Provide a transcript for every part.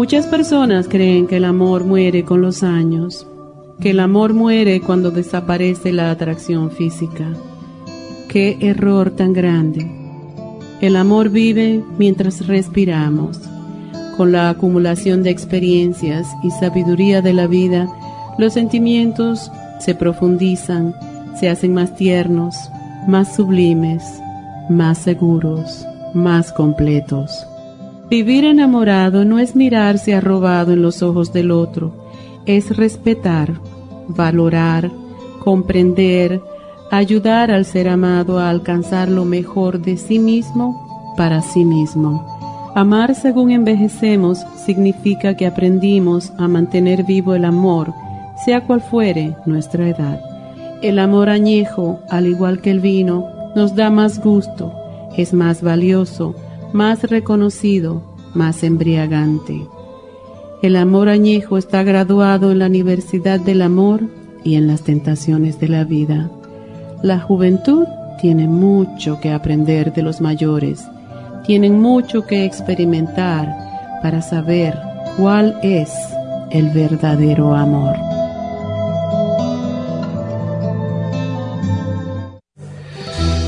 Muchas personas creen que el amor muere con los años, que el amor muere cuando desaparece la atracción física. Qué error tan grande. El amor vive mientras respiramos. Con la acumulación de experiencias y sabiduría de la vida, los sentimientos se profundizan, se hacen más tiernos, más sublimes, más seguros, más completos. Vivir enamorado no es mirarse arrobado en los ojos del otro, es respetar, valorar, comprender, ayudar al ser amado a alcanzar lo mejor de sí mismo para sí mismo. Amar según envejecemos significa que aprendimos a mantener vivo el amor, sea cual fuere nuestra edad. El amor añejo, al igual que el vino, nos da más gusto, es más valioso, más reconocido, más embriagante. El amor añejo está graduado en la Universidad del Amor y en las tentaciones de la vida. La juventud tiene mucho que aprender de los mayores, tienen mucho que experimentar para saber cuál es el verdadero amor.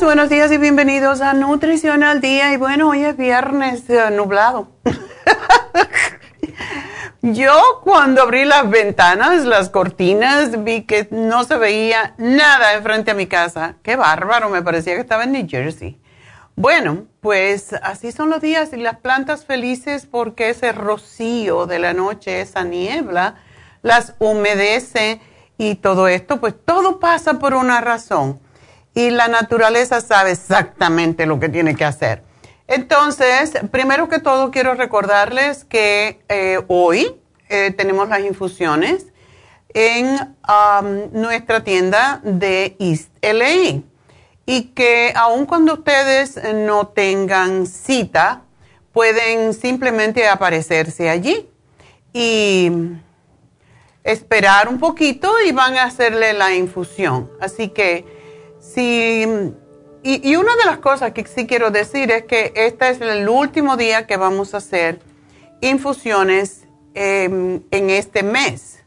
buenos días y bienvenidos a Nutrición al Día. Y bueno, hoy es viernes eh, nublado. Yo cuando abrí las ventanas, las cortinas, vi que no se veía nada enfrente a mi casa. Qué bárbaro, me parecía que estaba en New Jersey. Bueno, pues así son los días y las plantas felices porque ese rocío de la noche, esa niebla, las humedece y todo esto, pues todo pasa por una razón y la naturaleza sabe exactamente lo que tiene que hacer. Entonces, primero que todo quiero recordarles que eh, hoy eh, tenemos las infusiones en nuestra tienda de East LA y que aun cuando ustedes no tengan cita, pueden simplemente aparecerse allí y esperar un poquito y van a hacerle la infusión. Así que si... Y, una de las cosas que sí quiero decir es que este es el último día que vamos a hacer infusiones em, en este mes,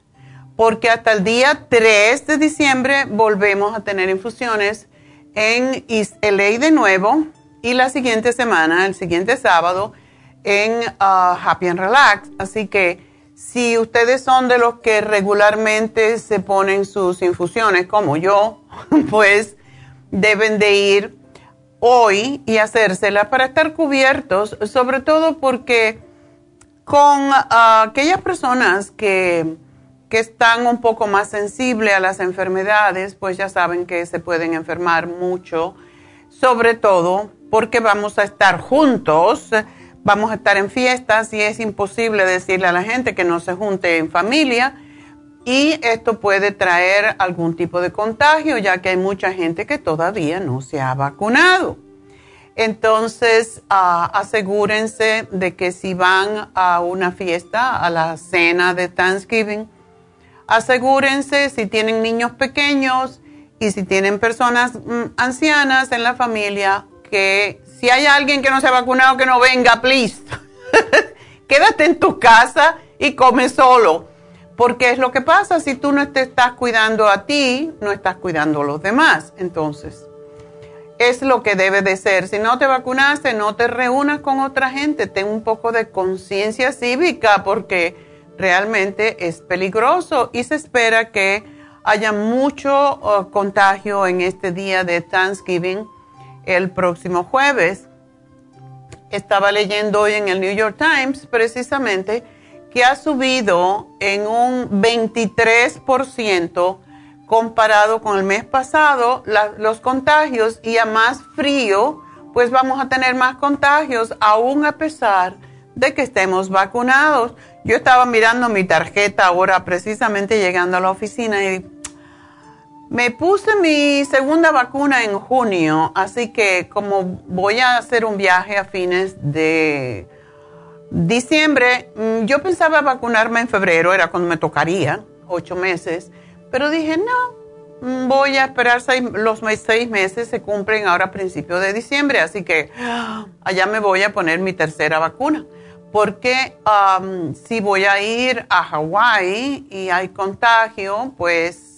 porque hasta el día 3 de diciembre volvemos a tener infusiones en LA de nuevo y la siguiente semana, el siguiente sábado, en uh, Happy and Relax. Así que si ustedes son de los que regularmente se ponen sus infusiones, como yo, pues deben de ir hoy y hacérselas para estar cubiertos, sobre todo porque con uh, aquellas personas que, que están un poco más sensibles a las enfermedades, pues ya saben que se pueden enfermar mucho, sobre todo porque vamos a estar juntos vamos a estar en fiestas y es imposible decirle a la gente que no se junte en familia y esto puede traer algún tipo de contagio ya que hay mucha gente que todavía no se ha vacunado. Entonces, ah, asegúrense de que si van a una fiesta, a la cena de Thanksgiving, asegúrense si tienen niños pequeños y si tienen personas mm, ancianas en la familia que si hay alguien que no se ha vacunado, que no venga, please. Quédate en tu casa y come solo. Porque es lo que pasa, si tú no te estás cuidando a ti, no estás cuidando a los demás. Entonces, es lo que debe de ser. Si no te vacunaste, no te reúnas con otra gente. Ten un poco de conciencia cívica porque realmente es peligroso y se espera que haya mucho uh, contagio en este día de Thanksgiving el próximo jueves. Estaba leyendo hoy en el New York Times precisamente que ha subido en un 23% comparado con el mes pasado los contagios y a más frío, pues vamos a tener más contagios aún a pesar de que estemos vacunados. Yo estaba mirando mi tarjeta ahora precisamente llegando a la oficina y me puse mi segunda vacuna en junio, así que como voy a hacer un viaje a fines de diciembre, mm, yo pensaba vacunarme en febrero, era cuando me tocaría, ocho meses, pero dije, no, mm, voy a esperar los seis meses, se cumplen ahora a principios de diciembre, así que allá me voy a poner mi tercera vacuna. Porque si voy a ir a Hawái y hay contagio, pues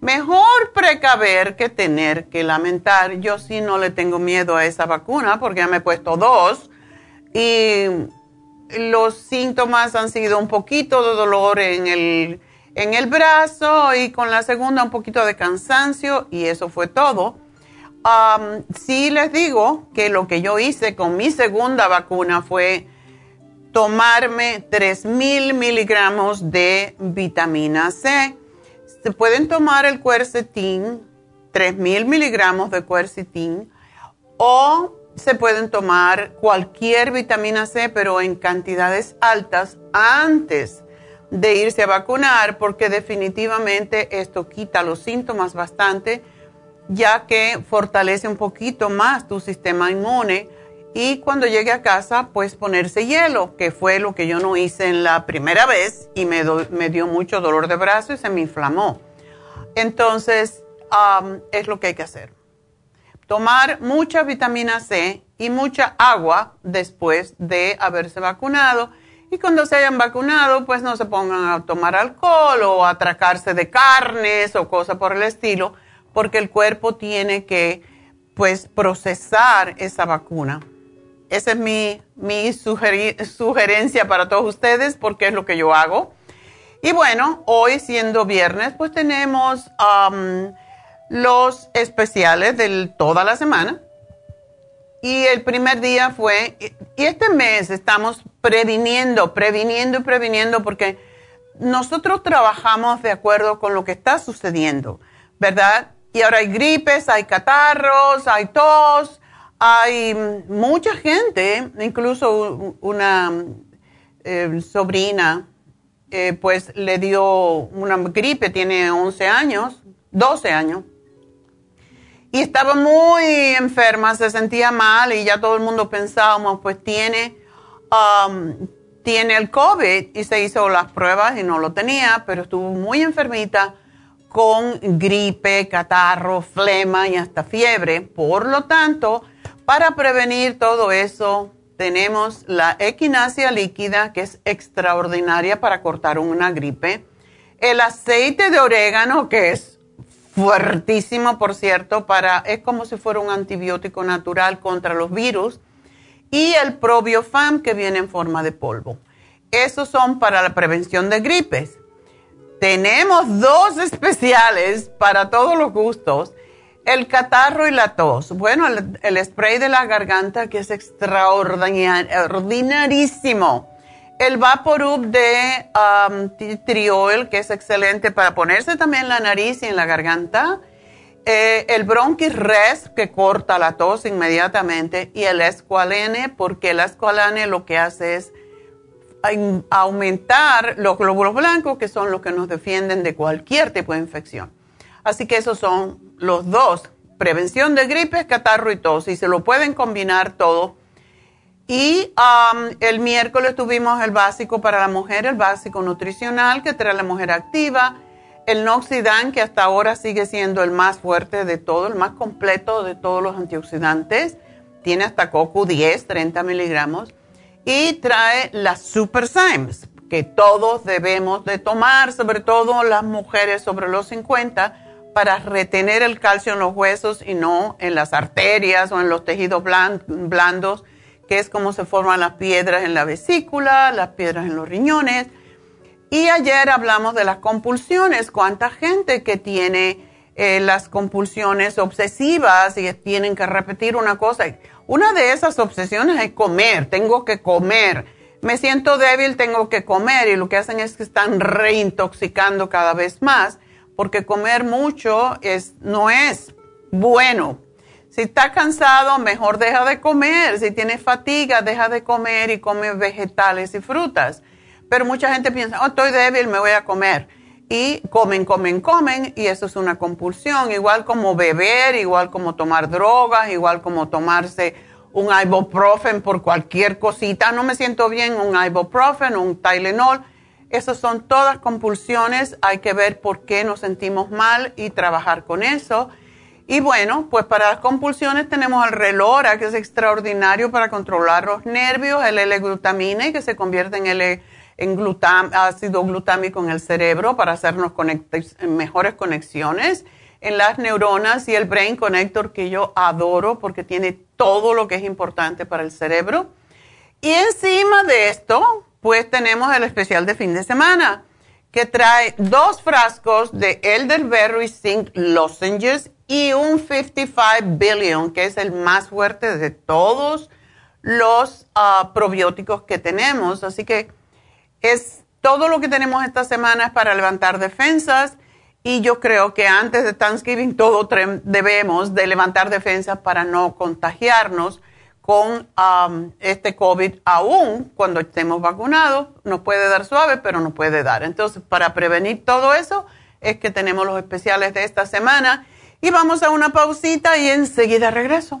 Mejor precaver que tener que lamentar. Yo sí no le tengo miedo a esa vacuna porque ya me he puesto dos y los síntomas han sido un poquito de dolor en el, en el brazo y con la segunda un poquito de cansancio y eso fue todo. sí les digo que lo que yo hice con mi segunda vacuna fue tomarme 3.000 miligramos de vitamina C se pueden tomar el quercetin, 3.000 miligramos de quercetin, o se pueden tomar cualquier vitamina C, pero en cantidades altas antes de irse a vacunar, porque definitivamente esto quita los síntomas bastante, ya que fortalece un poquito más tu sistema inmune y cuando llegue a casa, pues ponerse hielo, que fue lo que yo no hice en la primera vez y me, me dio mucho dolor de brazo y se me inflamó. Entonces, es lo que hay que hacer. Tomar mucha vitamina C y mucha agua después de haberse vacunado. Y cuando se hayan vacunado, pues no se pongan a tomar alcohol o a atracarse de carnes o cosas por el estilo, porque el cuerpo tiene que, pues, procesar esa vacuna. Esa es mi, mi sugerencia para todos ustedes porque es lo que yo hago. Y bueno, hoy siendo viernes, pues tenemos los especiales de toda la semana. Y el primer día fue, y este mes estamos previniendo, previniendo y previniendo porque nosotros trabajamos de acuerdo con lo que está sucediendo, ¿verdad? Y ahora hay gripes, hay catarros, hay tos, hay mucha gente, incluso una eh, sobrina eh, pues le dio una gripe, tiene 11 años, 12 años, y estaba muy enferma, se sentía mal y ya todo el mundo pensábamos, pues tiene, um, tiene el COVID y se hizo las pruebas y no lo tenía, pero estuvo muy enfermita con gripe, catarro, flema y hasta fiebre. Por lo tanto, para prevenir todo eso, tenemos la equinacia líquida, que es extraordinaria para cortar una gripe. El aceite de orégano, que es fuertísimo, por cierto, para, es como si fuera un antibiótico natural contra los virus. Y el probiofam, que viene en forma de polvo. Esos son para la prevención de gripes. Tenemos dos especiales para todos los gustos. El catarro y la tos. Bueno, el, spray de la garganta que es extraordinarísimo. El Vaporub de um, Triol, que es excelente para ponerse también en la nariz y en la garganta. Eh, el Bronchis Res, que corta la tos inmediatamente. Y el Esqualene, porque el Esqualene lo que hace es aumentar los glóbulos blancos, que son los que nos defienden de cualquier tipo de infección. Así que esos son los dos, prevención de gripe, catarro y tos, y se lo pueden combinar todo. Y um, el miércoles tuvimos el básico para la mujer, el básico nutricional que trae la mujer activa, el Noxidan, que hasta ahora sigue siendo el más fuerte de todo, el más completo de todos los antioxidantes. Tiene hasta CoQ10, 30 miligramos. Y trae las Super Symes, que todos debemos de tomar, sobre todo las mujeres sobre los 50, para retener el calcio en los huesos y no en las arterias o en los tejidos blandos, que es como se forman las piedras en la vesícula, las piedras en los riñones. Y ayer hablamos de las compulsiones, cuánta gente que tiene eh, las compulsiones obsesivas y tienen que repetir una cosa una de esas obsesiones es comer, tengo que comer. Me siento débil, tengo que comer y lo que hacen es que están reintoxicando cada vez más porque comer mucho es, no es bueno. Si está cansado, mejor deja de comer. Si tiene fatiga, deja de comer y come vegetales y frutas. Pero mucha gente piensa, oh, estoy débil, me voy a comer y comen, comen, comen y eso es una compulsión, igual como beber, igual como tomar drogas, igual como tomarse un ibuprofen por cualquier cosita, no me siento bien, un ibuprofen, un Tylenol, esas son todas compulsiones, hay que ver por qué nos sentimos mal y trabajar con eso. Y bueno, pues para las compulsiones tenemos el relora, que es extraordinario para controlar los nervios, el L-glutamine, que se convierte en L en ácido glutámico en el cerebro para hacernos mejores conexiones en las neuronas y el Brain Connector que yo adoro porque tiene todo lo que es importante para el cerebro. Y encima de esto, pues tenemos el especial de fin de semana que trae dos frascos de Elderberry Zinc Lozenges y un 55 Billion, que es el más fuerte de todos los ah, probióticos que tenemos. Así que es todo lo que tenemos esta semana es para levantar defensas y yo creo que antes de Thanksgiving todo debemos de levantar defensas para no contagiarnos con este COVID aún cuando estemos vacunados. Nos puede dar suave, pero no puede dar. Entonces, para prevenir todo eso es que tenemos los especiales de esta semana. Y vamos a una pausita y enseguida regreso.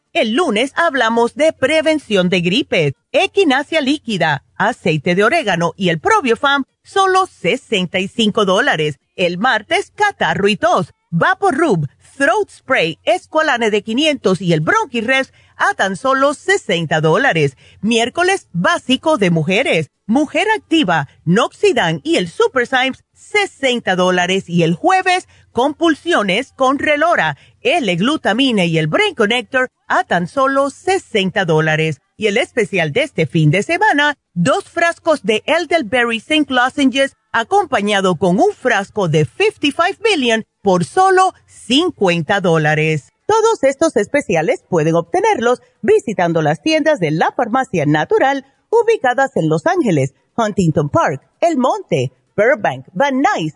El lunes hablamos de prevención de gripe, equinacia líquida, aceite de orégano y el probiofam, solo 65 dólares. El martes, catarro y tos, Vaporub, Throat Spray, Esqualane de 500 y el Bronchirest a tan solo 60 dólares. Miércoles, básico de mujeres, Mujer Activa, Noxidan y el Super Symes, 60 dólares y el jueves compulsiones con relora, L-glutamine y el Brain Connector a tan solo 60 dólares. Y el especial de este fin de semana, dos frascos de Elderberry Zinc Lozenges acompañado con un frasco de 55 billion por solo 50 dólares. Todos estos especiales pueden obtenerlos visitando las tiendas de la farmacia natural ubicadas en Los Ángeles, Huntington Park, El Monte, Burbank, Van Nuys,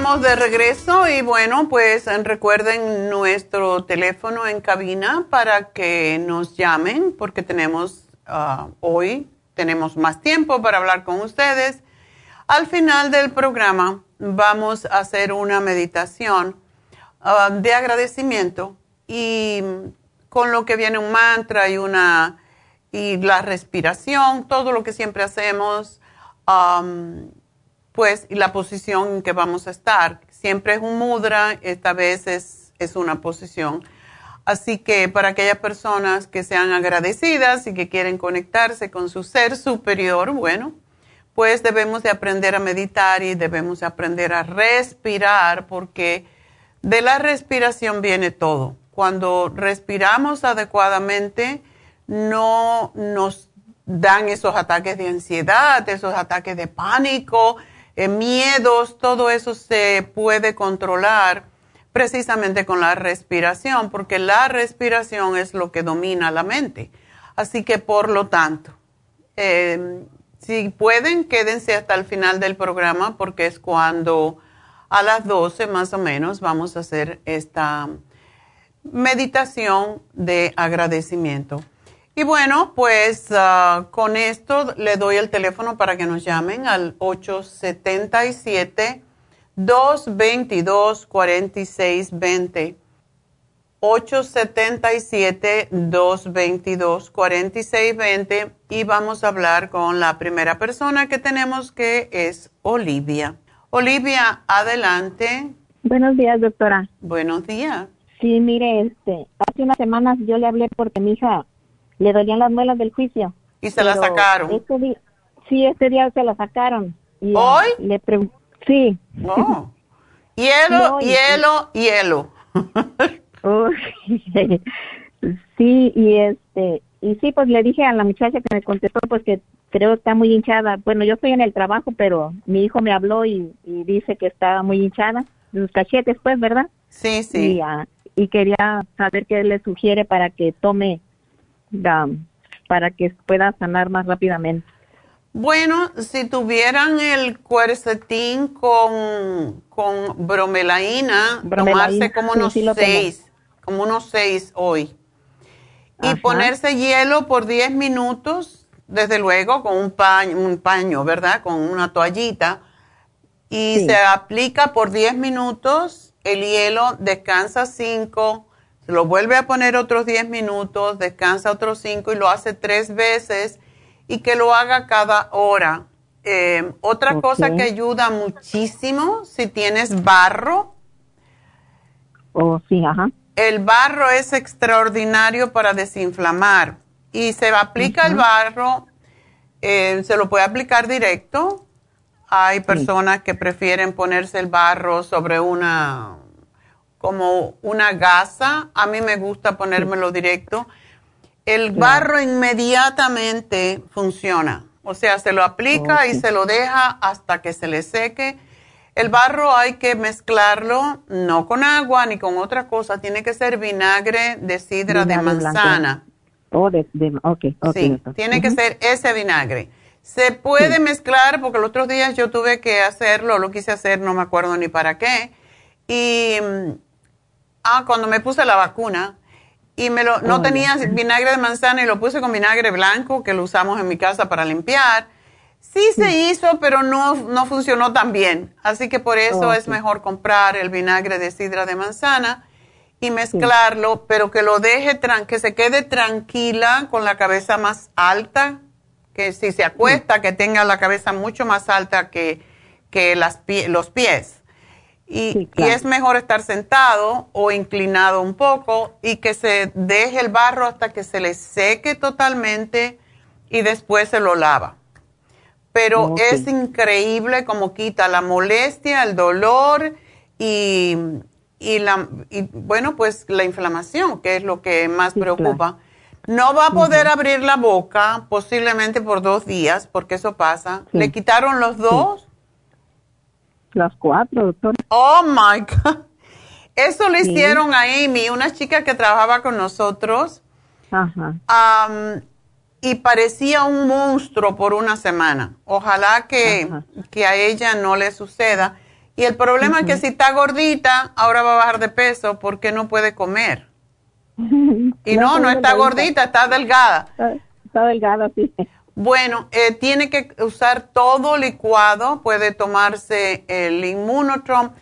Estamos de regreso y bueno, pues recuerden nuestro teléfono en cabina para que nos llamen porque tenemos ah, hoy, tenemos más tiempo para hablar con ustedes. Al final del programa vamos a hacer una meditación ah, de agradecimiento y con lo que viene un mantra y una y la respiración, todo lo que siempre hacemos pues y la posición en que vamos a estar. Siempre es un mudra, esta vez es, es una posición. Así que para aquellas personas que sean agradecidas y que quieren conectarse con su ser superior, bueno, pues debemos de aprender a meditar y debemos de aprender a respirar porque de la respiración viene todo. Cuando respiramos adecuadamente, no nos dan esos ataques de ansiedad, esos ataques de pánico, eh, miedos, todo eso se puede controlar precisamente con la respiración, porque la respiración es lo que domina la mente. Así que, por lo tanto, em, si pueden, quédense hasta el final del programa, porque es cuando a las 12 más o menos vamos a hacer esta meditación de agradecimiento. Y bueno, pues ah, con esto le doy el teléfono para que nos llamen al 877-222-4620. 877-222-4620 y vamos a hablar con la primera persona que tenemos que es Olivia. Olivia, adelante. Buenos días, doctora. Buenos días. Sí, mire, este, hace unas semanas yo le hablé porque mi hija le dolían las muelas del juicio. ¿Y se la sacaron? Este sí, este día se la sacaron. Y, ¿Hoy? Le sí. Oh. Hielo, hielo, hielo. sí, y este, y sí, pues le dije a la muchacha que me contestó, pues que creo que está muy hinchada. Bueno, yo estoy en el trabajo, pero mi hijo me habló y, dice que está muy hinchada, sus cachetes, pues, ¿verdad? Sí, sí. Y, ah, y quería saber qué le sugiere para que tome para que pueda sanar más rápidamente. Bueno, si tuvieran el cuercetín con, con bromelaína, tomarse como unos seis, como unos seis hoy. Y ponerse hielo por 10 minutos, desde luego, con un paño, un paño ¿verdad? Con una toallita. Y se aplica por 10 minutos el hielo, descansa 5, se lo vuelve a poner otros 10 minutos, descansa otros 5 y lo hace tres veces y que lo haga cada hora. Eh, otra cosa que ayuda muchísimo, si tienes barro. Oh, sí, ajá. El barro es extraordinario para desinflamar y se aplica el barro, eh, se lo puede aplicar directo. Hay personas que prefieren ponerse el barro sobre una, como una gasa. A mí me gusta ponérmelo directo el barro inmediatamente funciona. O sea, se lo aplica y se lo deja hasta que se le seque. El barro hay que mezclarlo no con agua ni con otra cosa, tiene que ser vinagre de sidra de manzana. Oh, de, sí, tiene que ser ese vinagre. Se puede mezclar porque los otros días yo tuve que hacerlo, lo quise hacer, no me acuerdo ni para qué. Y mm, ah, cuando me puse la vacuna, y me lo, no tenía vinagre de manzana y lo puse con vinagre blanco que lo usamos en mi casa para limpiar. Sí se hizo, pero no, no funcionó tan bien. Así que por eso es mejor comprar el vinagre de sidra de manzana y mezclarlo, pero que lo deje, que se quede tranquila con la cabeza más alta, que si se acuesta, que tenga la cabeza mucho más alta que, que las los pies. Y, es mejor estar sentado o inclinado un poco y que se deje el barro hasta que se le seque totalmente y después se lo lava. Pero es increíble como quita la molestia, el dolor y, la, bueno, pues la inflamación, que es lo que más preocupa. No va a poder abrir la boca posiblemente por dos días, porque eso pasa. Le quitaron los dos las cuatro, doctor. Oh my God. Eso le hicieron a Amy, una chica que trabajaba con nosotros. Ajá. y parecía un monstruo por una semana. Ojalá que, que, a ella no le suceda. Y el problema es que si está gordita, ahora va a bajar de peso porque no puede comer. Y no, no, está gordita, está delgada. está delgada, sí. Bueno, eh, tiene que usar todo licuado, puede tomarse el inmunotrom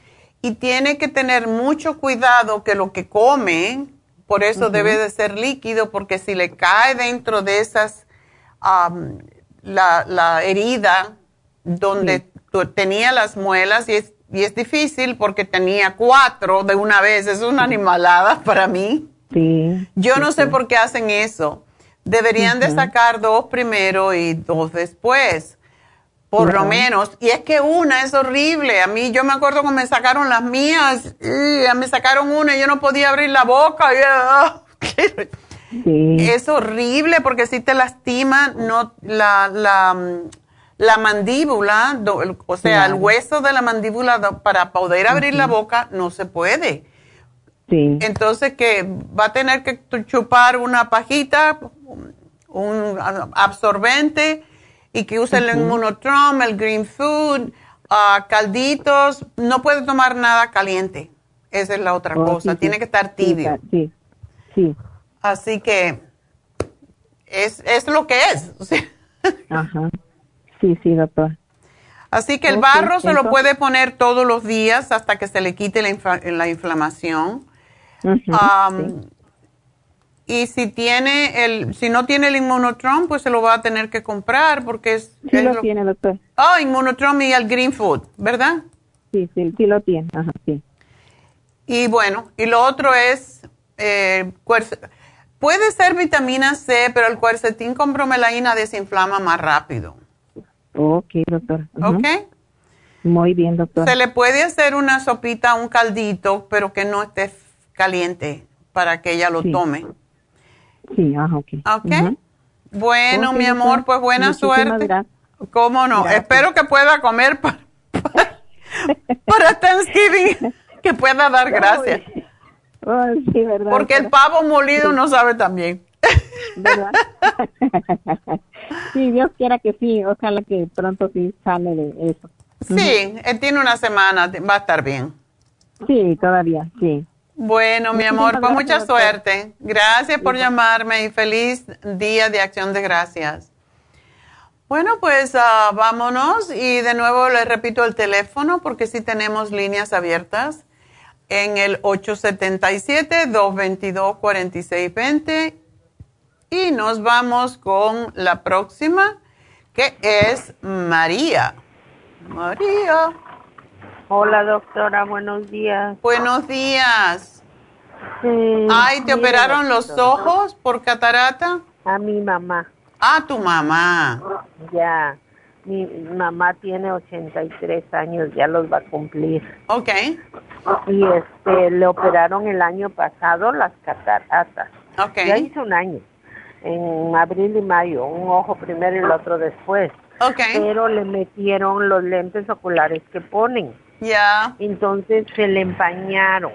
y tiene que tener mucho cuidado que lo que come, por eso debe de ser líquido, porque si le cae dentro de esas, la, herida donde tenía las muelas, y es, y es difícil porque tenía cuatro de una vez, es una animalada para mí. Sí. Yo no sé por qué hacen eso Deberían de sacar dos primero y dos después, por lo menos. Y es que una es horrible. A mí, yo me acuerdo cuando me sacaron las mías, y me sacaron una y yo no podía abrir la boca. Ah, es horrible porque si te lastima no, la, la, mandíbula, o sea, el hueso de la mandíbula para poder abrir la boca no se puede. Entonces que va a tener que chupar una pajita, un absorbente y que use el inmunotrom, el green food, uh, calditos. No puede tomar nada caliente. Esa es la otra oh, cosa. Tiene que estar tibio. Sí, sí. Así que es, es lo que es. Ajá. Sí, sí, doctor. Así que el barro se lo puede poner todos los días hasta que se le quite la, la inflamación. Y si tiene el, si no tiene el Inmunotron, pues se lo va a tener que comprar porque es. Sí lo, tiene, doctor. Oh, Inmunotron y el Green Food, ¿verdad? Sí, sí, sí lo tiene, ajá, sí. Y bueno, y lo otro es, eh, puede ser vitamina C, pero el cuercetín con bromelaína desinflama más rápido. Ok, doctor. Ok. Muy bien, doctor. Se le puede hacer una sopita, un caldito, pero que no esté caliente para que ella lo tome. Sí, ajá, ok. Ok. Bueno, mi amor, pues buena suerte. ¿Cómo no? Espero que pueda comer para, Thanksgiving, que pueda dar gracias. sí, verdad, Porque el pavo molido no sabe también. ¿Verdad? Sí, Dios quiera que sí, ojalá que pronto sí sale de eso. Sí, él tiene una semana, va a estar bien. Sí, todavía, sí. Bueno, mi amor, con mucha suerte. Gracias por llamarme y feliz día de acción de gracias. Bueno, pues uh, vámonos y de nuevo les repito el teléfono porque sí tenemos líneas abiertas en el 877-222-4620 y nos vamos con la próxima que es María. María. Hola doctora, buenos días. Buenos días. Ay, ¿te operaron los ojos por catarata? A mi mamá. A tu mamá. Ya, mi mamá tiene 83 años, ya los va a cumplir. Ok. Y este, le operaron el año pasado las cataratas. Ok. Ya hizo un año, en abril y mayo, un ojo primero y el otro después. Ok. Pero le metieron los lentes oculares que ponen. Ya. Entonces se le empañaron.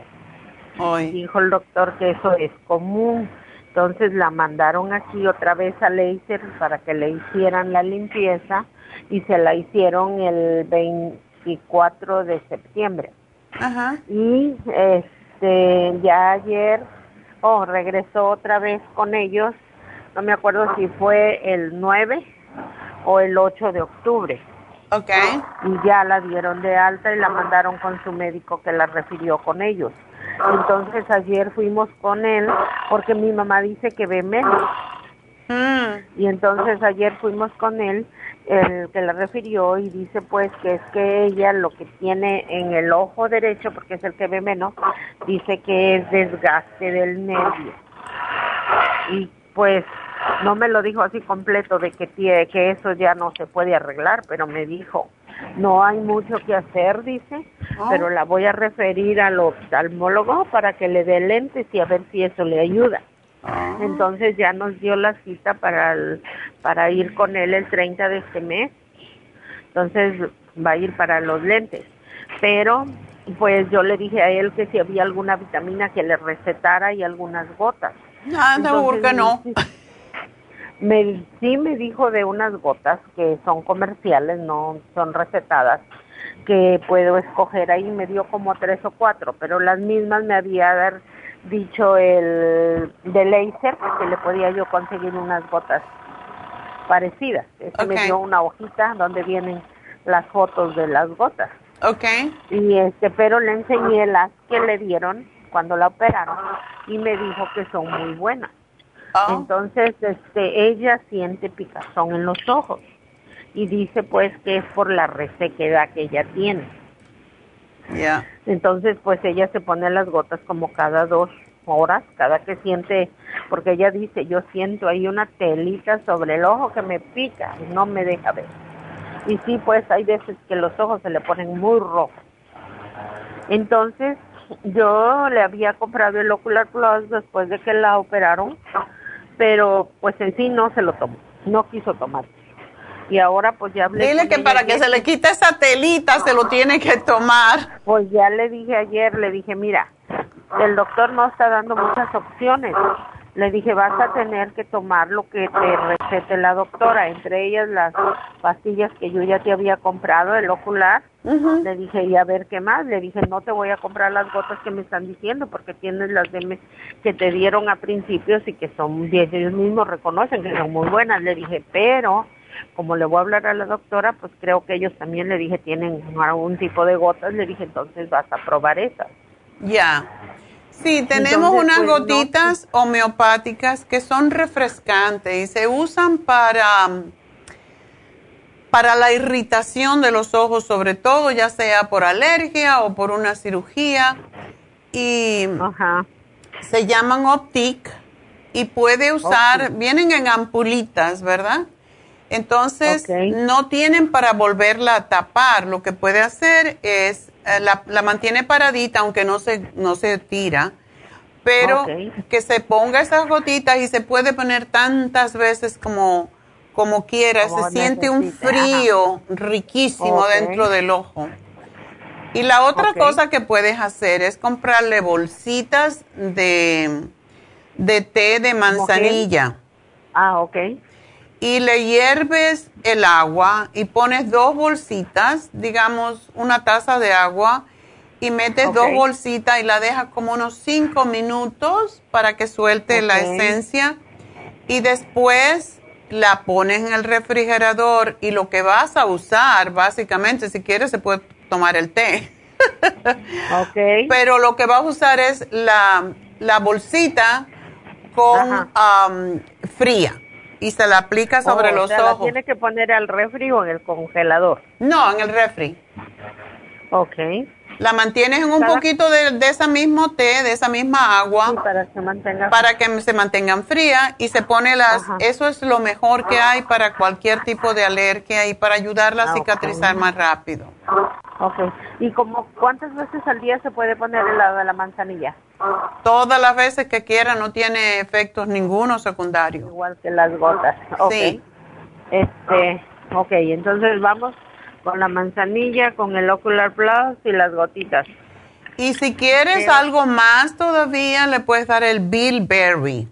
Dijo el doctor que eso es común. Entonces la mandaron aquí otra vez a laser para que le hicieran la limpieza y se la hicieron el 24 de septiembre. Ajá. Y este ya ayer, oh, regresó otra vez con ellos. No me acuerdo si fue el 9 o el 8 de octubre. Ok. Y ya la dieron de alta y la mandaron con su médico que la refirió con ellos. Entonces ayer fuimos con él porque mi mamá dice que ve menos. Mm. Y entonces ayer fuimos con él, el que la refirió y dice pues que es que ella lo que tiene en el ojo derecho, porque es el que ve menos, dice que es desgaste del nervio. Y pues no me lo dijo así completo de que, tie- que eso ya no se puede arreglar, pero me dijo, no hay mucho que hacer, dice, pero la voy a referir al oftalmólogo para que le dé lentes y a ver si eso le ayuda. Entonces ya nos dio la cita para, el- para ir con él el 30 de este mes. Entonces va a ir para los lentes. Pero pues yo le dije a él que si había alguna vitamina que le recetara y algunas gotas. Ah, seguro que no. Me, sí me dijo de unas gotas que son comerciales, no son recetadas, que puedo escoger ahí. Me dio como tres o cuatro, pero las mismas me había dicho el de laser que le podía yo conseguir unas gotas parecidas. Ese me Ok. dio una hojita donde vienen las fotos de las gotas. Ok. Y este, pero le enseñé las que le dieron cuando la operaron y me dijo que son muy buenas. Oh. Entonces, este, ella siente picazón en los ojos y dice pues que es por la resequedad que ella tiene. Ya. Entonces, pues ella se pone las gotas como cada dos horas, cada que siente, porque ella dice, yo siento ahí una telita sobre el ojo que me pica y no me deja ver. Y sí, pues hay veces que los ojos se le ponen muy rojos. Entonces, yo le había comprado el Ocular Plus después de que la operaron, pero pues en sí no se lo tomó, no quiso tomar. Y ahora pues ya hablé Dile que para que se le quite esa telita se lo tiene que tomar. Pues ya le dije ayer, le dije, mira, el doctor no está dando muchas opciones. Le dije, vas a tener que tomar lo que te recete la doctora, entre ellas las pastillas que yo ya te había comprado, el ocular. Le dije, y a ver qué más. Le dije, no te voy a comprar las gotas que me están diciendo, porque tienes las de me- que te dieron a principios y que son, ellos mismos reconocen que son muy buenas. Le dije, pero como le voy a hablar a la doctora, pues creo que ellos también le dije tienen algún tipo de gotas, le dije entonces vas a probar esas. Ya. Sí, tenemos Entonces, unas pues, no, gotitas homeopáticas que son refrescantes y se usan para, para la irritación de los ojos, sobre todo, ya sea por alergia o por una cirugía. Y se llaman Optic y puede usar, vienen en ampulitas, ¿verdad? Entonces, no tienen para volverla a tapar. Lo que puede hacer es, la, la mantiene paradita, aunque no se, no se tira, pero que se ponga esas gotitas y se puede poner tantas veces como, como quiera. Como se siente un frío riquísimo dentro del ojo. Y la otra cosa que puedes hacer es comprarle bolsitas de, de té de manzanilla. Ah, ok. Y le hierves el agua y pones dos bolsitas, digamos una taza de agua, y metes dos bolsitas y la dejas como unos cinco minutos para que suelte la esencia. Y después la pones en el refrigerador y lo que vas a usar, básicamente, si quieres se puede tomar el té. Ok. Pero lo que vas a usar es la, la bolsita con am, fría y se la aplica sobre Oh, o los la ojos. tiene que poner al refri o en el congelador. No, en el refri. Ok. La mantienes en un Cada- poquito de, de esa mismo té, de esa misma agua, para que mantenga. para que se mantengan frías y se pone las, Ajá. eso es lo mejor que hay para cualquier tipo de alergia y para ayudarla a Ah, cicatrizar más rápido. Ok. ¿Y como cuántas veces al día se puede poner el lado de la manzanilla? Todas las veces que quiera, no tiene efectos ninguno secundarios. Igual que las gotas. Ok. Sí. Este, ok, entonces vamos con la manzanilla, con el Ocular Plus y las gotitas. Y si quieres Pero- algo más todavía, le puedes dar el Bilberry.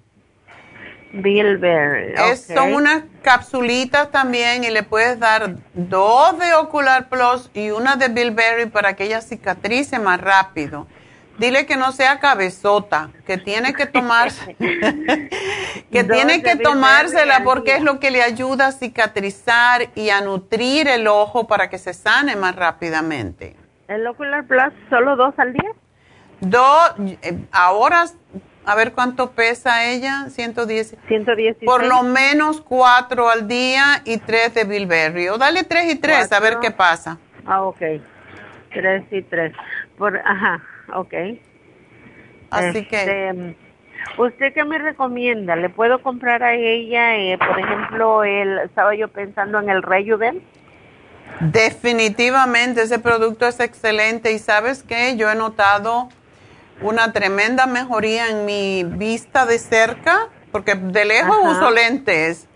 Bilberry. Es- ok. Son unas capsulitas también y le puedes dar dos de Ocular Plus y una de Bilberry para que ella cicatrice más rápido. Dile que no sea cabezota, que tiene que tomarse, que tiene que tomársela porque es lo que le ayuda a cicatrizar y a nutrir el ojo para que se sane más rápidamente. ¿El Ocular Plus solo dos al día? Dos, eh, ahora, a ver cuánto pesa ella, 110. 116. Por lo menos cuatro al día y tres de Bilberry. O dale tres y tres, a ver qué pasa. Ah, ok. Tres y tres. Por, ajá, ok. Así que, Este, ¿Usted qué me recomienda? ¿Le puedo comprar a ella, eh, por ejemplo, el, estaba yo pensando en el Rejuven? definitivamente ese producto es excelente. Y sabes qué, yo he notado una tremenda mejoría en mi vista de cerca, porque de lejos Ajá. uso lentes.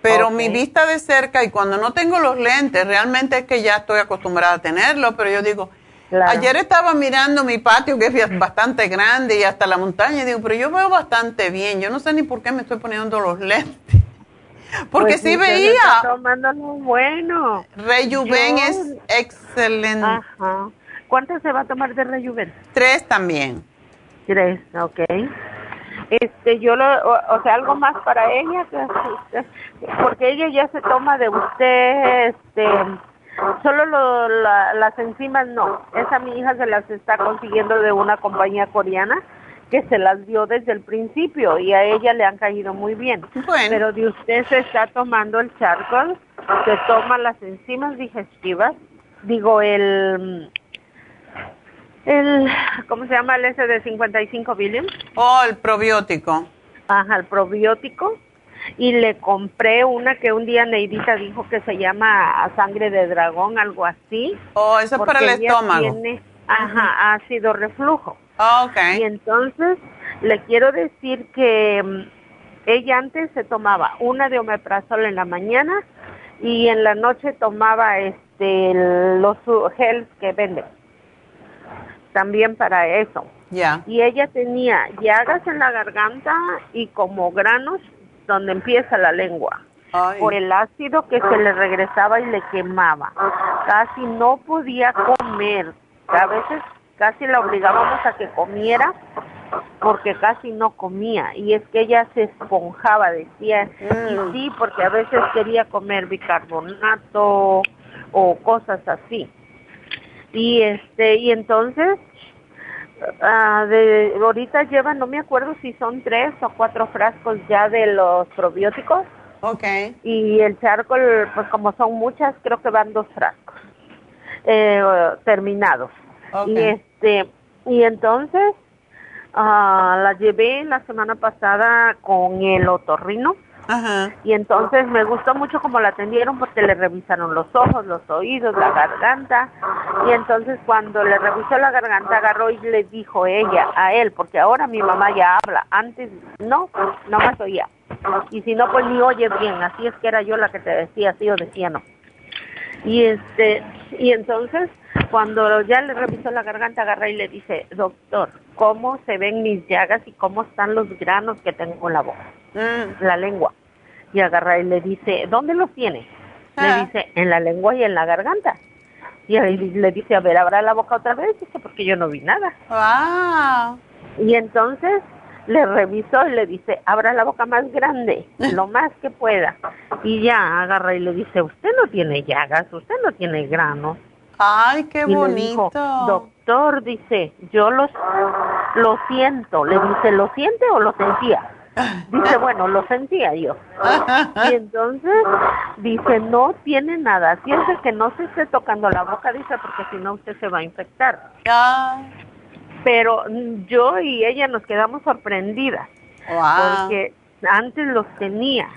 Pero mi vista de cerca y cuando no tengo los lentes, realmente es que ya estoy acostumbrada a tenerlo, pero yo digo, Claro. Ayer estaba mirando mi patio, que es bastante grande, y hasta la montaña, y digo, pero yo veo bastante bien. Yo no sé ni por qué me estoy poniendo los lentes. Porque Pues sí veía. Está tomando lo bueno. Rejuven Yo- es excelente. Ajá. ¿Cuántas se va a tomar de Rejuven? Tres también. Tres, ok. Este, yo lo, o, o sea, algo más para ella, que- porque ella ya se toma de usted, este, solo lo, la- las enzimas no. Esa mi hija se las está consiguiendo de una compañía coreana que se las dio desde el principio y a ella le han caído muy bien. Bueno. Pero de usted se está tomando el charcoal, se toma las enzimas digestivas, digo el el ¿cómo se llama el ese de 55 billion? Oh, el probiótico. Ajá, el probiótico. Y le compré una que un día Neidita dijo que se llama sangre de dragón, algo así. Oh, eso es para el estómago. Tiene, ajá, ácido reflujo. Oh, ok. Y entonces le quiero decir que mm, ella antes se tomaba una de omeprazol en la mañana y en la noche tomaba este los gels que venden. También para eso. Ya. Y ella tenía llagas en la garganta y como granos donde empieza la lengua. Ay. Por el ácido que se le regresaba y le quemaba. Casi no podía comer. A veces casi la obligábamos a que comiera porque casi no comía. Y es que ella se esponjaba, decía. Mm. Y sí, porque a veces quería comer bicarbonato o cosas así. Y este, y entonces Ah, de, ahorita llevan, no me acuerdo si son tres o cuatro frascos ya de los probióticos Ok. y el charcoal, pues como son muchas, creo que van dos frascos eh, terminados. Ok. Y este y entonces ah, la llevé la semana pasada con el otorrino Ajá. y entonces me gustó mucho como la atendieron porque le revisaron los ojos, los oídos, la garganta. Y entonces cuando le revisó la garganta agarró y le dijo ella a él, porque ahora mi mamá ya habla, antes no, no más oía. Y si no, pues ni oye bien, así es que era yo la que te decía sí o decía no. Y este, y entonces cuando ya le revisó la garganta agarra y le dice, doctor, ¿cómo se ven mis llagas y cómo están los granos que tengo en la boca? Mm. la lengua. y agarra y le dice, ¿dónde los tiene? Le Ah. dice, en la lengua y en la garganta. Y ahí le dice, a ver, abra la boca otra vez, dice, porque yo no vi nada. Wow. Y entonces le revisó y le dice, abra la boca más grande, lo más que pueda. Y ya agarra y le dice, usted no tiene llagas, usted no tiene granos. Ay, qué y le dijo, bonito. doctor, dice, yo los, lo siento. Le dice, ¿lo siente o lo sentía? Dice, bueno, lo sentía yo. Y entonces dice, no tiene nada. Piense que no se esté tocando la boca, dice, porque si no usted se va a infectar. Ay, Pero yo y ella nos quedamos sorprendidas wow. porque antes los tenía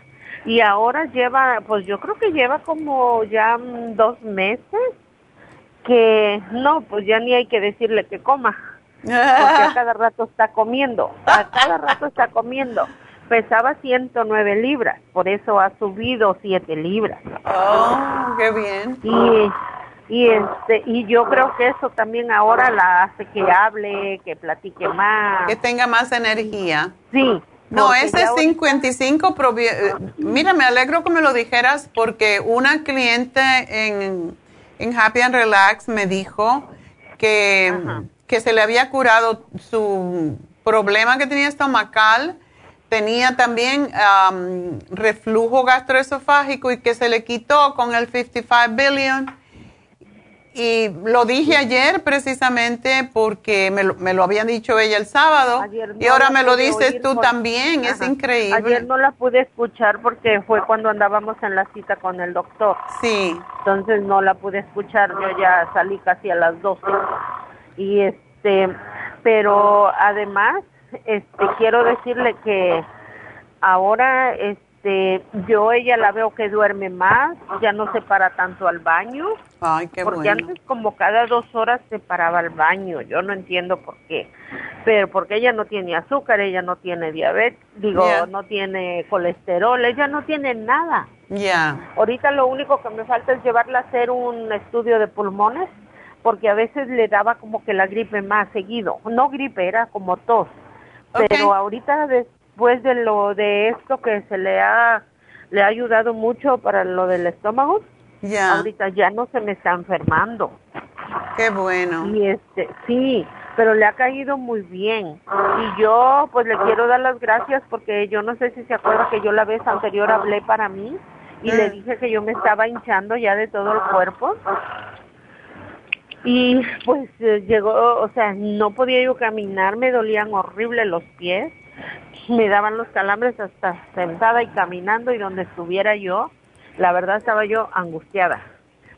y ahora lleva, pues yo creo que lleva como ya dos meses que no, pues ya ni hay que decirle que coma, porque a cada rato está comiendo, a cada rato está comiendo. Pesaba 109 libras, por eso ha subido 7 libras. Oh, qué bien. Y y este y yo creo que eso también ahora la hace que hable, que platique más. Que tenga más energía. Sí. No, ese ya ahorita- 55, provi- eh, mira, me alegro que me lo dijeras porque una cliente en, en Happy and Relax me dijo que, que se le había curado su problema que tenía estomacal, tenía también am, reflujo gastroesofágico y que se le quitó con el 55 billion. Y lo dije ayer precisamente porque me lo, me lo habían dicho ella el sábado y ahora me lo dices tú por- también, es increíble. Ayer no la pude escuchar porque fue cuando andábamos en la cita con el doctor. Sí. Entonces no la pude escuchar, yo ya salí casi a las 12. Y este, pero además, este, quiero decirle que ahora, este, yo ella la veo que duerme más, ya no se para tanto al baño. Ay, qué porque bueno. antes como cada dos horas se paraba al baño, yo no entiendo por qué, pero porque ella no tiene azúcar, ella no tiene diabetes, digo, Yeah. no tiene colesterol, ella no tiene nada. Ya. Ahorita lo único que me falta es llevarla a hacer un estudio de pulmones, porque a veces le daba como que la gripe más seguido, no gripe, era como tos, pero ahorita después de lo de esto que se le ha le ha ayudado mucho para lo del estómago, Ya. ahorita ya no se me está enfermando. Qué bueno. Y este, sí, pero le ha caído muy bien. Y yo pues le quiero dar las gracias porque yo no sé si se acuerda que yo la vez anterior hablé para mí y le Mm. dije que yo me estaba hinchando ya de todo el cuerpo. Y pues eh, llegó, o sea, no podía yo caminar, me dolían horrible los pies, me daban los calambres hasta sentada y caminando y donde estuviera yo, la verdad estaba yo angustiada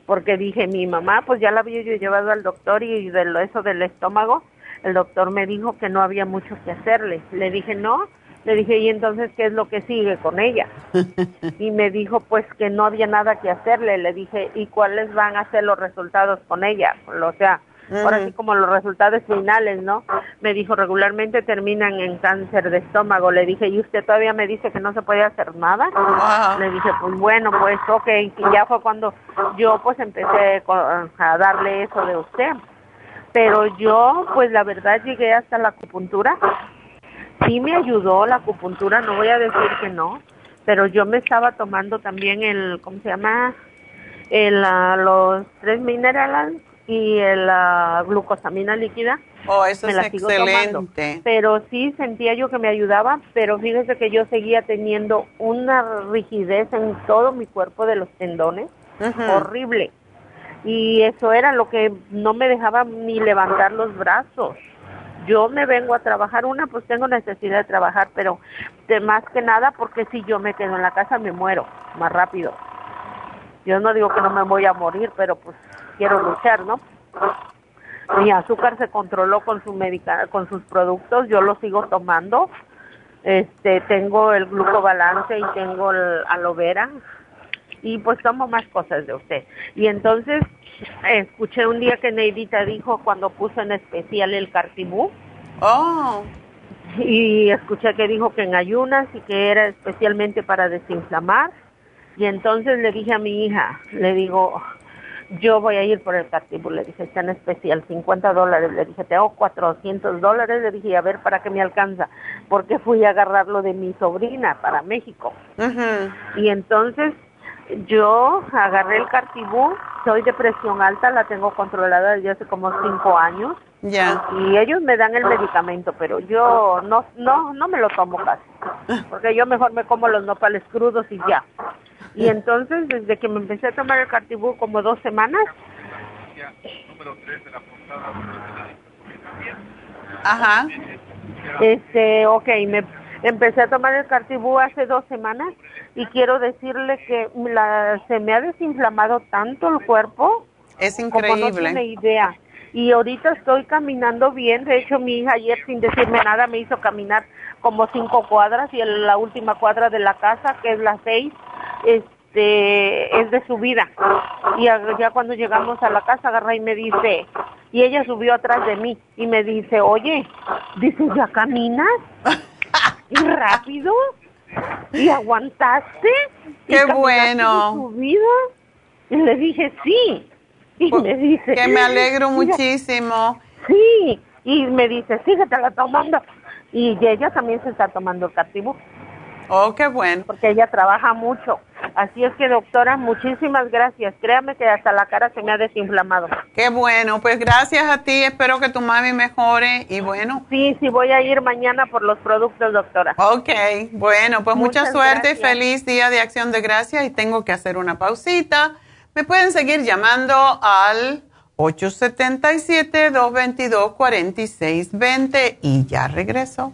porque dije, mi mamá, pues ya la había yo llevado al doctor y de lo- eso del estómago, el doctor me dijo que no había mucho que hacerle. Le dije, no. Le dije, ¿y entonces qué es lo que sigue con ella? Y me dijo, pues que no había nada que hacerle. Le dije, ¿y cuáles van a ser los resultados con ella? O sea, ahora sí como los resultados finales, ¿no? Me dijo, regularmente terminan en cáncer de estómago. Le dije, ¿y usted todavía me dice que no se puede hacer nada? Wow. Le dije, pues bueno, pues ok. Y ya fue cuando yo pues empecé a darle eso de usted. Pero yo, pues la verdad, llegué hasta la acupuntura. Sí me ayudó la acupuntura, no voy a decir que no. Pero yo me estaba tomando también el, ¿cómo se llama? El, ah, los tres minerales y el ah, glucosamina líquida Oh, eso me es la sigo tomando. excelente. Pero sí sentía yo que me ayudaba, pero fíjese que yo seguía teniendo una rigidez en todo mi cuerpo de los tendones, horrible. Y eso era lo que no me dejaba ni levantar los brazos. Yo me vengo a trabajar, una pues tengo necesidad de trabajar, pero de más que nada porque si yo me quedo en la casa me muero más rápido. Yo no digo que no me voy a morir, pero pues quiero luchar, ¿no? Mi azúcar se controló con su medica con sus productos, yo lo sigo tomando. Este, tengo el glucobalance y tengo el aloe vera y pues tomo más cosas de usted. Y entonces escuché un día que Neidita dijo cuando puso en especial el cartibú Oh, y escuché que dijo que en ayunas y que era especialmente para desinflamar. Y entonces le dije a mi hija, le digo, yo voy a ir por el Cartibú, le dije, está en especial, 50 dólares, le dije, tengo 400 dólares, le dije, a ver para qué me alcanza, porque fui a agarrarlo de mi sobrina para México. Y entonces yo agarré el Cartibú, soy de presión alta, la tengo controlada desde hace como cinco años. Ya. Y ellos me dan el medicamento, pero yo no no no me lo tomo casi, porque yo mejor me como los nopales crudos y ya. Y entonces, desde que me empecé a tomar el Cartibú como dos semanas. Ajá. Este, ok, me empecé a tomar el Cartibú hace dos semanas y quiero decirle que la, se me ha desinflamado tanto el cuerpo. Es Como no increíble. tiene idea. Y ahorita estoy caminando bien. De hecho, mi hija ayer, sin decirme nada, me hizo caminar como cinco cuadras y en la última cuadra de la casa, que es la seis, este, es de subida. Y a- ya cuando llegamos a la casa, agarra y me dice, y ella subió atrás de mí y me dice, oye, dice, ¿ya caminas? ¿Y rápido? ¿Y aguantaste? ¿Y ¡Qué caminaste bueno! de subida? Y le dije, sí. Y me dice... Pues, Que me alegro "Mira, muchísimo. Sí, y me dice, síguetela tomando. Y ella también se está tomando el Cartibú. Oh, qué bueno. Porque ella trabaja mucho. Así es que, doctora, muchísimas gracias. Créame que hasta la cara se me ha desinflamado. Qué bueno. Pues gracias a ti. Espero que tu mami mejore. Y bueno. Sí, sí, voy a ir mañana por los productos, doctora. Ok. Bueno, pues mucha Muchas suerte. gracias. Feliz Día de Acción de Gracias. Y tengo que hacer una pausita. Me pueden seguir llamando al 877-222-4620. Y ya regreso.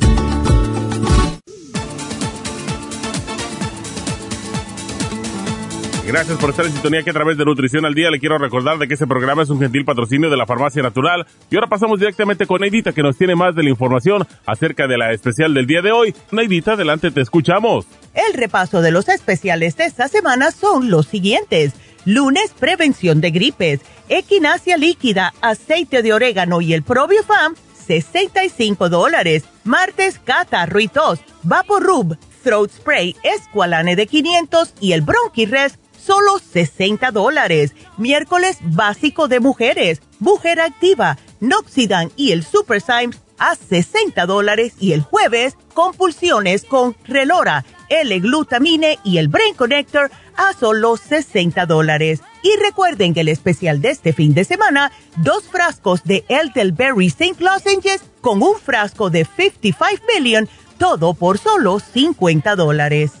Gracias por estar en sintonía que a través de Nutrición al Día le quiero recordar de que este programa es un gentil patrocinio de la Farmacia Natural. Y ahora pasamos directamente con Neidita que nos tiene más de la información acerca de la especial del día de hoy. Neidita, adelante, te escuchamos. El repaso de los especiales de esta semana son los siguientes. Lunes, prevención de gripes, equinacia líquida, aceite de orégano y el probiofam, 65 dólares. Martes, catarro y tos, vaporub, throat spray, escualane de 500 y el bronchirest, solo 60 dólares. Miércoles, básico de mujeres, mujer activa, Noxidan y el Super Symes a 60 dólares y el jueves, compulsiones con Relora, L-glutamine y el Brain Connector a solo 60 dólares. Y recuerden que el especial de este fin de semana, dos frascos de Elderberry St. Lozenges con un frasco de 55 million, todo por solo 50 dólares.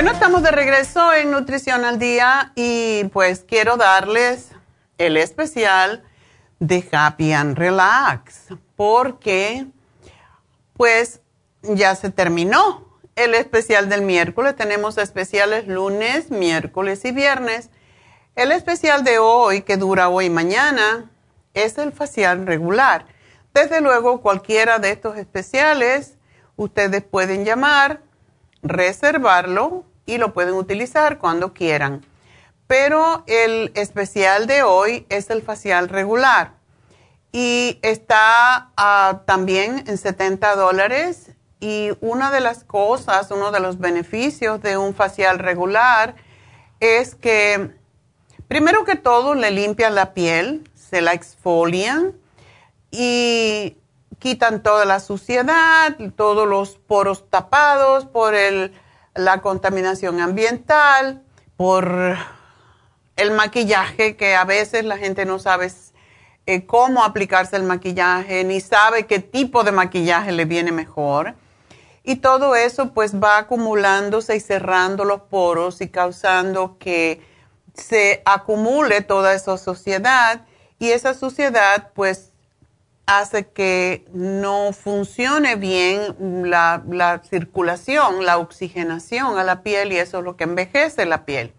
Bueno, estamos de regreso en Nutrición al Día y pues quiero darles el especial de Happy and Relax porque pues ya se terminó el especial del miércoles. Tenemos especiales lunes, miércoles y viernes. El especial de hoy, que dura hoy y mañana, es el facial regular. Desde luego, cualquiera de estos especiales, ustedes pueden llamar, reservarlo y lo pueden utilizar cuando quieran. Pero el especial de hoy es el facial regular y está ah, también en 70 dólares. Y una de las cosas, uno de los beneficios de un facial regular es que, primero que todo, le limpian la piel, se la exfolian y quitan toda la suciedad, todos los poros tapados por el, la contaminación ambiental, por el maquillaje, que a veces la gente no sabe eh, cómo aplicarse el maquillaje, ni sabe qué tipo de maquillaje le viene mejor. Y todo eso pues va acumulándose y cerrando los poros y causando que se acumule toda esa suciedad y esa suciedad pues hace que no funcione bien la, la, circulación, la oxigenación a la piel y eso es lo que envejece la piel.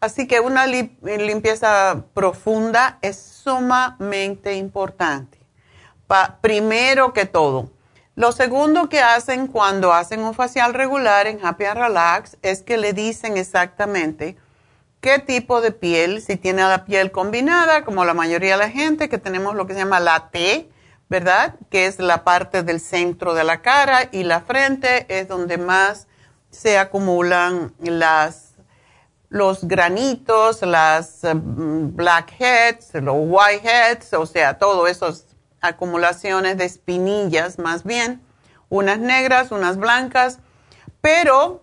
Así que una limpieza profunda es sumamente importante. primero que todo. Lo segundo que hacen cuando hacen un facial regular en Happy and Relax es que le dicen exactamente qué tipo de piel, si tiene la piel combinada, como la mayoría de la gente, que tenemos lo que se llama la T, ¿verdad? Que es la parte del centro de la cara y la frente es donde más se acumulan las, los granitos, las mm, blackheads, los whiteheads, o sea, todas esas acumulaciones de espinillas más bien, unas negras, unas blancas, pero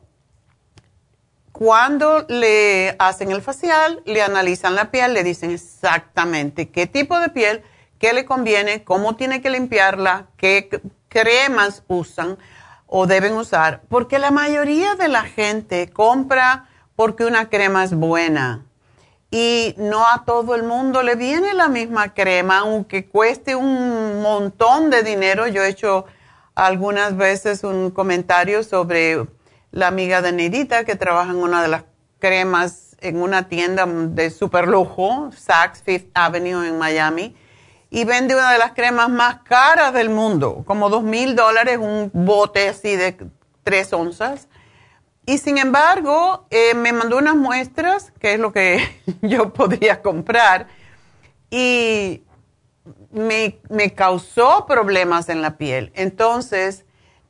cuando le hacen el facial, le analizan la piel, le dicen exactamente qué tipo de piel, qué le conviene, cómo tiene que limpiarla, qué cremas usan o deben usar, porque la mayoría de la gente compra porque una crema es buena y no a todo el mundo le viene la misma crema, aunque cueste un montón de dinero. Yo he hecho algunas veces un comentario sobre la amiga de Neidita que trabaja en una de las cremas en una tienda de super lujo, Saks Fifth Avenue en Miami y vende una de las cremas más caras del mundo, como dos mil dólares, un bote así de tres onzas. Y sin embargo, eh, me mandó unas muestras, que es lo que yo podría comprar, y me, me causó problemas en la piel. Entonces,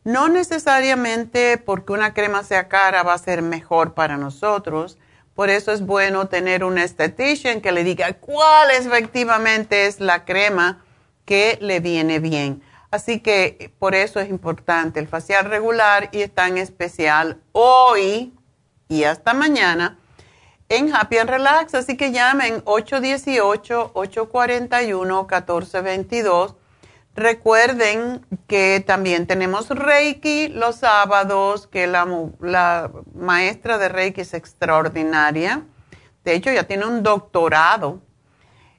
no necesariamente porque una crema sea cara va a ser mejor para nosotros por eso es bueno tener un estetician que le diga cuál efectivamente es la crema que le viene bien. Así que por eso es importante el facial regular y está en especial hoy y hasta mañana en Happy and Relax. Así que llamen 818-841-1422 Recuerden que también tenemos Reiki los sábados, que la, maestra de Reiki es extraordinaria. De hecho, ya tiene un doctorado.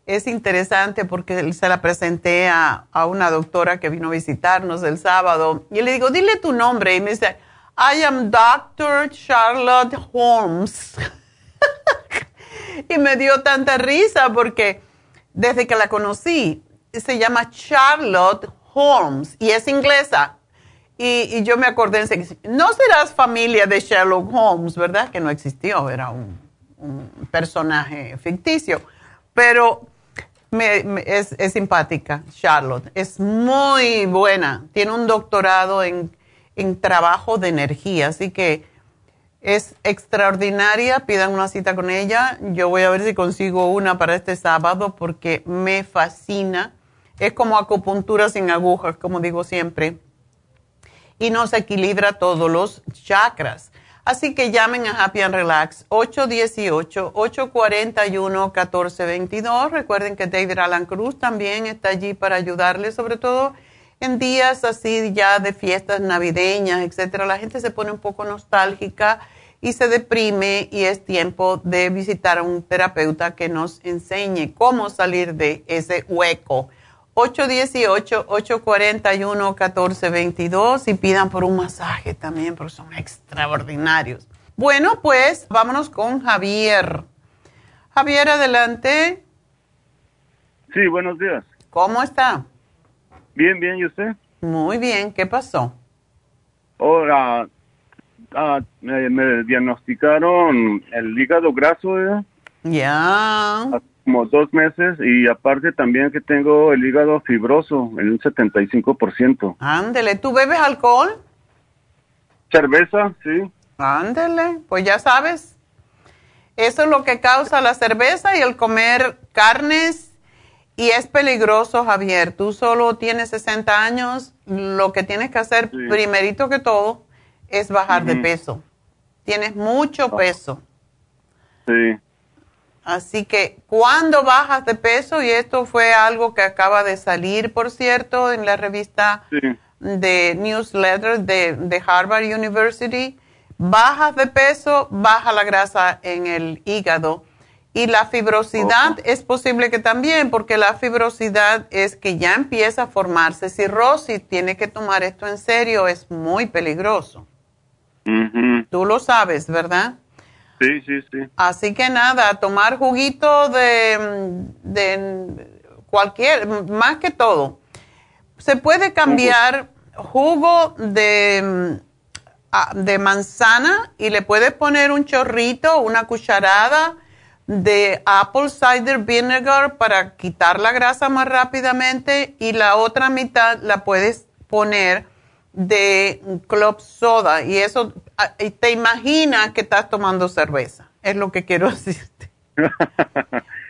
Es interesante porque se la presenté a, a, una doctora que vino a visitarnos el sábado y le digo, dile tu nombre. Y me dice, I am Dr. Charlotte Holmes. y me dio tanta risa porque desde que la conocí, se llama Charlotte Holmes y es inglesa. Y, yo me acordé, no serás familia de Sherlock Holmes, ¿verdad? Que no existió, era un, personaje ficticio. Pero es, simpática, Charlotte. Es muy buena. Tiene un doctorado en, en trabajo de energía, así que es extraordinaria. Pidan una cita con ella. Yo voy a ver si consigo una para este sábado porque me fascina es como acupuntura sin agujas, como digo siempre. Y nos equilibra todos los chakras. Así que llamen a Happy and Relax 818-841-1422. Recuerden que David Alan Cruz también está allí para ayudarles, sobre todo en días así ya de fiestas navideñas, etcétera. La gente se pone un poco nostálgica y se deprime y es tiempo de visitar a un terapeuta que nos enseñe cómo salir de ese hueco. 818-841-1422 y pidan por un masaje también porque son extraordinarios. Bueno, pues vámonos con Javier. Javier, adelante. Sí, buenos días. ¿Cómo está? Bien, bien, ¿y usted? Muy bien, ¿qué pasó? Ahora, ah, me, diagnosticaron el hígado graso, ¿eh? Ya. Como dos meses y aparte también que tengo el hígado fibroso en un 75%. Ándele, ¿tú bebes alcohol? Cerveza, sí. Ándele, pues ya sabes. Eso es lo que causa la cerveza y el comer carnes y es peligroso, Javier. Tú solo tienes 60 años, lo que tienes que hacer primerito que todo es bajar de peso. Tienes mucho ah. peso. Sí. Así que cuando bajas de peso, y esto fue algo que acaba de salir, por cierto, en la revista de newsletter de, de, Harvard University, bajas de peso, baja la grasa en el hígado. Y la fibrosidad es posible que también, porque la fibrosidad es que ya empieza a formarse cirrosis, tiene que tomar esto en serio, es muy peligroso. Tú lo sabes, ¿verdad? Sí, sí, sí. Así que nada, tomar juguito de, de cualquier, más que todo. Se puede cambiar jugo de, ah, de manzana y le puedes poner un chorrito, una cucharada de apple cider vinegar para quitar la grasa más rápidamente y la otra mitad la puedes poner de club soda y eso ah, te imaginas que estás tomando cerveza, es lo que quiero decirte.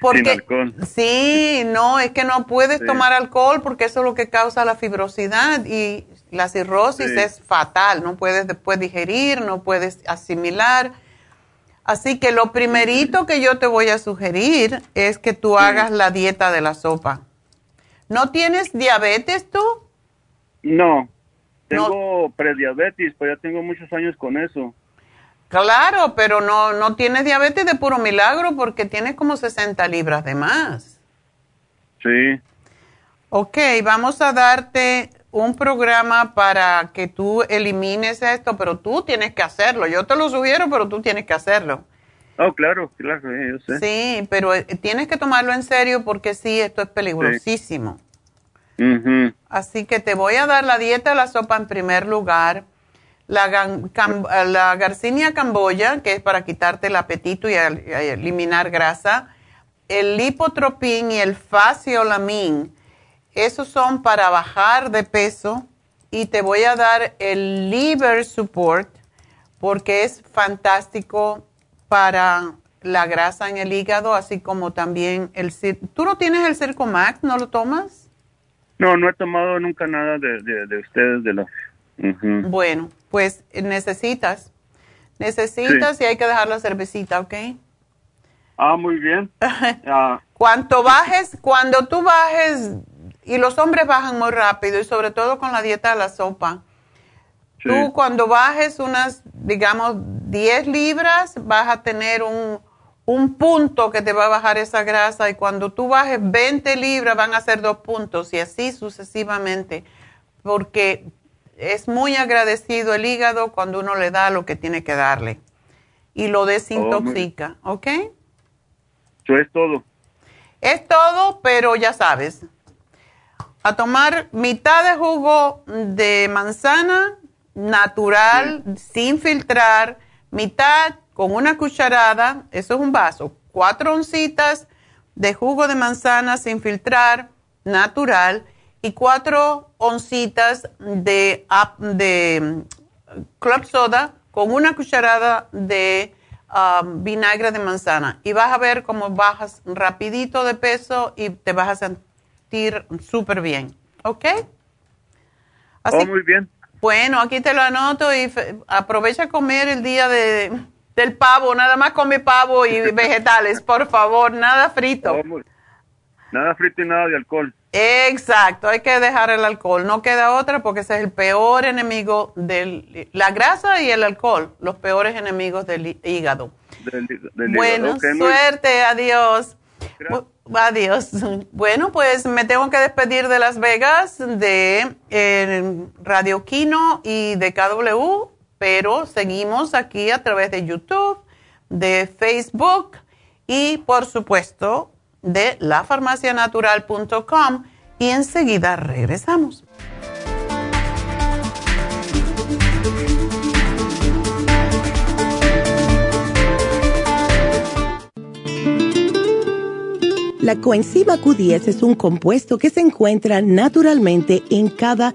Porque, alcohol. Sí, no, es que no puedes tomar alcohol porque eso es lo que causa la fibrosidad y la cirrosis es fatal, no puedes después digerir, no puedes asimilar. Así que lo primerito que yo te voy a sugerir es que tú hagas la dieta de la sopa. ¿No tienes diabetes tú? No, tengo prediabetes, pues ya tengo muchos años con eso. Claro, pero no, no tienes diabetes de puro milagro porque tienes como 60 libras de más. Sí. Ok, vamos a darte un programa para que tú elimines esto, pero tú tienes que hacerlo. Yo te lo sugiero, pero tú tienes que hacerlo. Oh, claro, claro, yo sé. Sí, pero eh, tienes que tomarlo en serio porque sí, esto es peligrosísimo. Así que te voy a dar la dieta de la sopa en primer lugar. La, garcinia camboya, que es para quitarte el apetito y, eliminar grasa. El lipotropín y el faciolamin. Esos son para bajar de peso. Y te voy a dar el liver support porque es fantástico para la grasa en el hígado, así como también el... ¿Tú no tienes el Circomax? ¿No lo tomas? No, no he tomado nunca nada de, de, ustedes, de los... Bueno, pues necesitas, necesitas y hay que dejar la cervecita, ¿ok? Ah, muy bien. Ah. Cuanto bajes, cuando tú bajes, y los hombres bajan muy rápido, y sobre todo con la dieta de la sopa, tú cuando bajes unas, digamos, 10 libras, vas a tener un un punto que te va a bajar esa grasa y cuando tú bajes 20 libras van a ser dos puntos y así sucesivamente, porque es muy agradecido el hígado cuando uno le da lo que tiene que darle y lo desintoxica, ¿ok? Eso es todo. Es todo, pero ya sabes, a tomar mitad de jugo de manzana natural, sin filtrar, mitad con una cucharada, eso es un vaso, cuatro oncitas de jugo de manzana sin filtrar, natural, y cuatro oncitas de, de mm, club soda con una cucharada de um, vinagre de manzana. Y vas a ver cómo bajas rapidito de peso y te vas a sentir súper bien. ¿Ok? Así, oh, muy bien. Bueno, aquí te lo anoto y aprovecha a comer el día de del pavo, nada más come pavo y vegetales, por favor, nada frito. nada frito y nada de alcohol. Exacto, hay que dejar el alcohol, no queda otra porque ese es el peor enemigo de la grasa y el alcohol, los peores enemigos del hígado. bueno, suerte, adiós. Adiós. Bueno, pues me tengo que despedir de Las Vegas, de eh, Radio Kino y de KW, pero seguimos aquí a través de YouTube, de Facebook y por supuesto de lafarmacianatural.com y enseguida regresamos. La coenzima Q10 es un compuesto que se encuentra naturalmente en cada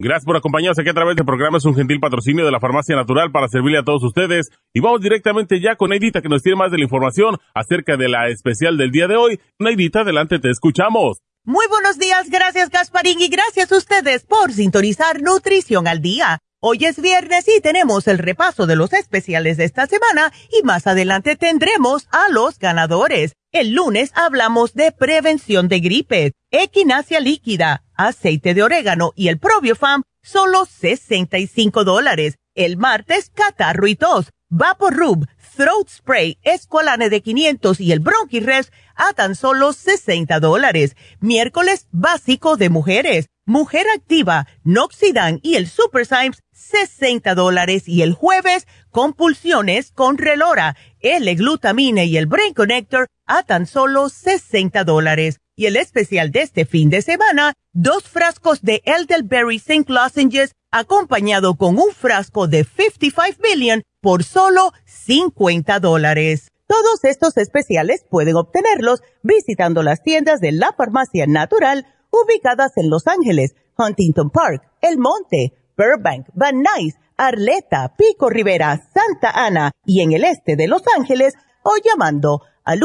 Gracias por acompañarnos aquí a través del programa. Es un gentil patrocinio de la Farmacia Natural para servirle a todos ustedes. Y vamos directamente ya con Neidita que nos tiene más de la información acerca de la especial del día de hoy. Neidita, adelante, te escuchamos. Muy buenos días, gracias Gasparín y gracias a ustedes por sintonizar Nutrición al Día. Hoy es viernes y tenemos el repaso de los especiales de esta semana y más adelante tendremos a los ganadores. El lunes hablamos de prevención de gripe, equinacia líquida, aceite de orégano y el probiofam, solo 65 dólares. El martes, catarro y tos, Vaporub, Throat Spray, Esqualane de 500 y el Bronchirest a tan solo 60 dólares. Miércoles, básico de mujeres, Mujer Activa, Noxidan y el Super Symes, 60 dólares y el jueves compulsiones con Relora, L-Glutamine y el Brain Connector a tan solo 60 dólares. Y el especial de este fin de semana, dos frascos de Elderberry Zinc Lozenges acompañado con un frasco de 55 Billion por solo 50 dólares. Todos estos especiales pueden obtenerlos visitando las tiendas de la farmacia natural ubicadas en Los Ángeles, Huntington Park, El Monte, Burbank, Van Nuys, Arleta, Pico Rivera, Santa Ana y en el este de Los Ángeles o llamando al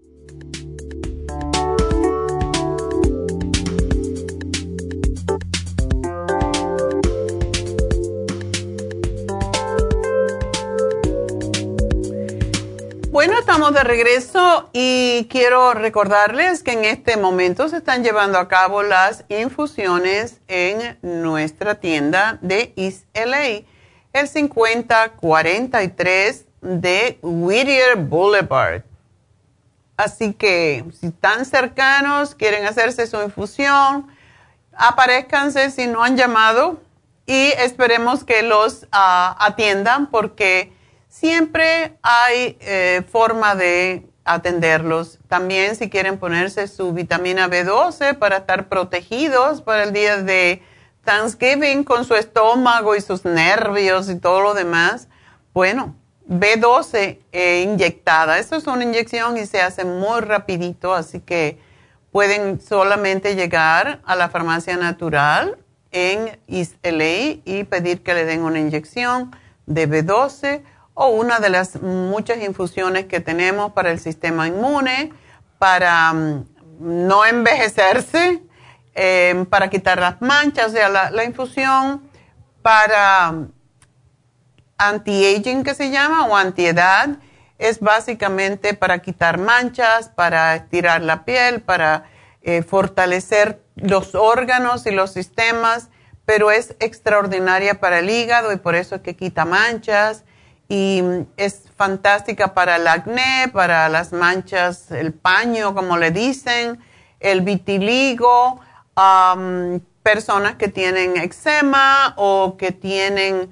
Bueno, estamos de regreso y quiero recordarles que en este momento se están llevando a cabo las infusiones en nuestra tienda de East LA, el 5043 de Whittier Boulevard. Así que si están cercanos, quieren hacerse su infusión, aparezcanse si no han llamado y esperemos que los ah, atiendan porque Siempre hay eh, forma de atenderlos. También si quieren ponerse su vitamina B12 para estar protegidos para el día de Thanksgiving con su estómago y sus nervios y todo lo demás. Bueno, B12 eh, inyectada. Esto es una inyección y se hace muy rapidito, así que pueden solamente llegar a la farmacia natural en East LA y pedir que le den una inyección de B12 o una de las muchas infusiones que tenemos para el sistema inmune, para mm, no envejecerse eh, para quitar las manchas, o sea, la, infusión para anti-aging que se llama o antiedad es básicamente para quitar manchas, para estirar la piel, para eh, fortalecer los órganos y los sistemas, pero es extraordinaria para el hígado y por eso es que quita manchas y es fantástica para el acné, para las manchas, el paño, como le dicen, el vitiligo, personas que tienen eczema o que tienen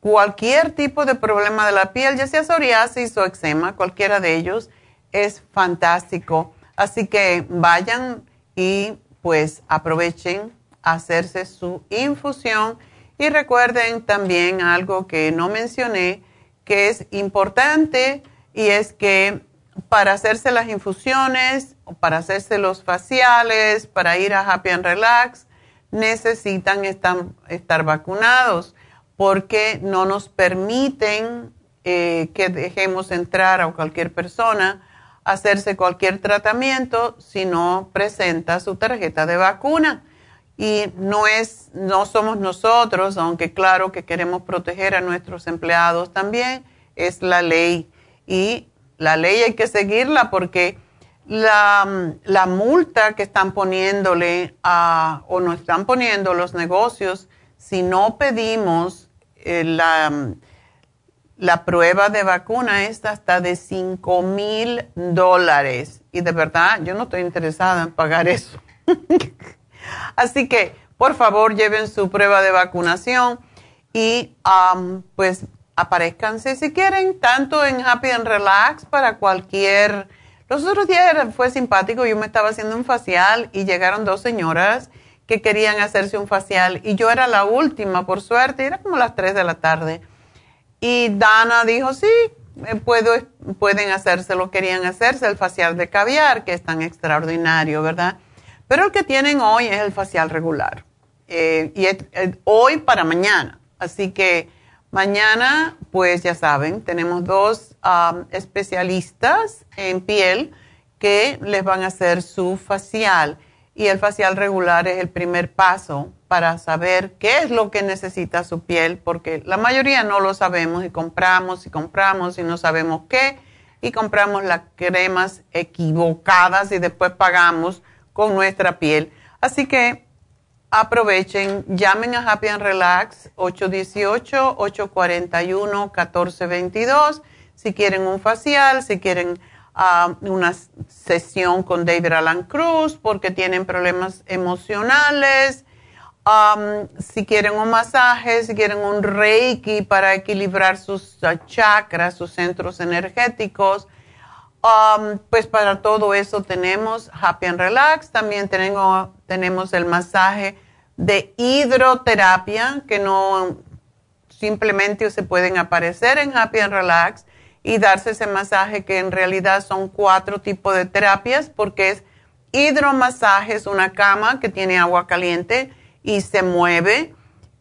cualquier tipo de problema de la piel, ya sea psoriasis o eczema, cualquiera de ellos, es fantástico. Así que vayan y pues aprovechen hacerse su infusión y recuerden también algo que no mencioné, que es importante y es que para hacerse las infusiones, para hacerse los faciales, para ir a Happy and Relax, necesitan estar, estar vacunados porque no nos permiten eh, que dejemos entrar a cualquier persona hacerse cualquier tratamiento si no presenta su tarjeta de vacuna y no es, no somos nosotros, aunque claro que queremos proteger a nuestros empleados también, es la ley. Y la ley hay que seguirla porque la, la multa que están poniéndole a, o nos están poniendo los negocios, si no pedimos eh, la, la prueba de vacuna es hasta de 5 mil dólares. Y de verdad, yo no estoy interesada en pagar eso. Así que, por favor, lleven su prueba de vacunación y pues aparezcanse si quieren, tanto en Happy and Relax para cualquier... Los otros días fue simpático, yo me estaba haciendo un facial y llegaron dos señoras que querían hacerse un facial y yo era la última, por suerte, era como las 3 de la tarde. Y Dana dijo, sí, eh, puedo, pueden hacérselo, querían hacerse el facial de caviar, que es tan extraordinario, ¿verdad? Pero el que tienen hoy es el facial regular. Eh, y es, hoy para mañana. Así que mañana, pues ya saben, tenemos dos especialistas en piel que les van a hacer su facial. Y el facial regular es el primer paso para saber qué es lo que necesita su piel, porque la mayoría no lo sabemos y compramos y compramos y no sabemos qué, y compramos las cremas equivocadas y después pagamos con nuestra piel. Así que aprovechen, llamen a Happy and Relax 818-841-1422 si quieren un facial, si quieren ah, una sesión con David Alan Cruz porque tienen problemas emocionales, si quieren un masaje, si quieren un reiki para equilibrar sus ah, chakras, sus centros energéticos Pues para todo eso tenemos Happy and Relax, también tenemos el masaje de hidroterapia, que no simplemente se pueden aparecer en Happy and Relax y darse ese masaje que en realidad son cuatro tipos de terapias porque es hidromasaje, es una cama que tiene agua caliente y se mueve.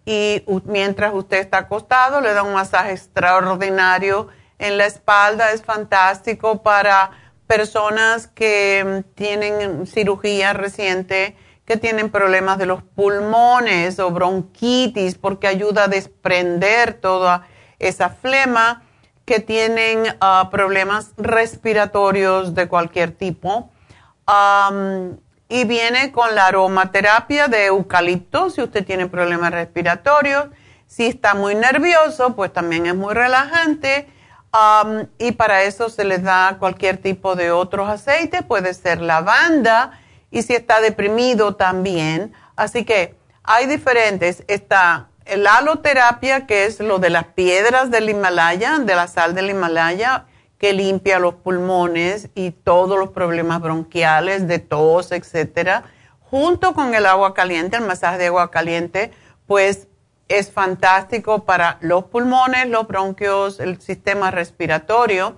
Y mientras usted está acostado le da un masaje extraordinario en la espalda es fantástico para personas que mm, tienen cirugía reciente, que tienen problemas de los pulmones o bronquitis, porque ayuda a desprender toda esa flema, que tienen ah, problemas respiratorios de cualquier tipo. y viene con la aromaterapia de eucalipto, si usted tiene problemas respiratorios. Si está muy nervioso, pues también es muy relajante Y para eso se les da cualquier tipo de otros aceites, puede ser lavanda y si está deprimido también. Así que hay diferentes. Está el aloterapia, que es lo de las piedras del Himalaya, de la sal del Himalaya, que limpia los pulmones y todos los problemas bronquiales, de tos, etcétera. Junto con el agua caliente, el masaje de agua caliente, pues es fantástico para los pulmones, los bronquios, el sistema respiratorio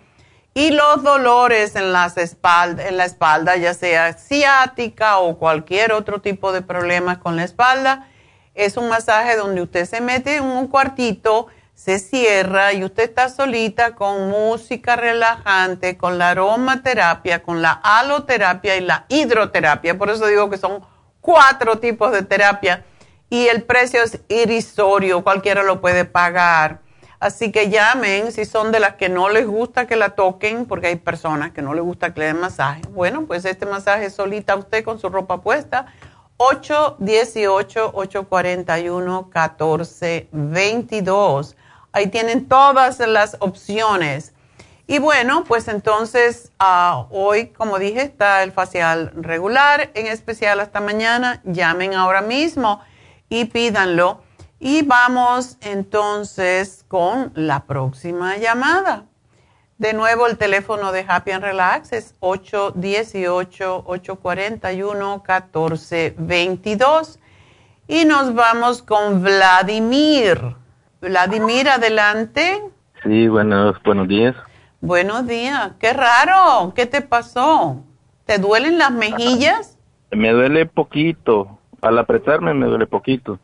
y los dolores en, las espalda, en la espalda, ya sea ciática o cualquier otro tipo de problemas con la espalda. Es un masaje donde usted se mete en un cuartito, se cierra y usted está solita con música relajante, con la aromaterapia, con la aloterapia y la hidroterapia. Por eso digo que son cuatro tipos de terapia y el precio es irrisorio, cualquiera lo puede pagar. Así que llamen si son de las que no les gusta que la toquen, porque hay personas que no les gusta que le den masaje. Bueno, pues este masaje solita usted con su ropa puesta. 818-841-1422. Ahí tienen todas las opciones. Y bueno, pues entonces ah, hoy, como dije, está el facial regular, en especial hasta mañana. Llamen ahora mismo y pídanlo. Y vamos entonces con la próxima llamada. De nuevo, el teléfono de Happy and Relax es 818-841-1422. Y nos vamos con Vladimir. Vladimir, adelante. Sí, buenos, buenos días. Buenos días. Qué raro. ¿Qué te pasó? ¿Te duelen las mejillas? Me duele poquito. Al apretarme me duele poquito.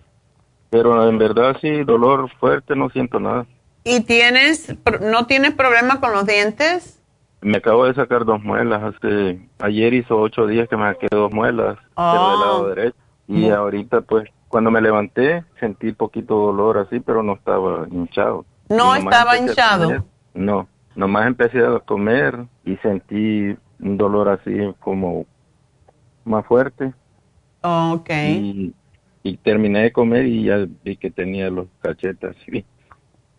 Pero en verdad sí, dolor fuerte, no siento nada. ¿Y tienes, no tienes problema con los dientes? Me acabo de sacar dos muelas. Hace, ayer hizo ocho días que me saqué dos muelas pero del lado Oh. derecho. Y ahorita pues cuando me levanté sentí poquito dolor así, pero no estaba hinchado. No estaba hinchado. comer. No, nomás empecé a comer y sentí un dolor así como más fuerte. Ok. Y, y terminé de comer y ya vi que tenía los cachetes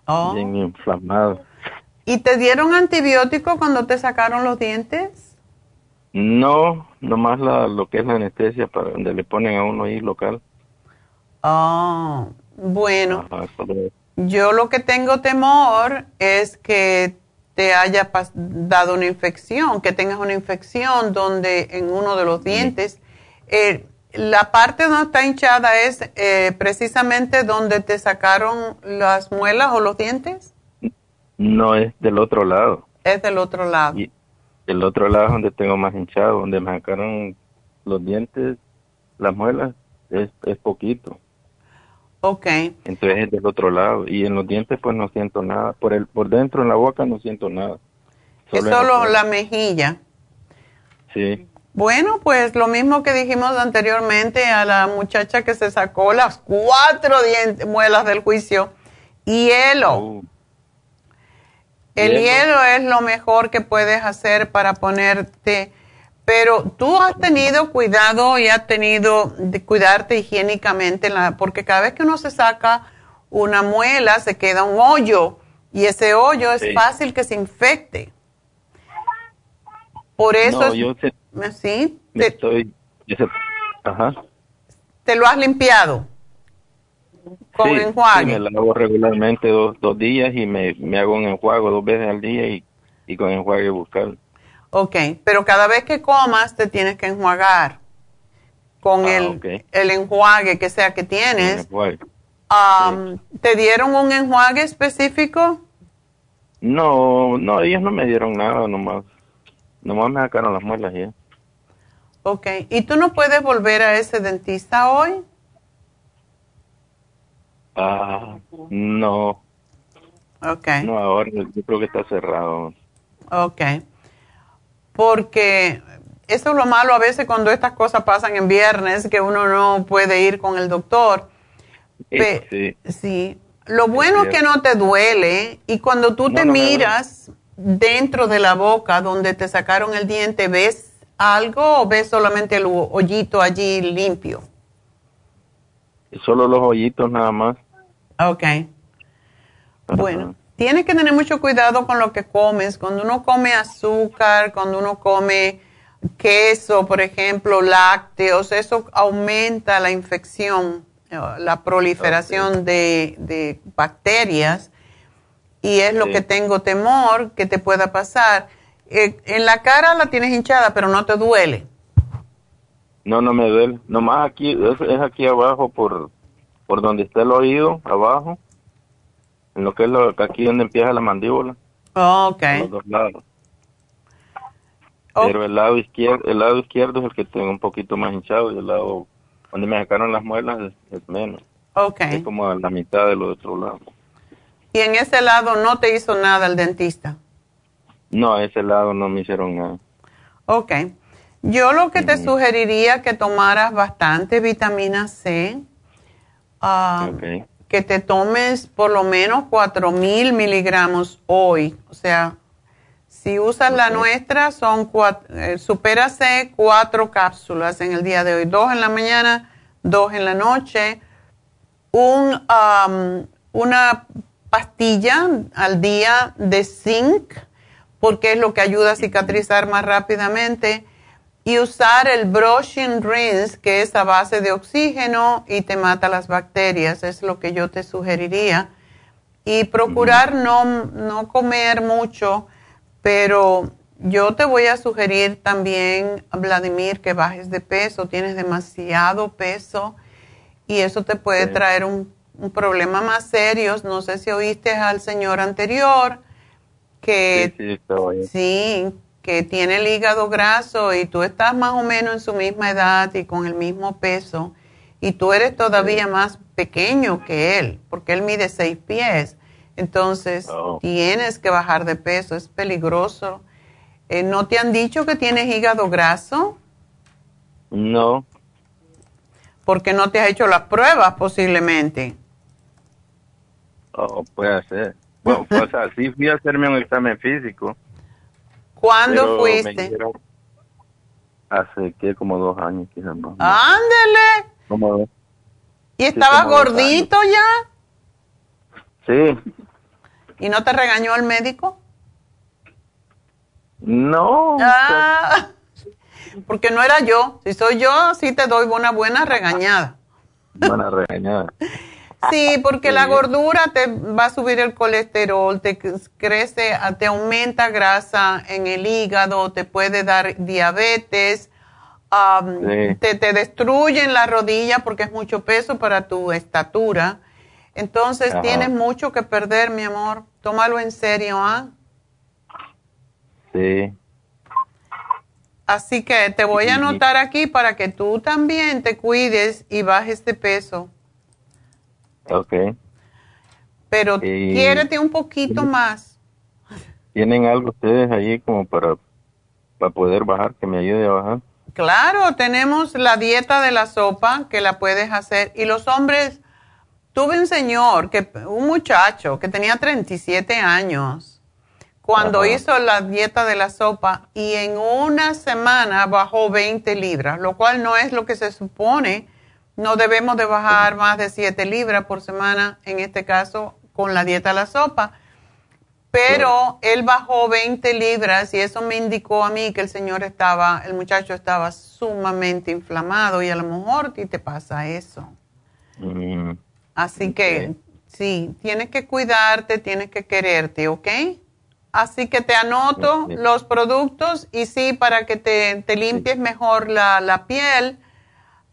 Oh. bien inflamados. ¿Y te dieron antibiótico cuando te sacaron los dientes? No, nomás la, lo que es la anestesia para donde le ponen a uno ahí local. Oh, bueno, Ajá, yo lo que tengo temor es que te haya dado una infección, que tengas una infección donde en uno de los dientes, eh, la parte donde está hinchada es eh, precisamente donde te sacaron las muelas o los dientes, No es del otro lado. es del otro lado. Y el otro lado es donde tengo más hinchado, donde me sacaron los dientes, las muelas, es, es poquito. Ok, Entonces es del otro lado. Y en los dientes pues no siento nada. Por el por dentro en la boca no siento nada. es Solo la mejilla. Sí. Bueno, pues lo mismo que dijimos anteriormente a la muchacha que se sacó las cuatro muelas del juicio. Hielo. Uh, El hielo. hielo es lo mejor que puedes hacer para ponerte. Pero tú has tenido cuidado y has tenido de cuidarte higiénicamente, porque cada vez que uno se saca una muela se queda un hoyo y ese hoyo es fácil que se infecte. Por eso no, es- yo sé- ¿sí? me Te, estoy... ajá. te lo has limpiado con sí, enjuague. sí, me lavo regularmente dos, dos días y me, me hago un enjuague dos veces al día y, y con enjuague bucal. Ok, pero cada vez que comas te tienes que enjuagar con Ah, el, el enjuague que sea que tienes. Um, ¿Te dieron un enjuague específico? No, no, ellos no me dieron nada nomás. Nomás me sacaron las muelas ya. Ok, ¿y tú no puedes volver a ese dentista hoy? Ah, no, Ok, no, ahora yo creo que está cerrado. ok. Porque eso es lo malo a veces cuando estas cosas pasan en viernes, que uno no puede ir con el doctor. Pe- Sí, Sí, lo bueno es que no te duele y cuando tú No, te no miras dentro de la boca donde te sacaron el diente, ¿ves algo o ves solamente el ho- hoyito allí limpio? solo los hoyitos nada más. Ok. Bueno, tienes que tener mucho cuidado con lo que comes. Cuando uno come azúcar, cuando uno come queso, por ejemplo, lácteos, eso aumenta la infección, eh, la proliferación de, de bacterias y es lo Sí. que tengo temor que te pueda pasar. Eh, en la cara la tienes hinchada, pero no te duele. No, no me duele. Nomás aquí, es, es aquí abajo por, por donde está el oído, abajo. En lo que es lo, aquí donde empieza la mandíbula. Ok. a Los dos lados. Oh. Pero el lado izquierdo, el lado izquierdo es el que tengo un poquito más hinchado y el lado donde me sacaron las muelas es, es menos. Ok. Es como a la mitad del otro lado. Y en ese lado no te hizo nada el dentista. No, ese lado no me hicieron nada. Ok. Yo lo que te sugeriría que tomaras bastante vitamina C, ah, que te tomes por lo menos 4000 miligramos hoy. O sea, si usas la nuestra, son cuatro, eh, supera C, cuatro cápsulas en el día de hoy, dos en la mañana, dos en la noche, un, una pastilla al día de zinc, porque es lo que ayuda a cicatrizar más rápidamente y usar el brushing rinse, que es a base de oxígeno y te mata las bacterias, es lo que yo te sugeriría. Y procurar no, no comer mucho, pero yo te voy a sugerir también, Vladimir, que bajes de peso, tienes demasiado peso y eso te puede traer un, un, problema más serio. No sé si oíste al señor anterior que sí, sí, sí que tiene el hígado graso y tú estás más o menos en su misma edad y con el mismo peso y tú eres todavía más pequeño que él, porque él mide seis pies. Entonces oh. tienes que bajar de peso, es peligroso. Eh, ¿No te han dicho que tienes hígado graso? No. Porque no te has hecho las pruebas posiblemente. Oh, puede ser. Bueno, pues así fui a hacerme un examen físico ¿Cuándo fuiste? Hace que como dos años quizás más. Ándele. Como dos. ¿Y estabas gordito ya? Sí. ¿Y no te regañó el médico? No. Ah, porque no era yo. Si soy yo, sí te doy una buena regañada. Buena regañada. Sí, porque la gordura te va a subir el colesterol, te crece, te aumenta grasa en el hígado, te puede dar diabetes, te, te destruyen la rodilla porque es mucho peso para tu estatura. Entonces tienes mucho que perder, mi amor. Tómalo en serio, ¿ah? Sí. Así que te voy a anotar aquí para que tú también te cuides y bajes de peso. Ok. Pero quiérete un poquito más. ¿Tienen algo ustedes allí como para, para poder bajar, que me ayude a bajar? Claro, tenemos la dieta de la sopa que la puedes hacer. Y los hombres, tuve un señor, que, un muchacho que tenía 37 años, cuando hizo la dieta de la sopa y en una semana bajó 20 libras, lo cual no es lo que se supone no debemos de bajar más de 7 libras por semana, en este caso con la dieta a la sopa. Pero él bajó 20 libras y eso me indicó a mí que el señor estaba, el muchacho estaba sumamente inflamado y a lo mejor ti te pasa eso. Mm. Así que sí, tienes que cuidarte, tienes que quererte, ¿ok? Así que te anoto los productos y sí, para que te, te limpies mejor la, la piel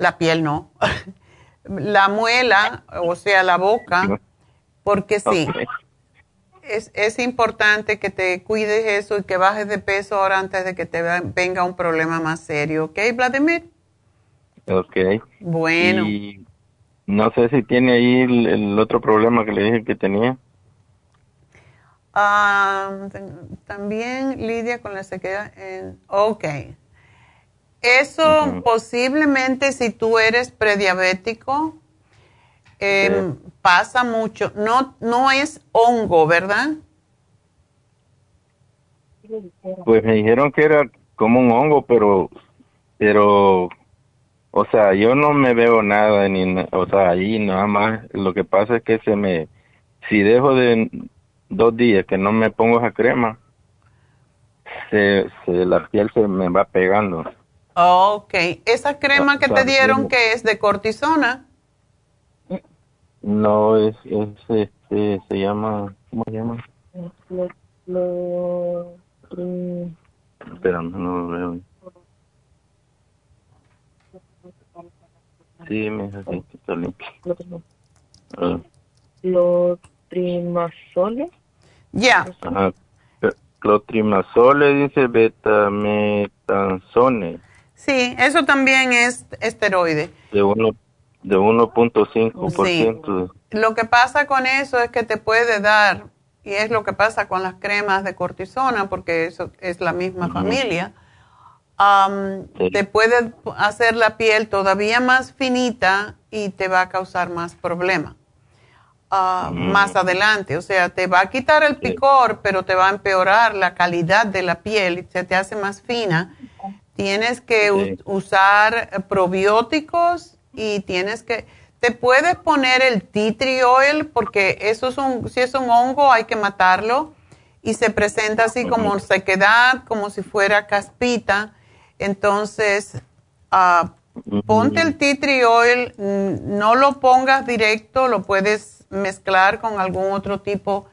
la piel no, la muela, o sea, la boca, porque sí, es, es importante que te cuides eso y que bajes de peso ahora antes de que te venga un problema más serio, ¿ok, Vladimir? Ok. Bueno. no sé si tiene ahí el, otro problema que le dije que tenía. Ah, también lidia con la sequedad en... Ok. Eso posiblemente si tú eres prediabético, em, pasa mucho. No, no es hongo, ¿verdad? Pues me dijeron que era como un hongo, pero, pero, o sea, yo no me veo nada, ni, o sea, ahí nada más. Lo que pasa es que se me, si dejo de dos días que no me pongo esa crema, se, se la piel se me va pegando. Ok, esa crema que te dieron que es de cortisona. No, es, es este, se llama, ¿cómo se llama? Espera, no lo veo. Sí, me dice que está limpio. Los trimazoles. Ya. Ajá. Clotrimazole dice betametanzone. Sí, eso también es esteroide. De uno de 1.5%. Sí. Lo que pasa con eso es que te puede dar, y es lo que pasa con las cremas de cortisona, porque eso es la misma familia, am, te puede hacer la piel todavía más finita y te va a causar más problemas ah, más adelante. O sea, te va a quitar el picor, pero te va a empeorar la calidad de la piel y se te hace más fina. Tienes que usar probióticos y tienes que... Te puedes poner el tea tree oil porque eso es un, si es un hongo hay que matarlo y se presenta así como sequedad, como si fuera caspita. Entonces, ah, ponte el tea tree oil, no lo pongas directo, lo puedes mezclar con algún otro tipo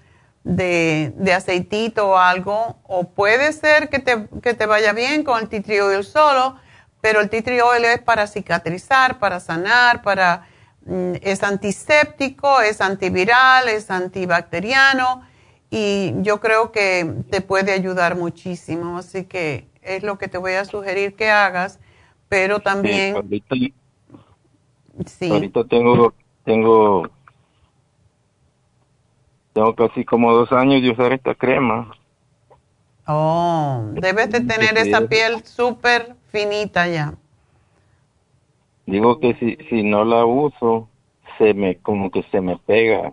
de, de aceitito o algo, o puede ser que te, que te vaya bien con el oil solo, pero el oil es para cicatrizar, para sanar, para mm, es antiséptico, es antiviral, es antibacteriano y yo creo que te puede ayudar muchísimo, así que es lo que te voy a sugerir que hagas, pero también ahorita, sí. ahorita tengo, tengo, tengo casi como dos años de usar esta crema. Oh, debes de tener Sí. esa piel súper finita ya. Digo que si, si no la uso, se me, como que se me pega.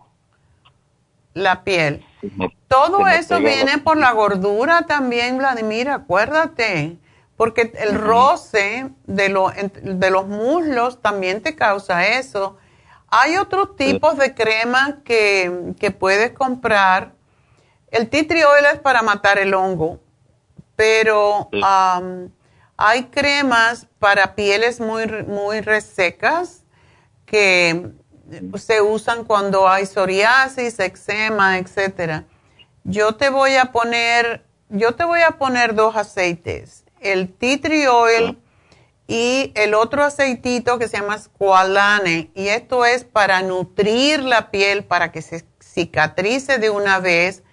La piel. me- Todo eso la- viene por la gordura también, Vladimir, acuérdate. Porque el roce de, lo- de los muslos también te causa eso. Hay otros tipos de crema que, que puedes comprar. El tea tree oil es para matar el hongo, pero hay cremas para pieles muy, muy resecas que se usan cuando hay psoriasis, eczema, etcétera. Yo te voy a poner, yo te voy a poner dos aceites, el tea tree oil y el otro aceitito que se llama squalane y esto es para nutrir la piel para que se cicatrice de una vez,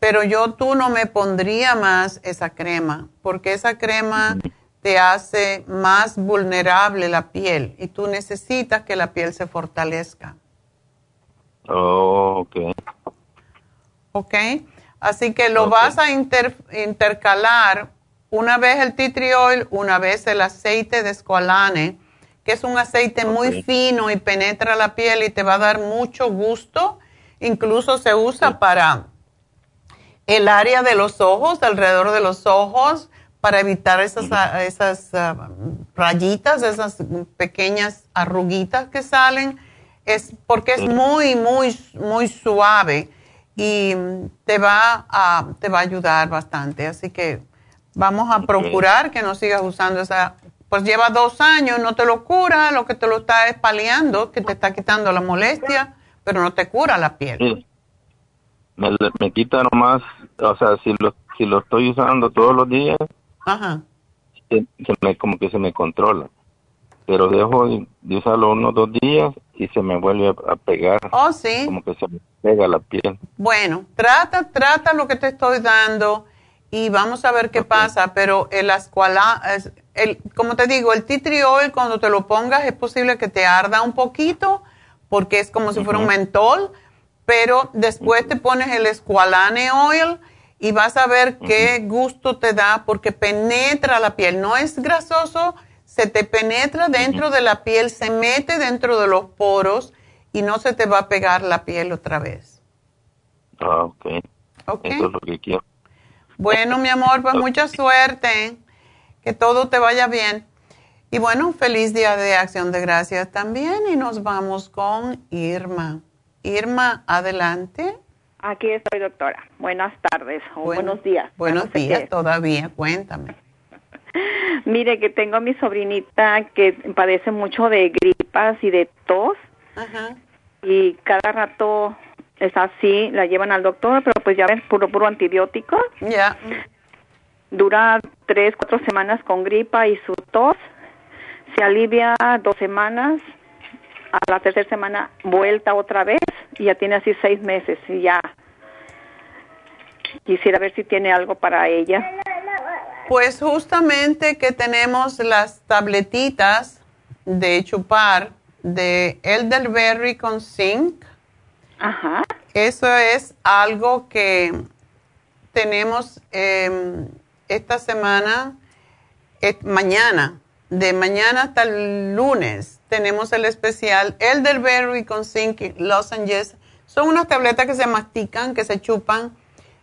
pero yo tú no me pondría más esa crema porque esa crema te hace más vulnerable la piel y tú necesitas que la piel se fortalezca. Oh, ok. ¿ok? Así que lo vas a inter- intercalar una vez el tea tree oil, una vez el aceite de squalane, que es un aceite muy fino y penetra la piel y te va a dar mucho gusto. Incluso se usa para el área de los ojos, alrededor de los ojos, para evitar esas, ah, esas ah, rayitas, esas pequeñas arruguitas que salen. Es porque es muy, muy, muy suave y te va a, te va a ayudar bastante. Así que vamos a procurar que no sigas usando esa. Pues lleva dos años, no te lo cura, lo que te lo está es paliando, que te está quitando la molestia, pero no te cura la piel. Sí. Me, me quita nomás, o sea, si lo, si lo estoy usando todos los días, Ajá. se, se me, como que se me controla. Pero dejo de, de usarlo unos dos días y se me vuelve a, a pegar. Oh, sí. Como que se me pega la piel. Bueno, trata, trata lo que te estoy dando y vamos a ver qué pasa, pero el ascuala, es- el, como te digo, el oil cuando te lo pongas es posible que te arda un poquito porque es como si fuera un mentol, pero después te pones el esqualane oil y vas a ver qué gusto te da porque penetra la piel, no es grasoso, se te penetra dentro de la piel, se mete dentro de los poros y no se te va a pegar la piel otra vez. Ah, ok. Ok. Eso es lo que quiero. Bueno, mi amor, pues mucha suerte. Que todo te vaya bien. Y bueno, feliz día de acción de gracias también. Y nos vamos con Irma. Irma, adelante. Aquí estoy, doctora. Buenas tardes o Bueno, buenos días. Buenos No sé días qué. todavía, cuéntame. Mire que tengo a mi sobrinita que padece mucho de gripas y de tos Ajá. y cada rato es así, la llevan al doctor, pero pues ya ven, puro, puro antibiótico. Ya. Dura tres, cuatro semanas con gripa y su tos. Se alivia dos semanas. A la tercera semana vuelta otra vez y ya tiene así seis meses y ya. Quisiera ver si tiene algo para ella. Pues justamente que tenemos las tabletitas de chupar de elderberry con zinc. Ajá. Eso es algo que tenemos eh, esta semana eh, mañana, de mañana hasta el lunes, tenemos el especial Elderberry con zinc lozenges. Son unas tabletas que se mastican, que se chupan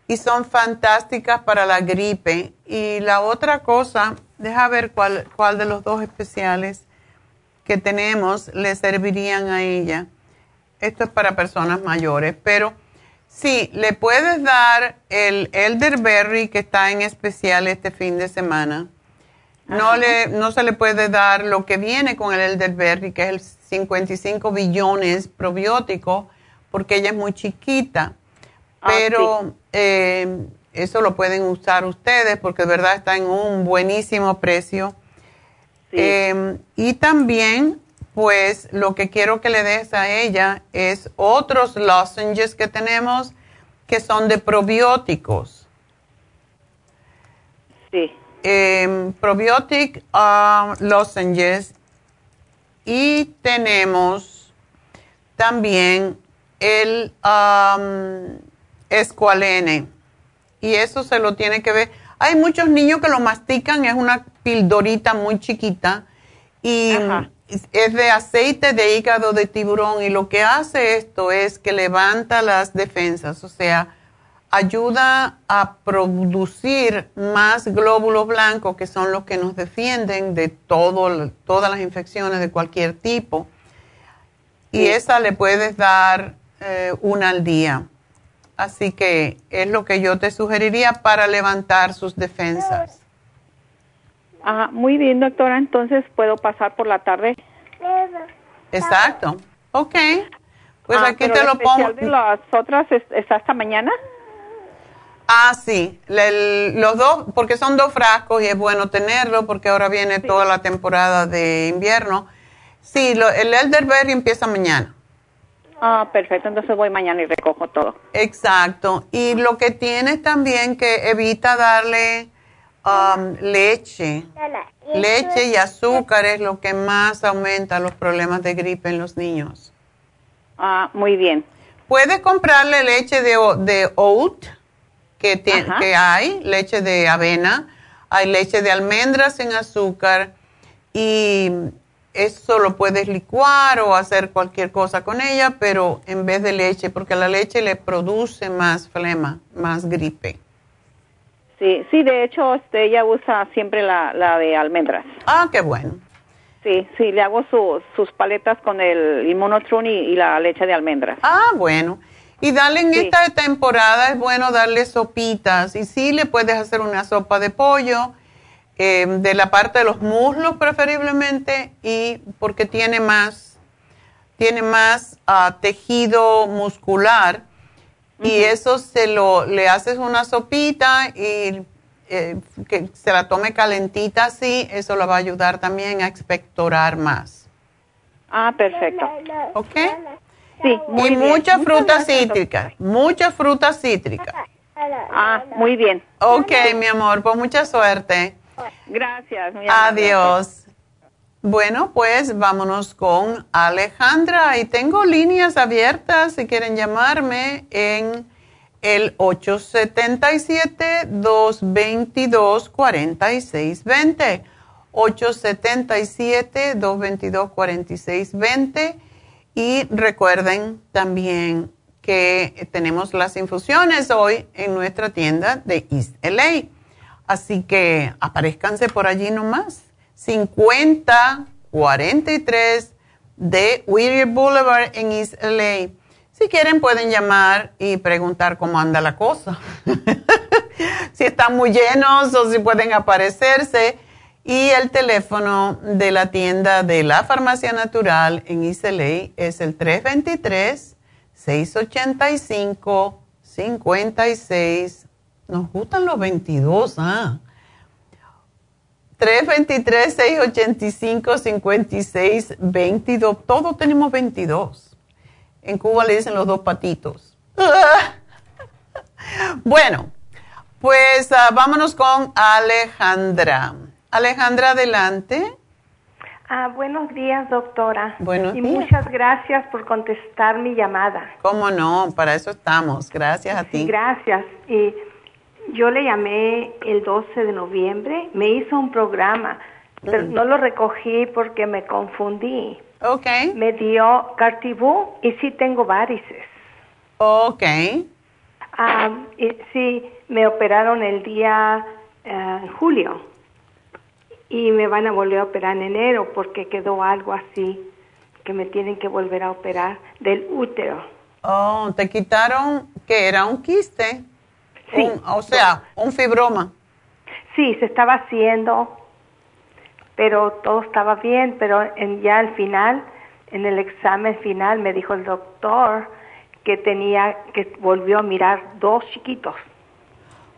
y son fantásticas para la gripe. Y la otra cosa, deja ver cuál, cuál de los dos especiales que tenemos le servirían a ella. Esto es para personas mayores, pero sí, le puedes dar el elderberry que está en especial este fin de semana. No, le, no se le puede dar lo que viene con el elderberry, que es el 55 billones probiótico, porque ella es muy chiquita. Ah, Pero eh, eso lo pueden usar ustedes porque de verdad está en un buenísimo precio. Eh, y también, pues, lo que quiero que le des a ella es otros lozenges que tenemos que son de probióticos. Sí. Eh, probiotic ah, lozenges y tenemos también el um, escualene y eso se lo tiene que ver. Hay muchos niños que lo mastican, es una pildorita muy chiquita y es de aceite de hígado de tiburón y lo que hace esto es que levanta las defensas, o sea, ayuda a producir más glóbulos blancos que son los que nos defienden de todo, todas las infecciones de cualquier tipo. Y esa le puedes dar eh, una al día. Así que es lo que yo te sugeriría para levantar sus defensas. Ajá, muy bien, doctora. Entonces puedo pasar por la tarde. Exacto. Ok. Pues Ah, aquí te lo pongo. de las otras es, es hasta mañana. Ah, sí. Le- los dos, porque son dos frascos y es bueno tenerlo porque ahora viene toda la temporada de invierno. Sí, lo- el elderberry empieza mañana. Ah, perfecto. Entonces voy mañana y recojo todo. Exacto. Y lo que tienes también que evita darle um, leche. Leche y azúcar es lo que más aumenta los problemas de gripe en los niños. Ah, muy bien. Puedes comprarle leche de, de oat, que, que hay, leche de avena, hay leche de almendras sin azúcar y eso lo puedes licuar o hacer cualquier cosa con ella, pero en vez de leche, porque la leche le produce más flema, más gripe. Sí, sí, de hecho, este, ella usa siempre la, la de almendras. Ah, qué bueno. Sí, sí, le hago su- sus paletas con el inmunotron y, y la leche de almendras. Ah, bueno. Y darle en esta temporada es bueno darle sopitas. Y sí le puedes hacer una sopa de pollo, eh, de la parte de los muslos preferiblemente, y porque tiene más, tiene más ah, tejido muscular. Y eso se lo, le haces una sopita y eh, que se la tome calentita así, eso la va a ayudar también a expectorar más. Ah, perfecto. ¿Ok? Sí, muy y frutas gracias, cítricas, muchas frutas cítricas. Ah, muy bien. Ok, mi amor, pues mucha suerte. Gracias. muy amable. Adiós. Bueno, pues vámonos con Alejandra y tengo líneas abiertas si quieren llamarme en el 877-222-4620. 877-222-4620. Y recuerden también que tenemos las infusiones hoy en nuestra tienda de East LA. Así que aparezcanse por allí nomás. 5043 de Whittier Boulevard en East LA. Si quieren pueden llamar y preguntar cómo anda la cosa. si están muy llenos o si pueden aparecerse. Y el teléfono de la tienda de la Farmacia Natural en LA es el 323-685-56. Nos gustan los 22, ah. 323-685-5622. Todos tenemos 22. En Cuba le dicen los dos patitos. Bueno, pues ah, vámonos con Alejandra. Alejandra, adelante. Ah, buenos días, doctora. Buenos y días. muchas gracias por contestar mi llamada. ¿Cómo no? Para eso estamos. Gracias a ti. Gracias. Y Yo le llamé el 12 de noviembre, me hizo un programa, pero Mm. no lo recogí porque me confundí. Ok. Me dio Cartibú y sí tengo varices. Ok. Ah, y sí, me operaron el día eh, julio y me van a volver a operar en enero porque quedó algo así que me tienen que volver a operar del útero. Oh, te quitaron que era un quiste. Sí. Un- o sea, un fibroma. Sí, se estaba haciendo, pero todo estaba bien, pero en, ya al final, en el examen final, me dijo el doctor que tenía, que volvió a mirar dos chiquitos.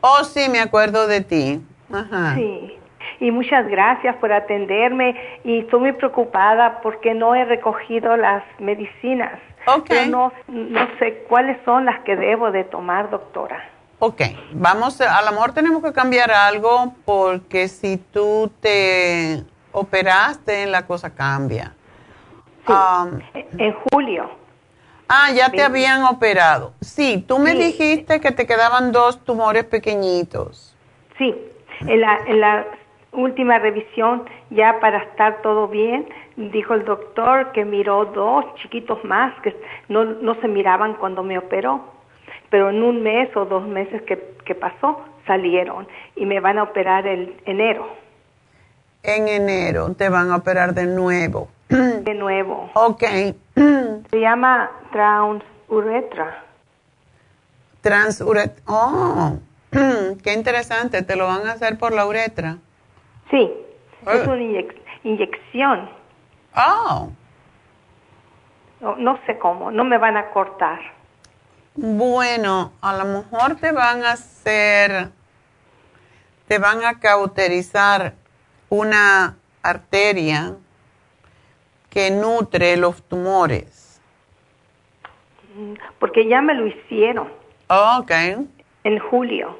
Oh, sí, me acuerdo de ti. Ajá. Sí. Y muchas gracias por atenderme y estoy muy preocupada porque no he recogido las medicinas. Pero no, no sé cuáles son las que debo de tomar, doctora. Ok, vamos, a lo mejor tenemos que cambiar algo porque si tú te operaste, la cosa cambia. Um, En julio. ah, ya te Sí. habían operado. Sí, tú me Sí. dijiste que te quedaban dos tumores pequeñitos. Sí, en la, en la última revisión, ya para estar todo bien, dijo el doctor que miró dos chiquitos más que no, no se miraban cuando me operó, pero en un mes o dos meses que, que pasó salieron y me van a operar el enero. En enero te van a operar de nuevo. De nuevo. Ok. Se llama transuretra. Transuret. Oh, qué interesante. Te lo van a hacer por la uretra. Sí, es Eh. una inyec- inyección. Oh. No, no sé cómo, no me van a cortar. Bueno, a lo mejor te van a hacer, te van a cauterizar una arteria que nutre los tumores. Mm, Porque ya me lo hicieron Oh, ok, en julio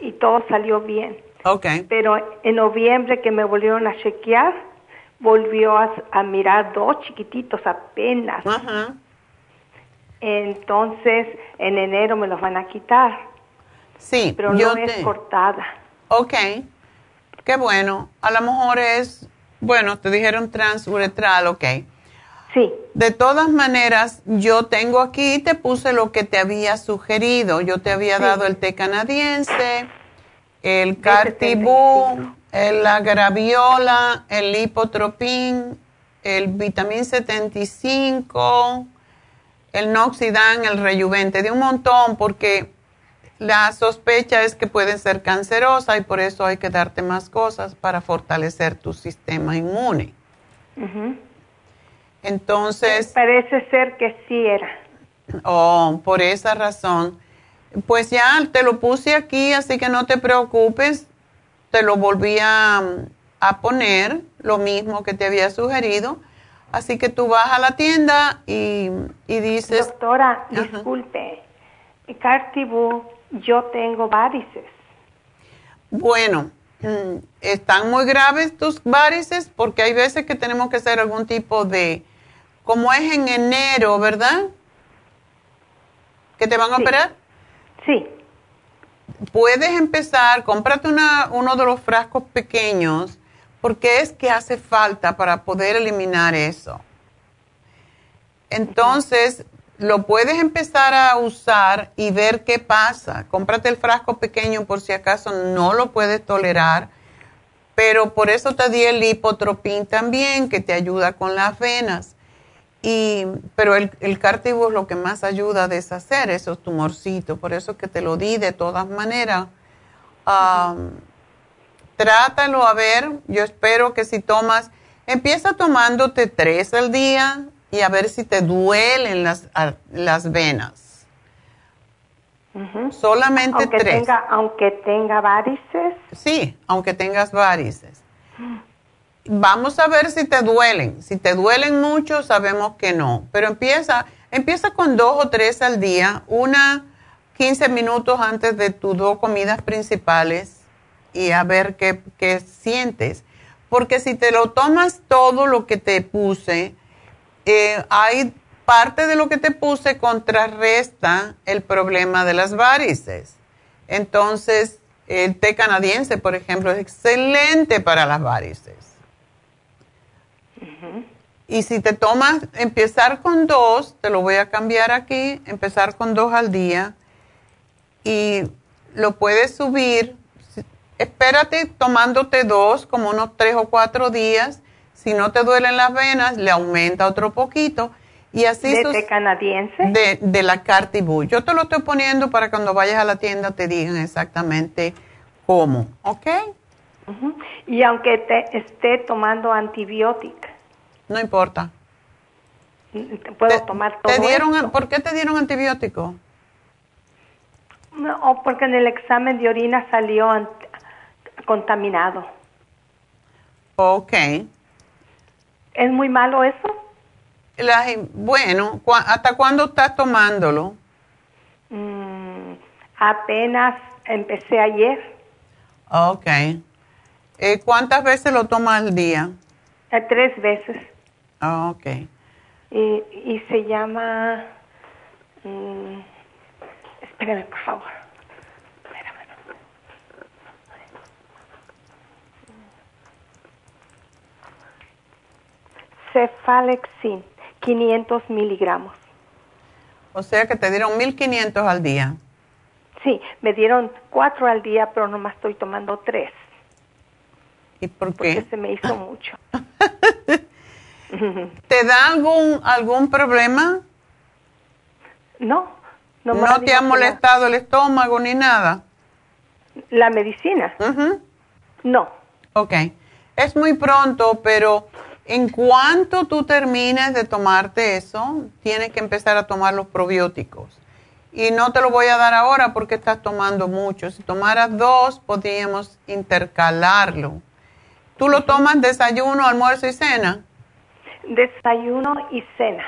y todo salió bien. ok. Pero en noviembre que me volvieron a chequear, volvió a, a mirar dos chiquititos apenas. Ajá. Entonces, en enero me los van a quitar. Sí, Pero yo no es cortada. Ok, qué bueno. A lo mejor es, bueno, te dijeron transuretral, ok. Sí. De todas maneras, yo tengo aquí, te puse lo que te había sugerido. Yo te había dado el té canadiense, el cartibú, el, la graviola, el lipotropín, el vitamín 75, el noxidan, el reyuvente, de un montón, porque la sospecha es que pueden ser cancerosas y por eso hay que darte más cosas para fortalecer tu sistema inmune. Entonces, Parece ser que sí era. oh, por esa razón, pues ya te lo puse aquí, así que no te preocupes, te lo volví a, a poner, lo mismo que te había sugerido. Así que tú vas a la tienda y, y dices... Doctora, disculpe. Cartibú, yo tengo varices. Bueno, mm, están muy graves tus varices porque hay veces que tenemos que hacer algún tipo de, como es en enero, ¿verdad? ¿Que te van a operar? Sí. Puedes empezar, cómprate una, uno de los frascos pequeños porque es que hace falta para poder eliminar eso. Entonces, lo puedes empezar a usar y ver qué pasa. Cómprate el frasco pequeño por si acaso no lo puedes tolerar, pero por eso te di el lipotropín también, que te ayuda con las venas. Y, pero el, el es lo que más ayuda a deshacer esos tumorcitos, por eso que te lo di de todas maneras. Trátalo a ver, yo espero que si tomas, empieza tomándote tres al día y a ver si te duelen las, las venas. Solamente aunque tres. Tenga, aunque tenga varices. Sí, aunque tengas varices. Vamos a ver si te duelen. Si te duelen mucho, sabemos que no. Pero empieza, empieza con dos o tres al día, una 15 minutos antes de tus dos comidas principales y a ver qué, qué sientes. Porque si te lo tomas todo lo que te puse, eh, hay parte de lo que te puse contrarresta el problema de las varices. Entonces, El té canadiense, por ejemplo, es excelente para las varices. Y si te tomas, empezar con dos, te lo voy a cambiar aquí, empezar con dos al día y lo puedes subir. Espérate tomándote dos, como unos tres o cuatro días. Si no te duelen las venas, le aumenta otro poquito. Y así ¿De té canadiense? De, de la Cartibú. Yo te lo estoy poniendo para cuando vayas a la tienda te digan exactamente cómo, ¿ok? Y aunque te esté tomando antibiótico. No importa. ¿Puedo tomar todo ¿Te dieron, esto? ¿Por qué te dieron antibiótico? No, porque en el examen de orina salió contaminado. Ok. ¿Es muy malo eso? La- bueno, ¿cu- ¿hasta cuándo estás tomándolo? Mm, apenas empecé ayer, Ok. Eh, ¿Cuántas veces lo tomas al día? eh, tres veces. Ah, Ok. Y, y se llama... mm, espérame, por favor. Cefalexin, 500 miligramos. O sea que te dieron 1500 al día. Sí, me dieron cuatro al día, pero nomás estoy tomando tres. ¿Y por Porque qué? se me hizo mucho. ¿Te da algún, algún problema? No. ¿No te ha molestado el estómago ni nada? La, la medicina. No. Ok. Es muy pronto, pero en cuanto tú termines de tomarte eso, tienes que empezar a tomar los probióticos. Y no te lo voy a dar ahora porque estás tomando mucho. Si tomaras dos, podríamos intercalarlo. ¿Tú lo tomas desayuno, almuerzo y cena? Desayuno y cena.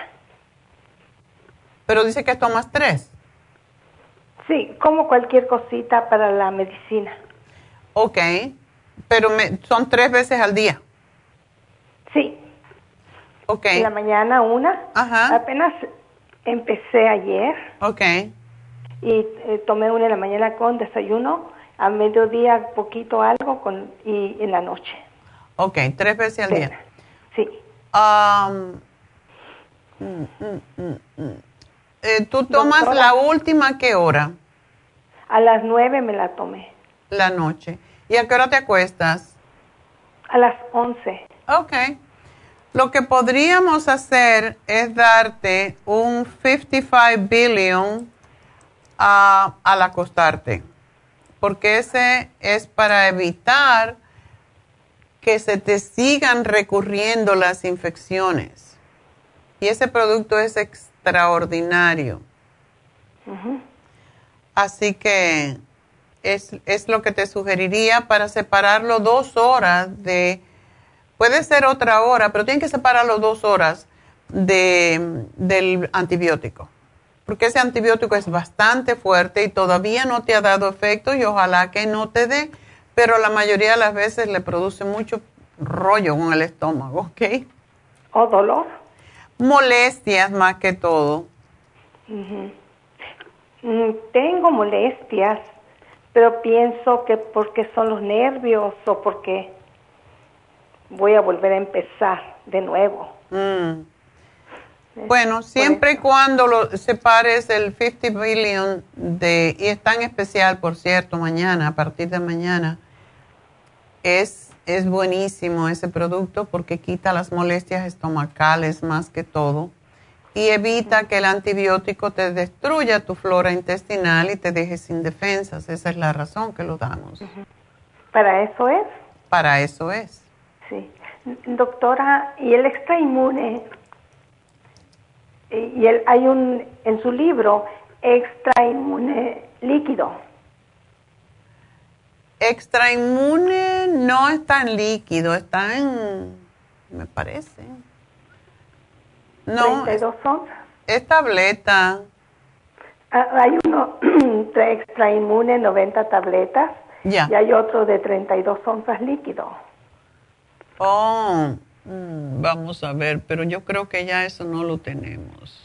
Pero dice que tomas tres. Sí, como cualquier cosita para la medicina. Ok. Pero me- son tres veces al día. Sí. Ok. En la mañana una. Ajá. Apenas empecé ayer Ok. y eh, tomé una en la mañana con desayuno, a mediodía poquito algo con y en la noche. Ok, tres veces al día. Sí. Mm, mm, mm. Eh, ¿Tú tomas Doctora. la última qué hora? A las nueve me la tomé. La noche. ¿Y a qué hora te acuestas? A las once. Ok. Lo que podríamos hacer es darte un 55 billion a- al acostarte, porque ese es para evitar que se te sigan recurriendo las infecciones. Y ese producto es extraordinario. Así que es, es lo que te sugeriría para separarlo dos horas de, puede ser otra hora, pero tienen que separarlo dos horas de, del antibiótico. Porque ese antibiótico es bastante fuerte y todavía no te ha dado efecto y ojalá que no te dé, pero la mayoría de las veces le produce mucho rollo con el estómago, ¿ok? ¿O dolor? Molestias más que todo. Mm, Tengo molestias, pero pienso que porque son los nervios o porque voy a volver a empezar de nuevo. Mm. Bueno, siempre y cuando lo separes el 50 billion de, y es tan especial, por cierto, mañana, a partir de mañana, es, es buenísimo ese producto porque quita las molestias estomacales más que todo y evita que el antibiótico te destruya tu flora intestinal y te deje sin defensas. Esa es la razón que lo damos. ¿Para eso es? Para eso es. Sí. Doctora, ¿y el extra inmune? Y el, hay un, en su libro, extra inmune líquido. Extra inmune no está en líquido, está en, me parece. No, 32 onzas. es tableta. Ah, hay uno extra inmune, 90 tabletas. Ya. Y hay otro de 32 onzas líquido. Oh, mm, vamos a ver, pero yo creo que ya eso no lo tenemos.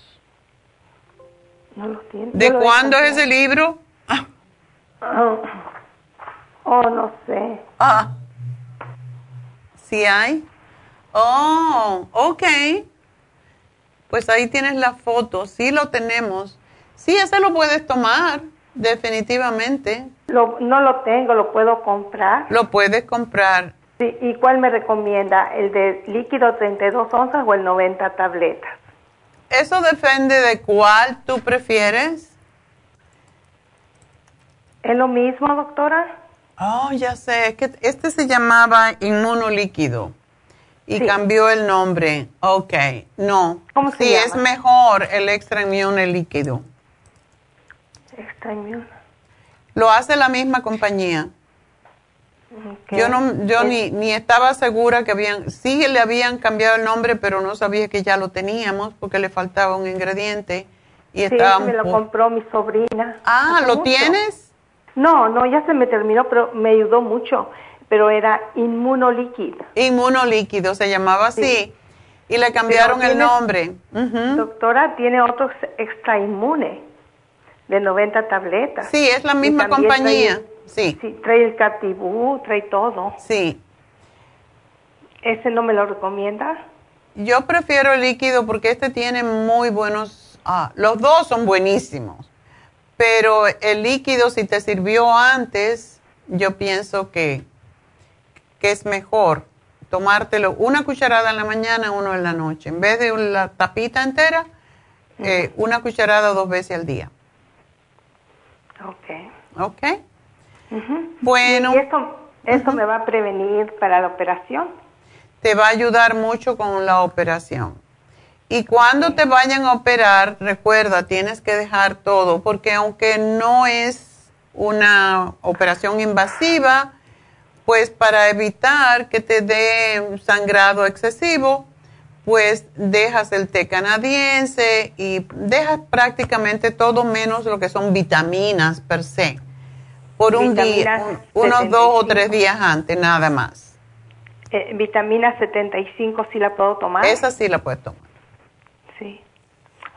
No lo tiene. ¿De cuándo es ese libro? Ah, Oh, no sé. Ah. ¿Sí hay? Oh, ok. Pues ahí tienes la foto. Sí lo tenemos. Sí, ese lo puedes tomar, definitivamente. Lo, no lo tengo, lo puedo comprar. Lo puedes comprar. Sí, ¿y cuál me recomienda? ¿El de líquido 32 onzas o el 90 tabletas? Eso depende de cuál tú prefieres. ¿Es lo mismo, doctora? Oh, ya sé, que este se llamaba inmunolíquido y cambió el nombre. Ok, no. ¿Cómo se sí, llama? es mejor el extra inmune líquido. Extra inmune. Lo hace la misma compañía. Yo no, yo ni, ni estaba segura que habían, sí le habían cambiado el nombre, pero no sabía que ya lo teníamos porque le faltaba un ingrediente y Sí, estaba me lo compró mi sobrina. Ah, ¿lo mucho. tienes? No, no, ya se me terminó, pero me ayudó mucho. Pero era inmunolíquido. Inmunolíquido, se llamaba así. Sí. Y le cambiaron el nombre. Doctora, tiene otro extra inmune de 90 tabletas. Sí, es la misma compañía. Sí. Sí, trae el catibú, trae todo. Sí. ¿Ese no me lo recomienda? Yo prefiero el líquido porque este tiene muy buenos, ah, los dos son buenísimos, pero el líquido si te sirvió antes, yo pienso que, que es mejor tomártelo una cucharada en la mañana, uno en la noche, en vez de la tapita entera, eh, una cucharada dos veces al día. Ok. ¿Ok? Bueno. ¿Y esto, esto me va a prevenir para la operación? te va a ayudar mucho con la operación. Y cuando te vayan a operar, recuerda, tienes que dejar todo, porque aunque no es una operación invasiva, pues para evitar que te dé sangrado excesivo, pues dejas el té canadiense y dejas prácticamente todo menos lo que son vitaminas per se, por un día, un- unos dos o 75. tres días antes, nada más. Eh, vitamina 75, ¿sí la puedo tomar? Esa sí la puedes tomar. Sí.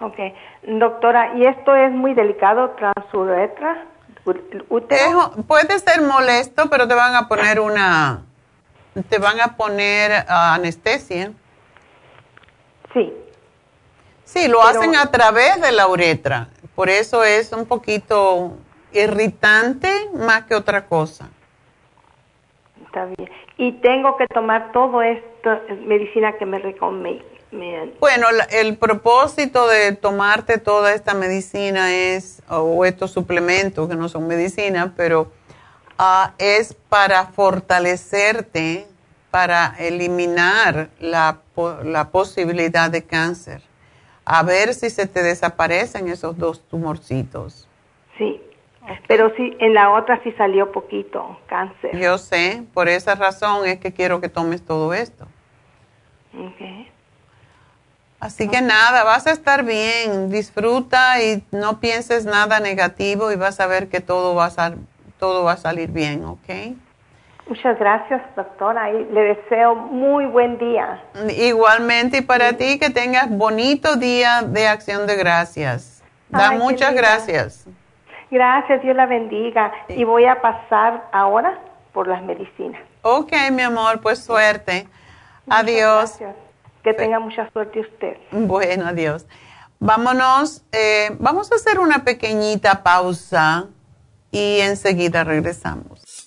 Ok. Doctora, ¿y esto es muy delicado, transuretra? Dejo- puede ser molesto, pero te van a poner una, te van a poner ah, anestesia. Sí. Sí, lo Pero- hacen a través de la uretra. Por eso es un poquito irritante más que otra cosa. Está bien. Y tengo que tomar todo esto, eh, medicina que me recomiendan. Bueno, el propósito de tomarte toda esta medicina es, o estos suplementos que no son medicina, pero ah, es para fortalecerte, para eliminar la, la posibilidad de cáncer. A ver si se te desaparecen esos dos tumorcitos. Sí. Pero sí, en la otra sí salió poquito cáncer. Yo sé, por esa razón es que quiero que tomes todo esto. Ok. Así que nada, vas a estar bien, disfruta y no pienses nada negativo y vas a ver que todo va a, sal- todo va a salir bien, ¿ok? Muchas gracias, doctora, y le deseo muy buen día. Igualmente y para ti que tengas bonito día de acción de gracias. Da Ay, muchas gracias. Gracias, Dios la bendiga. Y voy a pasar ahora por las medicinas. Ok, mi amor, pues suerte. Adiós. Gracias. Que tenga mucha suerte usted. Bueno, adiós. Vámonos, eh, vamos a hacer una pequeñita pausa y enseguida regresamos.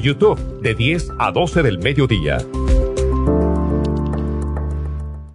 YouTube de 10 a 12 del mediodía.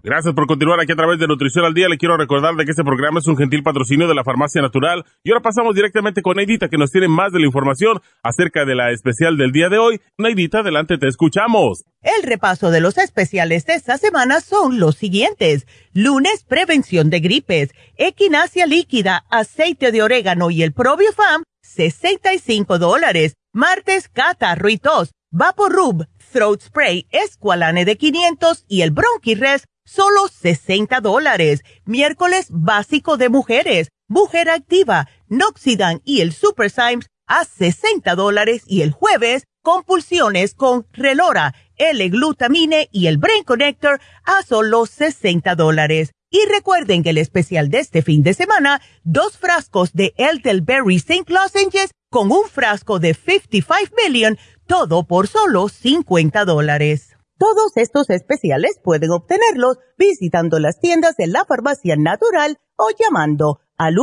Gracias por continuar aquí a través de Nutrición al Día. Le quiero recordar de que este programa es un gentil patrocinio de la Farmacia Natural. Y ahora pasamos directamente con Neidita, que nos tiene más de la información acerca de la especial del día de hoy. Neidita, adelante, te escuchamos. El repaso de los especiales de esta semana son los siguientes. Lunes, prevención de gripes, equinacia líquida, aceite de orégano y el probiofam, 65 dólares. Martes, catarro y tos, Vaporub, Throat Spray, Esqualane de 500 y el Bronchirres, solo 60 dólares. Miércoles básico de mujeres, mujer activa, Noxidan y el Super Symes a 60 dólares y el jueves compulsiones con Relora, L-glutamine y el Brain Connector a solo 60 dólares. Y recuerden que el especial de este fin de semana, dos frascos de Elderberry St. Lozenges con un frasco de 55 million, todo por solo 50 dólares. Todos estos especiales pueden obtenerlos visitando las tiendas de la farmacia natural o llamando al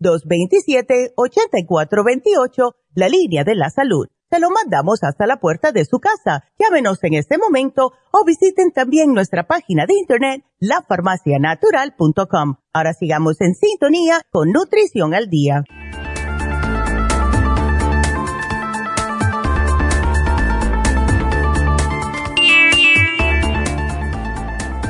1-800-227-8428, la línea de la salud. Se lo mandamos hasta la puerta de su casa. Llámenos en este momento o visiten también nuestra página de internet, lafarmacianatural.com. Ahora sigamos en sintonía con Nutrición al Día.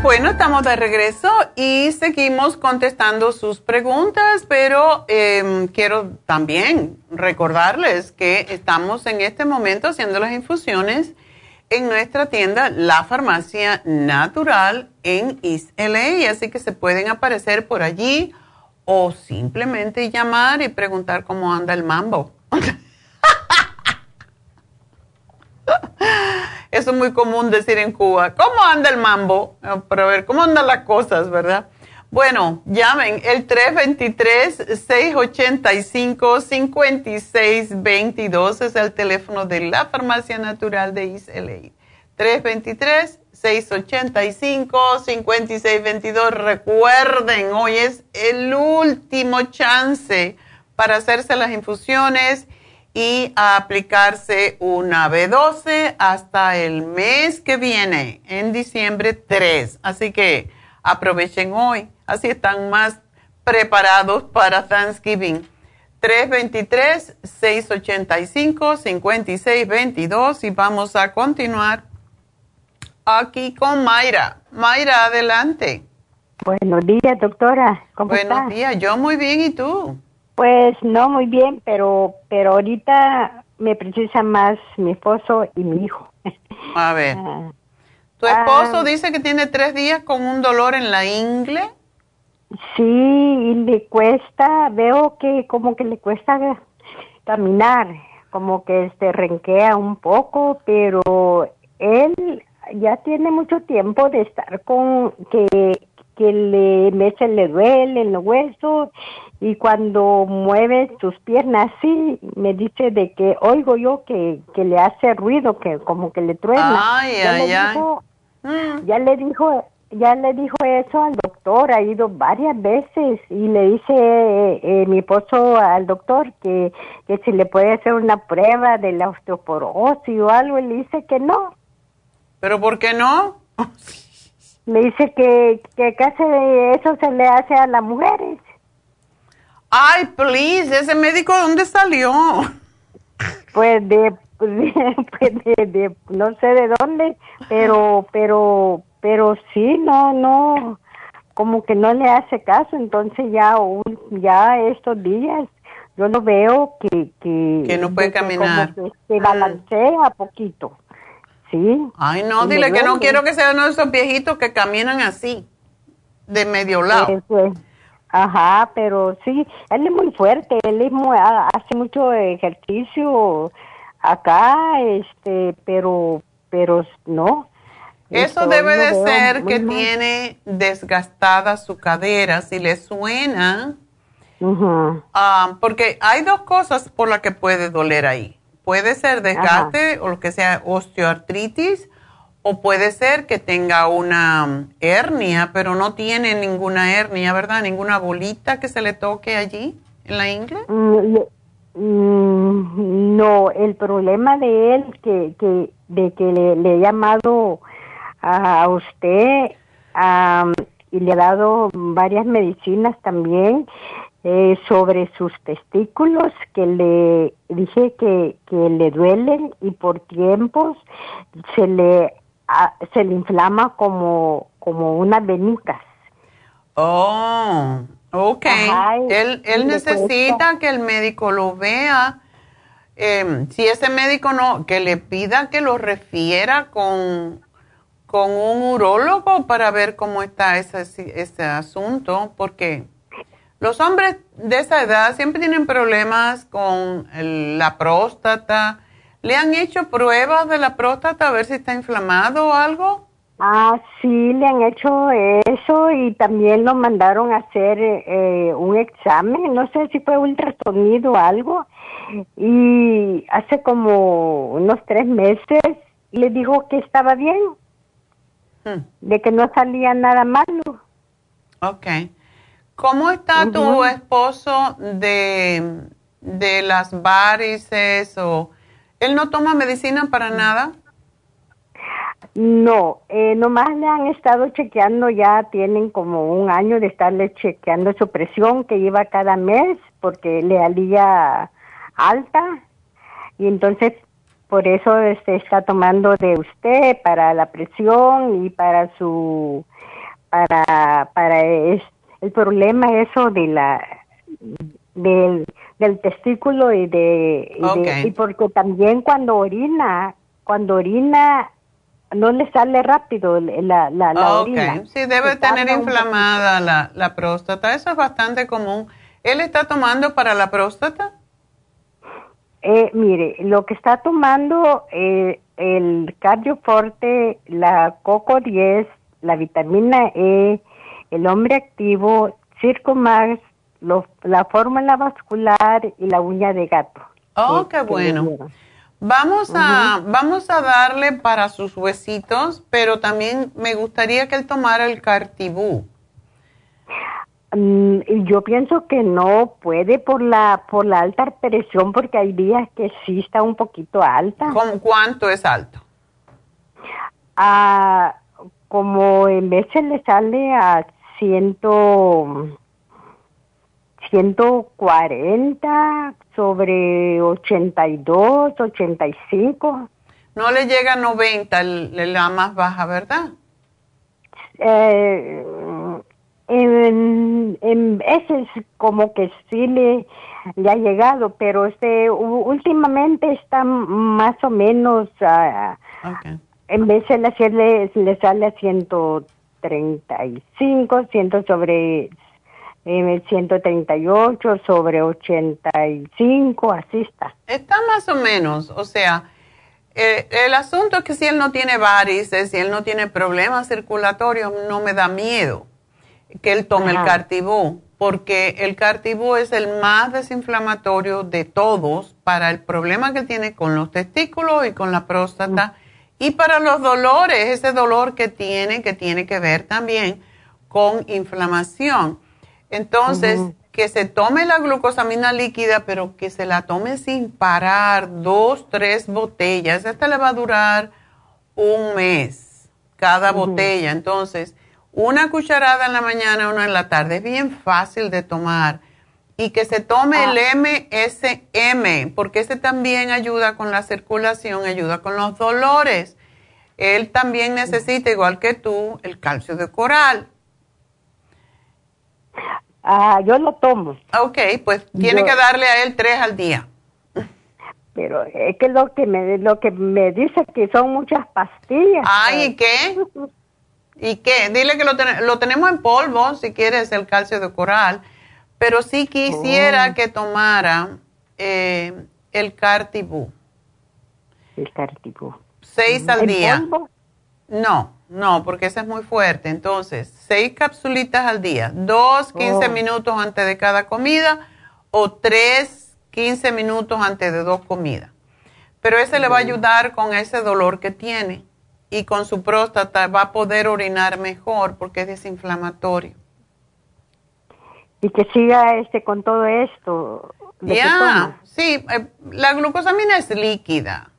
Bueno, estamos de regreso y seguimos contestando sus preguntas, pero em, quiero también recordarles que estamos en este momento haciendo las infusiones en nuestra tienda La Farmacia Natural en East LA, así que se pueden aparecer por allí o simplemente llamar y preguntar cómo anda el mambo. Es muy común decir en Cuba. ¿Cómo anda el mambo? Para ver cómo andan las cosas, ¿verdad? Bueno, llamen el 323-685-5622 es el teléfono de la Farmacia Natural de ICLA. 323-685-5622. Recuerden, hoy es el último chance para hacerse las infusiones y a aplicarse una B12 hasta el mes que viene, en diciembre 3. Así que aprovechen hoy, así están más preparados para Thanksgiving. 323-685-5622 y vamos a continuar aquí con Mayra. Mayra, adelante. Buenos días, doctora. ¿Cómo Buenos días, yo muy bien, ¿y tú? Pues no muy bien, pero pero ahorita me precisa más mi esposo y mi hijo. A ver. Ah, ¿Tu esposo ah, dice que tiene tres días con un dolor en la ingle? Sí, y le cuesta, veo que como que le cuesta caminar, como que este renquea un poco, pero él ya tiene mucho tiempo de estar con que que le le duelen los huesos y cuando mueve sus piernas así me dice de que oigo yo que, que le hace ruido que como que le truena Ay, ya ay, le ay. dijo ya le dijo ya le dijo eso al doctor ha ido varias veces y le dice eh, eh, mi esposo al doctor que que si le puede hacer una prueba de la osteoporosis o algo y le dice que no ¿Pero por qué no? me dice que, que casi eso se le hace a las mujeres. Ay, please, ese médico, ¿dónde salió? Pues de, pues de, de, no sé de dónde, pero, pero, pero sí, no, no, como que no le hace caso, entonces ya, ya estos días yo lo veo que, que, Que no puede que caminar. como que se balancea poquito, sí. Ay, no, dile que no quiero que sea uno de esos viejitos que caminan así, de medio lado. Eh, pues, ajá, pero sí, él es muy fuerte, él es muy, ha- hace mucho ejercicio acá, este, pero, pero no. Eso Esto debe de ser que mal. tiene desgastada su cadera. Si le suena, ah, porque hay dos cosas por las que puede doler ahí. Puede ser desgaste o lo que sea osteoartritis o puede ser que tenga una hernia, pero no tiene ninguna hernia, ¿verdad? Ninguna bolita que se le toque allí en la ingle. Mm, mm, no, el problema de él que, que de que le, he llamado a usted y le he dado varias medicinas también eh, sobre sus testículos que le dije que, que le duelen y por tiempos se le se le inflama como como unas venitas. Oh, ok. Ajá, él él necesita que el médico lo vea. Em, si ese médico no, que le pida que lo refiera con, con un urólogo para ver cómo está ese, ese asunto, porque los hombres de esa edad siempre tienen problemas con el- la próstata. ¿Le han hecho pruebas de la próstata a ver si está inflamado o algo? Ah, sí, le han hecho eso y también lo mandaron a hacer eh, un examen, no sé si fue ultrasonido o algo, y hace como unos tres meses le dijo que estaba bien, Hmm. de que no salía nada malo. Ok. ¿Cómo está tu esposo de, de las varices o él no toma medicina para nada? No, eh, nomás le han estado chequeando, ya tienen como un año de estarle chequeando su presión que lleva cada mes porque le alía alta y entonces por eso este, está tomando de usted para la presión y para su para para es- el problema eso de la del, del testículo y de, y de- y porque también cuando orina cuando orina no le sale rápido la, la, la ok. orina. Sí, debe Se tener inflamada la, la próstata. Eso es bastante común. ¿Él está tomando para la próstata? Eh, mire, lo que está tomando eh, el cardioforte, la coco 10, la vitamina E, el hombre activo, Circumax, los- la fórmula vascular y la uña de gato. Oh, que- qué bueno. Vamos a, vamos a darle para sus huesitos, pero también me gustaría que él tomara el cartibú. Y yo pienso que no puede por la por la alta presión porque hay días que sí está un poquito alta. ¿Con cuánto es alto? Ah, como en veces le sale a ciento 140 sobre 82, 85. No le llega a 90, el- la más baja, ¿verdad? Eh, en, en veces como que sí le, le ha llegado, pero este últimamente está más o menos ah, en veces le, le, le sale a 135, 100 sobre eh, 138 sobre 85, así está. Está más o menos, o sea, eh, el asunto es que si él no tiene varices, si él no tiene problemas circulatorios, no me da miedo que él tome el cartibú, porque el cartibú es el más desinflamatorio de todos para el problema que tiene con los testículos y con la próstata y para los dolores, ese dolor que tiene, que tiene que ver también con inflamación. Entonces, que se tome la glucosamina líquida, pero que se la tome sin parar, dos, tres botellas. Esta le va a durar un mes, cada botella. Entonces, una cucharada en la mañana, una en la tarde. Es bien fácil de tomar. y que se tome el MSM, porque ese también ayuda con la circulación, ayuda con los dolores. Él también necesita, igual que tú, el calcio de coral. Ah, yo lo tomo. Ok, pues tiene que darle a él tres al día. Pero es que lo que me lo que me dice que son muchas pastillas. Ay, ¿y qué? ¿Y qué? Dile que lo, lo tenemos en polvo, si quieres, el calcio de coral. Pero sí quisiera Oh. que tomara eh, el Cartibú. El Cartibú. Seis al ¿En día. polvo? No, no, porque ese es muy fuerte. Entonces, seis capsulitas al día. Dos, 15 Oh. minutos antes de cada comida o tres, 15 minutos antes de dos comidas. Pero ese le va a ayudar con ese dolor que tiene y con su próstata va a poder orinar mejor porque es desinflamatorio. Y que siga este con todo esto. Ya, sí, eh, la glucosamina es líquida.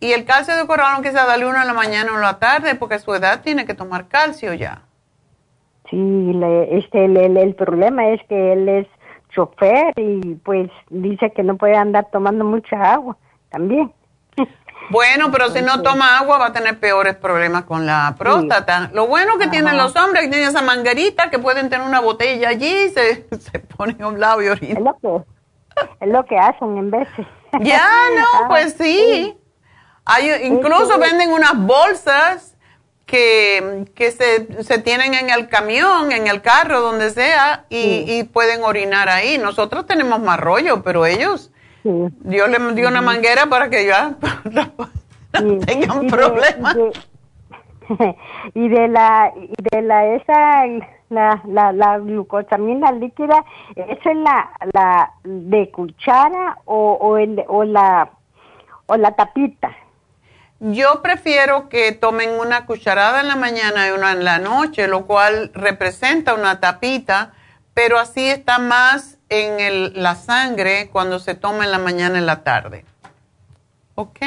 Y el calcio de coral, aunque sea darle uno en la mañana o en la tarde, porque a su edad tiene que tomar calcio ya. Sí, le- este, el, el- el problema es que él es chofer y pues dice que no puede andar tomando mucha agua también. Bueno, pero si no toma agua va a tener peores problemas con la próstata. Lo bueno que tienen los hombres que tienen esa manguerita que pueden tener una botella allí y se, se ponen a un lado y orinan. Es lo es lo que hacen en veces. Ya, no, pues sí. Hay, incluso Sí. venden unas bolsas que, que se, se tienen en el camión, en el carro, donde sea, y, y pueden orinar ahí. Nosotros tenemos más rollo, pero ellos, Dios les dio una manguera para que ya no tengan problemas. y de la y de la esa la, la, la glucosamina líquida esa es la la de cuchara o o, el, o la o la tapita Yo prefiero que tomen una cucharada en la mañana y una en la noche, lo cual representa una tapita, pero así está más en el- la sangre cuando se toma en la mañana y en la tarde. ¿Ok?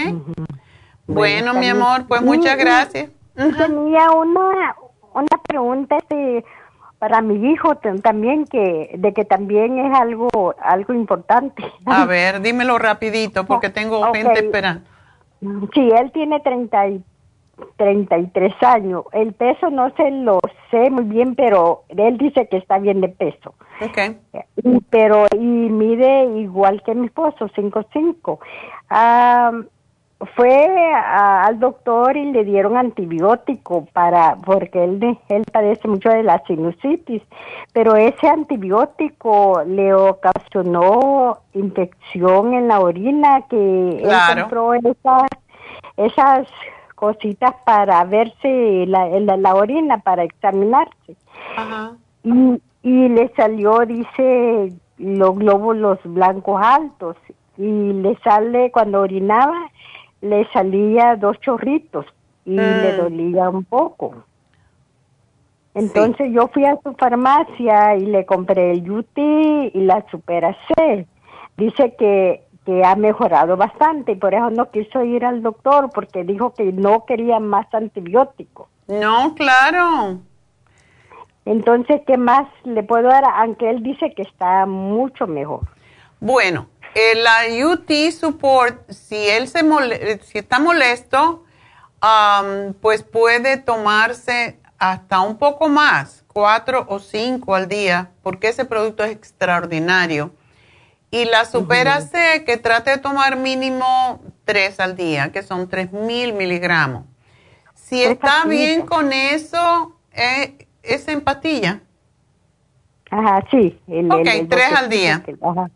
Bueno, mi amor, pues muchas gracias. tenía una una pregunta este, para mi hijo también que de que también es algo algo importante A ver, dímelo rapidito porque tengo gente esperando. Sí, él tiene 30 y, 33 años. El peso no se lo sé muy bien, pero él dice que está bien de peso. Ok. Y- pero, y mide igual que mi esposo, 5'5". Ah, fue a- al doctor y le dieron antibiótico para, porque él, él padece mucho de la sinusitis, pero ese antibiótico le ocasionó infección en la orina que Claro. él compró esas, esas cositas para verse la, la, la orina, para examinarse. Y, y le salió, dice, los glóbulos blancos altos. Y le sale, cuando orinaba, le salía dos chorritos y le Mm. dolía un poco. Entonces yo fui a su farmacia y le compré el UT y la Supera C. Dice que, que ha mejorado bastante y por eso no quiso ir al doctor porque dijo que no quería más antibióticos. No, claro. Entonces, ¿qué más le puedo dar? Aunque él dice que está mucho mejor. Bueno, la UT Support, si él se mole- si está molesto, am, pues puede tomarse hasta un poco más, cuatro o cinco al día, porque ese producto es extraordinario. Y la Supera C, que trate de tomar mínimo tres al día, que son tres mil miligramos. Si está bien con eso, eh, es en pastilla. Ajá, sí. El, Ok, el- el tres al día. ajá.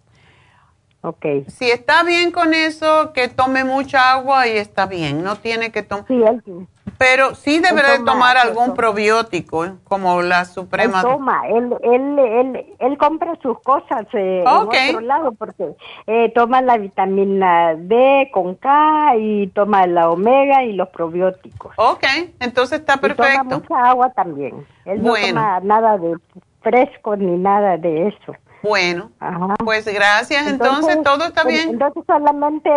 Ok. Si está bien con eso, que tome mucha agua y está bien. No tiene que tomar. Sí, él, Pero sí deberá de toma- tomar él algún probiótico, ¿eh? como la él Suprema. toma, él, él, él, él compra sus cosas eh, Ok. en otro lado porque eh, toma la vitamina D con K y toma la omega y los probióticos. Ok, entonces está Y perfecto. toma mucha agua también. Él Bueno. no toma nada de fresco ni nada de eso. Bueno, Ajá. pues gracias. Entonces, todo está en- bien. Entonces solamente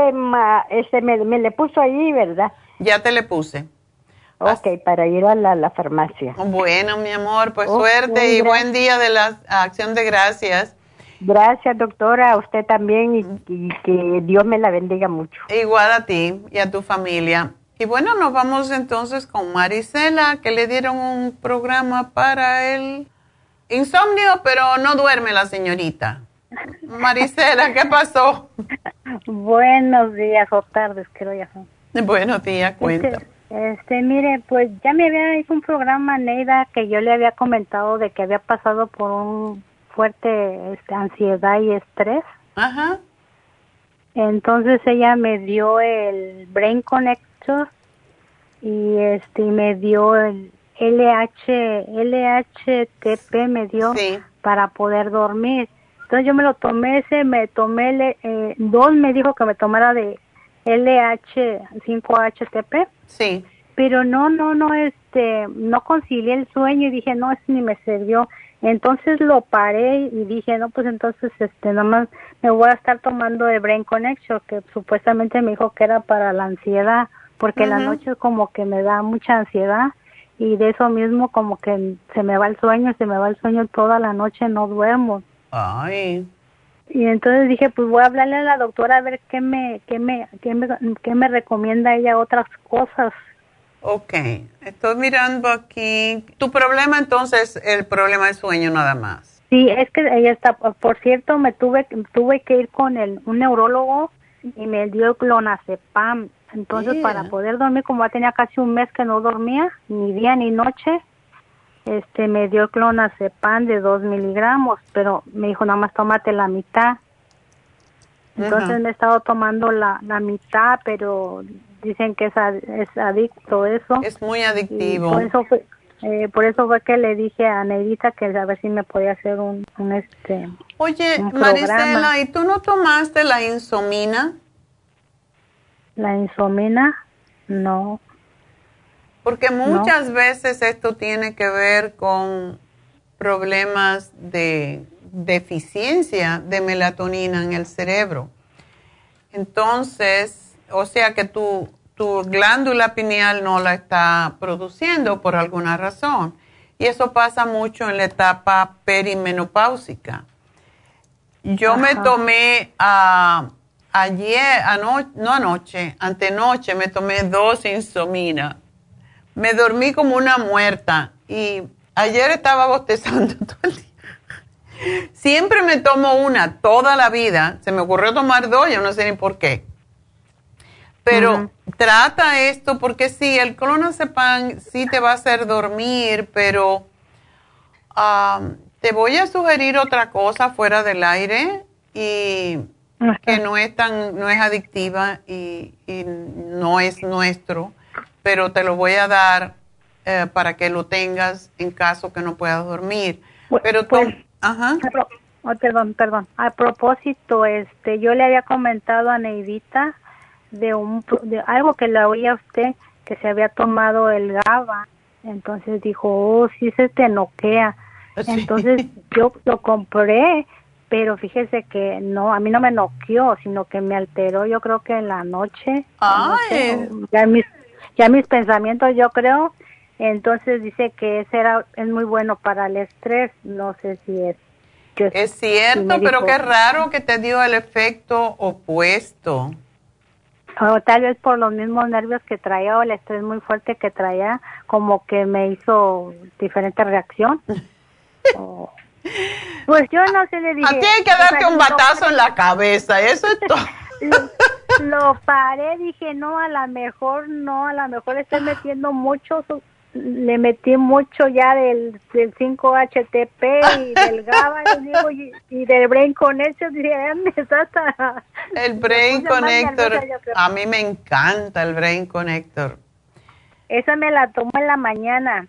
este, me, me le puso ahí, ¿verdad? Ya te le puse. Ok, para ir a la, la farmacia. Bueno, mi amor, pues suerte y gracias. buen día de la acción de gracias. Gracias, doctora, a usted también y, y que Dios me la bendiga mucho. Igual a ti y a tu familia. Y bueno, nos vamos entonces con Marisela, que le dieron un programa para el insomnio, pero no duerme la señorita. Marisela, ¿qué pasó? Buenos días o tardes, creo ya son. Buenos días, cuenta. Este, este, mire, pues ya me había hecho un programa, Neida, que yo le había comentado de que había pasado por un fuerte este, ansiedad y estrés. Ajá. Entonces ella me dio el Brain Connector y este me dio el LH LHTP me dio para poder dormir. Entonces yo me lo tomé ese, me tomé eh, dos me dijo que me tomara de LH5HTP. Sí. Pero no, no, no, este, no concilié el sueño y dije, no, eso ni me sirvió. Entonces lo paré y dije, no, pues entonces, este, nada más me voy a estar tomando de Brain Connection, que supuestamente me dijo que era para la ansiedad, porque la noche como que me da mucha ansiedad y de eso mismo como que se me va el sueño, se me va el sueño toda la noche, no duermo. Ay. Y entonces dije, pues voy a hablarle a la doctora a ver qué me, qué me, qué me, qué me recomienda ella otras cosas. Ok, estoy mirando aquí. Tu problema entonces, el problema del sueño nada más. Sí, es que ella está, por cierto, me tuve, tuve que ir con el, un neurólogo y me dio clonazepam. Entonces, Yeah. para poder dormir, como ya tenía casi un mes que no dormía, ni día ni noche, este, me dio clonazepam de dos miligramos, pero me dijo, nada más tómate la mitad. Entonces Ajá. me he estado tomando la, la mitad, pero dicen que es, ad- es adicto eso. Es muy Y adictivo. por eso fue, eh, por eso fue que le dije a Neidita que a ver si me podía hacer un, un este Oye, un Marisela. ¿y tú no tomaste la insomina? La insomina, no. Porque muchas veces esto tiene que ver con problemas de deficiencia de melatonina en el cerebro. Entonces, o sea que tu, tu glándula pineal no la está produciendo por alguna razón. Y eso pasa mucho en la etapa perimenopáusica. Yo me tomé ah, ayer, anoche, no anoche, antenoche, me tomé dos insomina. Me dormí como una muerta y ayer estaba bostezando todo el día. Siempre me tomo una toda la vida. Se me ocurrió tomar dos, yo no sé ni por qué. Pero trata esto porque sí, el clonazepam sí te va a hacer dormir, pero am, te voy a sugerir otra cosa fuera del aire y que no es tan, no es adictiva y, y no es nuestro, pero te lo voy a dar eh, para que lo tengas en caso que no puedas dormir. Pero tú, ajá. A pro- oh, perdón, perdón. A propósito, este, yo le había comentado a Neidita de un de algo que le oía usted que se había tomado el GABA. Entonces dijo, oh, sí se te noquea. Entonces yo lo compré, pero fíjese que no, a mí no me noqueó, sino que me alteró, yo creo que en la noche. no sé, Ay. ya mis, ya mis pensamientos, yo creo. Entonces dice que ese era, es muy bueno para el estrés. No sé si es. yo- Es cierto, pero dijo- qué raro que te dio el efecto opuesto. O tal vez por los mismos nervios que traía o el estrés muy fuerte que traía, como que me hizo diferente reacción. O- Pues yo no sé, le dije. A ti hay que o sea, darte un batazo en la cabeza, eso es todo. Lo, lo paré, dije, no, a lo mejor no, a lo mejor estoy metiendo mucho, le metí mucho ya del, del 5-HTP y del GABA y, digo, y, del Brain Connection, dije, me. El Brain Connector, nerviosa, a mí me encanta el Brain Connector. Esa me la tomo en la mañana,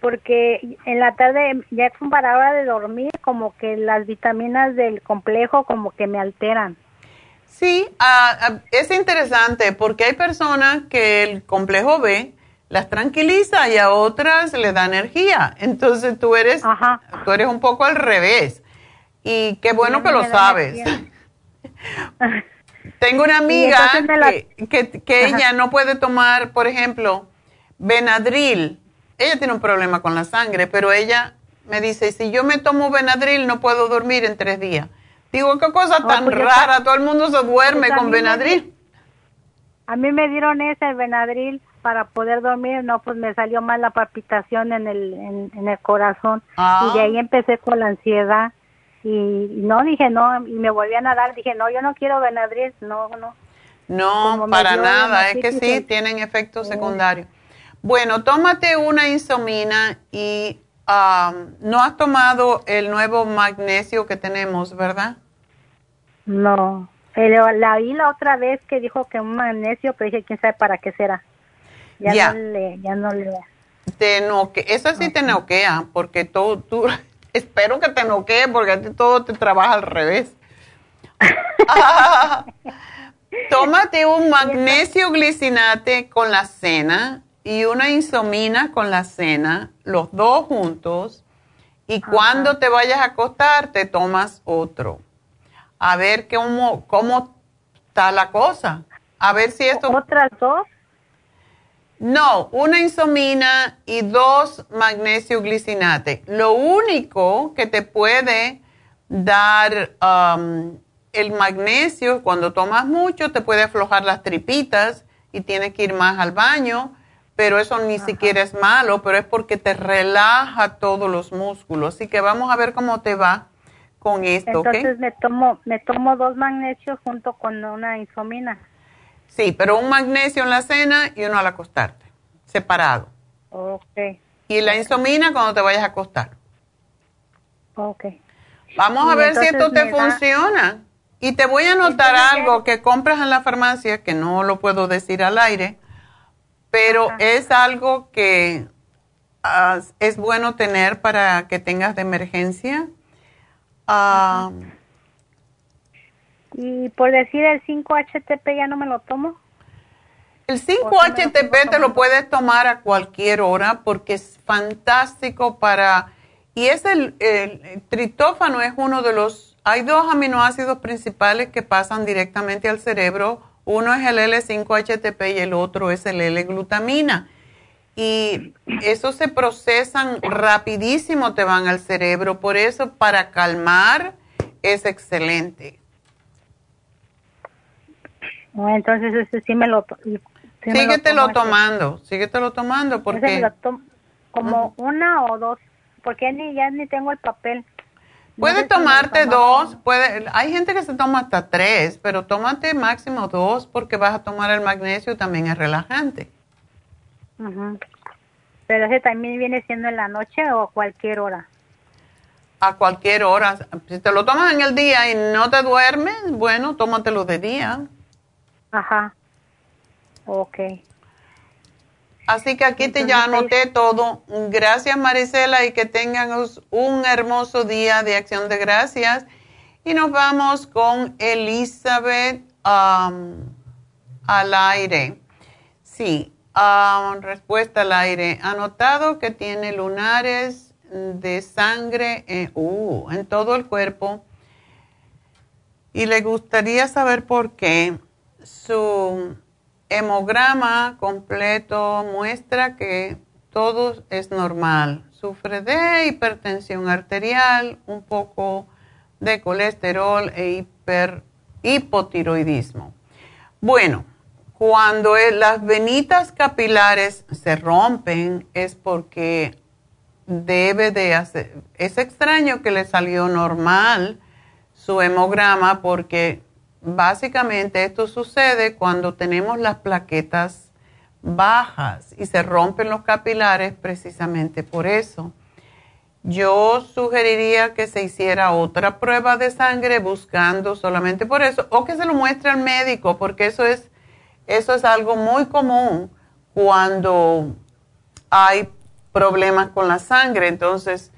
porque en la tarde, ya como para hora de dormir, como que las vitaminas del complejo como que me alteran. Sí, ah, ah, es interesante porque hay personas que el complejo B las tranquiliza y a otras le da energía. Entonces tú eres, tú eres un poco al revés. Y qué bueno Sí, que lo sabes. Tengo una amiga la- que, que, que Ajá. ella no puede tomar, por ejemplo, Benadryl. Ella tiene un problema con la sangre, pero ella me dice, si yo me tomo Benadryl no puedo dormir en tres días. Digo, qué cosa tan pues rara, todo el mundo se duerme Pues con me Benadryl. A mí me dieron ese el Benadryl para poder dormir, no, pues me salió mal la palpitación en el, en, en el corazón Ah. y de ahí empecé con la ansiedad y, y no dije no y me volvían a dar, dije no, yo no quiero Benadryl, no, no. No, Como para nada, es que sí, en- tienen efectos secundarios. Bueno, tómate una insomina y am, no has tomado el nuevo magnesio que tenemos, ¿verdad? No, pero la oí la otra vez que dijo que un magnesio, pero dije quién sabe para qué será. Ya Ya. no le, ya no le. Te noque, eso sí te noquea, porque todo, tú, espero que te noquee, porque a ti todo te trabaja al revés. Ah, tómate un magnesio glicinate con la cena y una insomina con la cena, los dos juntos, y cuando te vayas a acostar te tomas otro. A ver cómo, cómo está la cosa. A ver si esto... ¿Otras dos? No, una insomina y dos magnesio glicinate. Lo único que te puede dar um, el magnesio cuando tomas mucho te puede aflojar las tripitas y tienes que ir más al baño, pero eso ni siquiera es malo, pero es porque te relaja todos los músculos. Así que vamos a ver cómo te va con esto, ¿ok? Entonces me tomo, me tomo dos magnesios junto con una insomina. Sí, pero un magnesio en la cena y uno al acostarte, separado. Okay, Y la insomina cuando te vayas a acostar. okay. Vamos a Y ver si esto te da- funciona. Y te voy a anotar algo que compras en la farmacia, que no lo puedo decir al aire, pero es algo que ah, es bueno tener para que tengas de emergencia. Ah, Y por decir el 5-HTP ya no me lo tomo. El 5-HTP te lo puedes tomar a cualquier hora porque es fantástico para... Y es el, el tritófano es uno de los... Hay dos aminoácidos principales que pasan directamente al cerebro. Uno es el L5-HTP y el otro es el L-glutamina. Y esos se procesan rapidísimo, te van al cerebro. Por eso, para calmar, es excelente. Oh, Entonces ese sí me lo sí lo Síguetelo ese. tomando, síguetelo tomando porque... lo como una o dos, porque ni ya ni tengo el papel. Lo tomarte dos, puede, hay gente que se toma hasta tres, pero tómate máximo dos porque vas a tomar el magnesio, también es relajante. Ujú. Pero ese también viene siendo en la noche o cualquier hora. A cualquier hora. Si te lo tomas en el día y no te duermes, bueno, tómatelo de día. Ajá. Ok. Así que aquí te ya anoté todo. Gracias Marisela y que tengan un hermoso día de acción de gracias. Y nos vamos con Elizabeth um, al aire. Sí, um, respuesta al aire. Anotado que tiene lunares de sangre en, uh, en todo el cuerpo. Y le gustaría saber por qué su hemograma completo muestra que todo es normal. Sufre de hipertensión arterial, un poco de colesterol e hiper, hipotiroidismo. Bueno, cuando las venitas capilares se rompen es porque debe de hacer, es extraño que le salió normal su hemograma porque básicamente esto sucede cuando tenemos las plaquetas bajas y se rompen los capilares precisamente por eso. Yo sugeriría que se hiciera otra prueba de sangre buscando solamente por eso o que se lo muestre al médico porque eso es eso es algo muy común cuando hay problemas con la sangre. Entonces,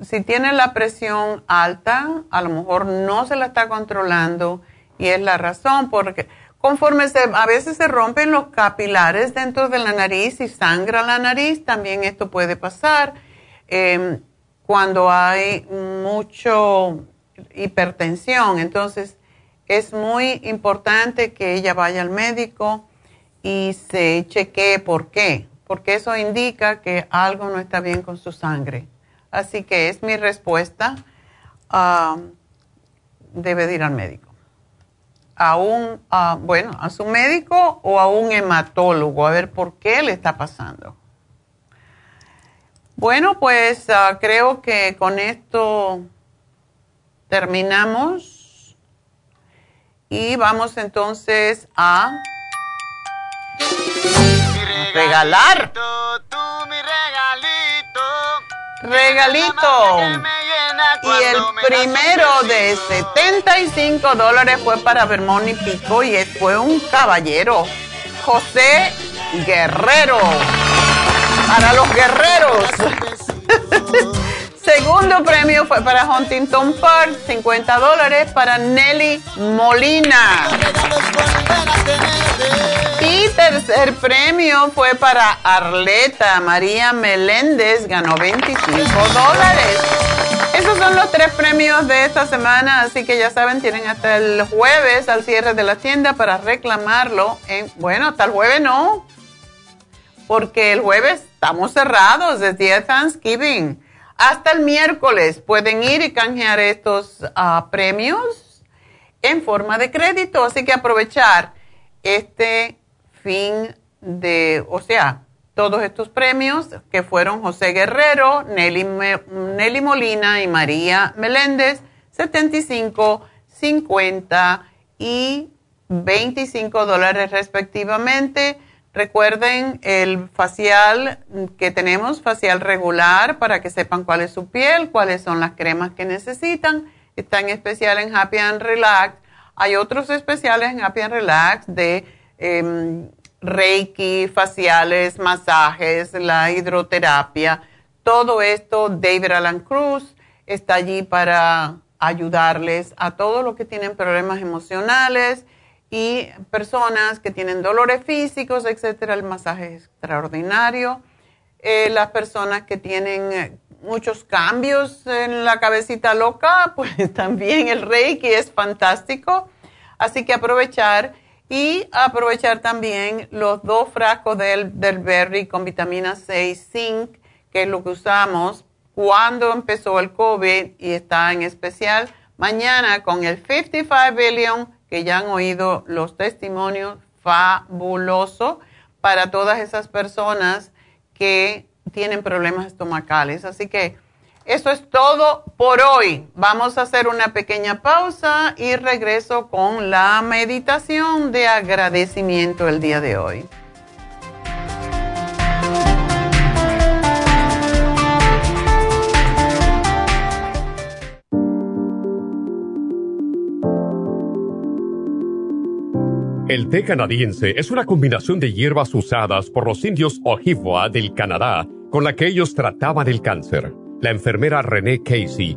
si tiene la presión alta, a lo mejor no se la está controlando y es la razón porque conforme se, a veces se rompen los capilares dentro de la nariz y sangra la nariz, también esto puede pasar. Em, cuando hay mucho hipertensión, entonces es muy importante que ella vaya al médico y se chequee por qué, porque eso indica que algo no está bien con su sangre. Así que es mi respuesta. debe ir al médico. A un, bueno, a su médico o a un hematólogo, a ver por qué le está pasando. Bueno, pues ah, creo que con esto terminamos y vamos entonces a regalar. Regalito. Y el primero de 75 dólares fue para Vermont y Pico y fue un caballero, José Guerrero. Para los guerreros. Segundo premio fue para Huntington Park, 50 dólares para Nelly Molina. Tercer premio fue para Arleta María Meléndez, ganó 25 dólares. Esos son los tres premios de esta semana, así que ya saben, tienen hasta el jueves al cierre de la tienda para reclamarlo. En, bueno, hasta el jueves no, porque el jueves estamos cerrados, es día de Thanksgiving. Hasta el miércoles pueden ir y canjear estos ah, premios en forma de crédito, así que aprovechar este fin de, o sea, todos estos premios que fueron José Guerrero, Nelly, Nelly Molina y María Meléndez, 75, 50 y 25 dólares respectivamente. Recuerden el facial que tenemos, facial regular, para que sepan cuál es su piel, cuáles son las cremas que necesitan. Está en especial en Happy and Relax. Hay otros especiales en Happy and Relax de em, Reiki, faciales, masajes, la hidroterapia. Todo esto, David Alan Cruz está allí para ayudarles a todos los que tienen problemas emocionales y personas que tienen dolores físicos, etcétera, el masaje es extraordinario. Eh, las personas que tienen eh, muchos cambios en la cabecita loca, pues también el Reiki es fantástico. Así que aprovechar y aprovechar también los dos frascos del, del berry con vitamina C y zinc, que es lo que usamos cuando empezó el COVID y está en especial mañana con el 55 billion que ya han oído los testimonios, fabuloso para todas esas personas que tienen problemas estomacales. Así que eso es todo por hoy. Vamos a hacer una pequeña pausa y regreso con la meditación de agradecimiento el día de hoy. El té canadiense es una combinación de hierbas usadas por los indios Ojibwa del Canadá con la que ellos trataban el cáncer. La enfermera Renee Casey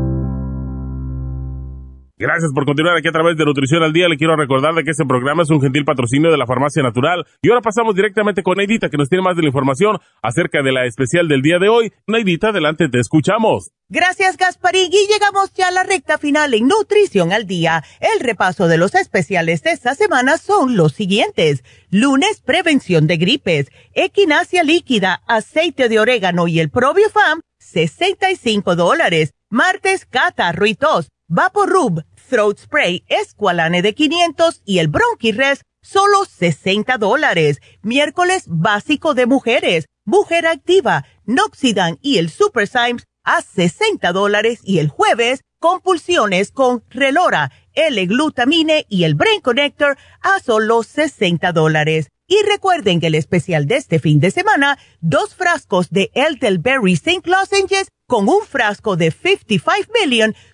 Gracias por continuar aquí a través de Nutrición al Día. Le quiero recordar de que este programa es un gentil patrocinio de la Farmacia Natural. Y ahora pasamos directamente con Neidita, que nos tiene más de la información acerca de la especial del día de hoy. Neidita, adelante, te escuchamos. Gracias, Gasparín. Y llegamos ya a la recta final en Nutrición al Día. El repaso de los especiales de esta semana son los siguientes. Lunes, prevención de gripes, equinacia líquida, aceite de orégano y el probiofam, 65 dólares. Martes, catarro y tos, vaporub, throat spray, esqualane de 500 y el bronchirres, solo 60 dólares. Miércoles, básico de mujeres, mujer activa, noxidan y el super Symes, a 60 dólares y el jueves compulsiones con Relora, L-glutamine y el Brain Connector a solo 60 dólares. Y recuerden que el especial de este fin de semana, dos frascos de Elderberry St. Lozenges con un frasco de 55 million,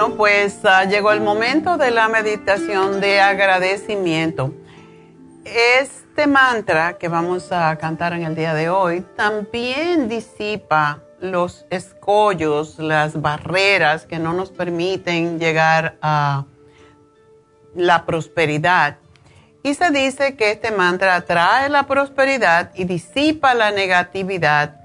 Bueno, pues ah, llegó el momento de la meditación de agradecimiento. Este mantra que vamos a cantar en el día de hoy también disipa los escollos, las barreras que no nos permiten llegar a la prosperidad. Y se dice que este mantra atrae la prosperidad y disipa la negatividad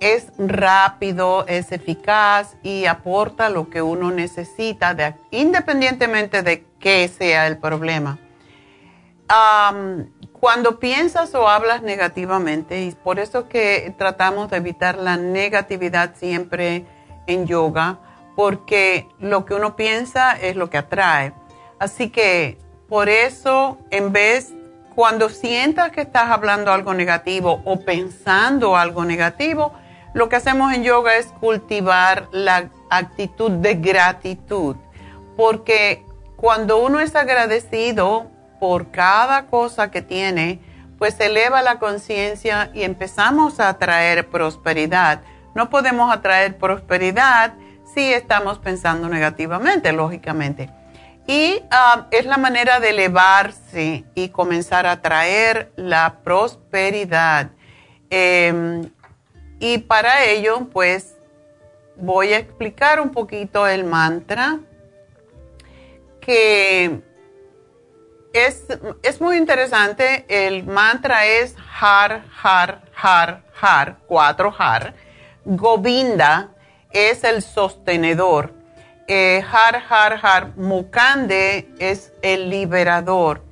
es rápido, es eficaz y aporta lo que uno necesita, independientemente de qué sea el problema. cuando piensas o hablas negativamente, y por eso que tratamos de evitar la negatividad siempre en yoga, porque lo que uno piensa es lo que atrae. Así que por eso, en vez, cuando sientas que estás hablando algo negativo o pensando algo negativo, lo que hacemos en yoga es cultivar la actitud de gratitud, porque cuando uno es agradecido por cada cosa que tiene, pues eleva la conciencia y empezamos a atraer prosperidad. No podemos atraer prosperidad si estamos pensando negativamente, lógicamente. Y ah, es la manera de elevarse y comenzar a atraer la prosperidad. Em, y para ello, pues voy a explicar un poquito el mantra, que es, es muy interesante. El mantra es Har, Har, Har, Har, cuatro Har. Govinda es el sostenedor. Eh, har, Har, Har. Mukande es el liberador.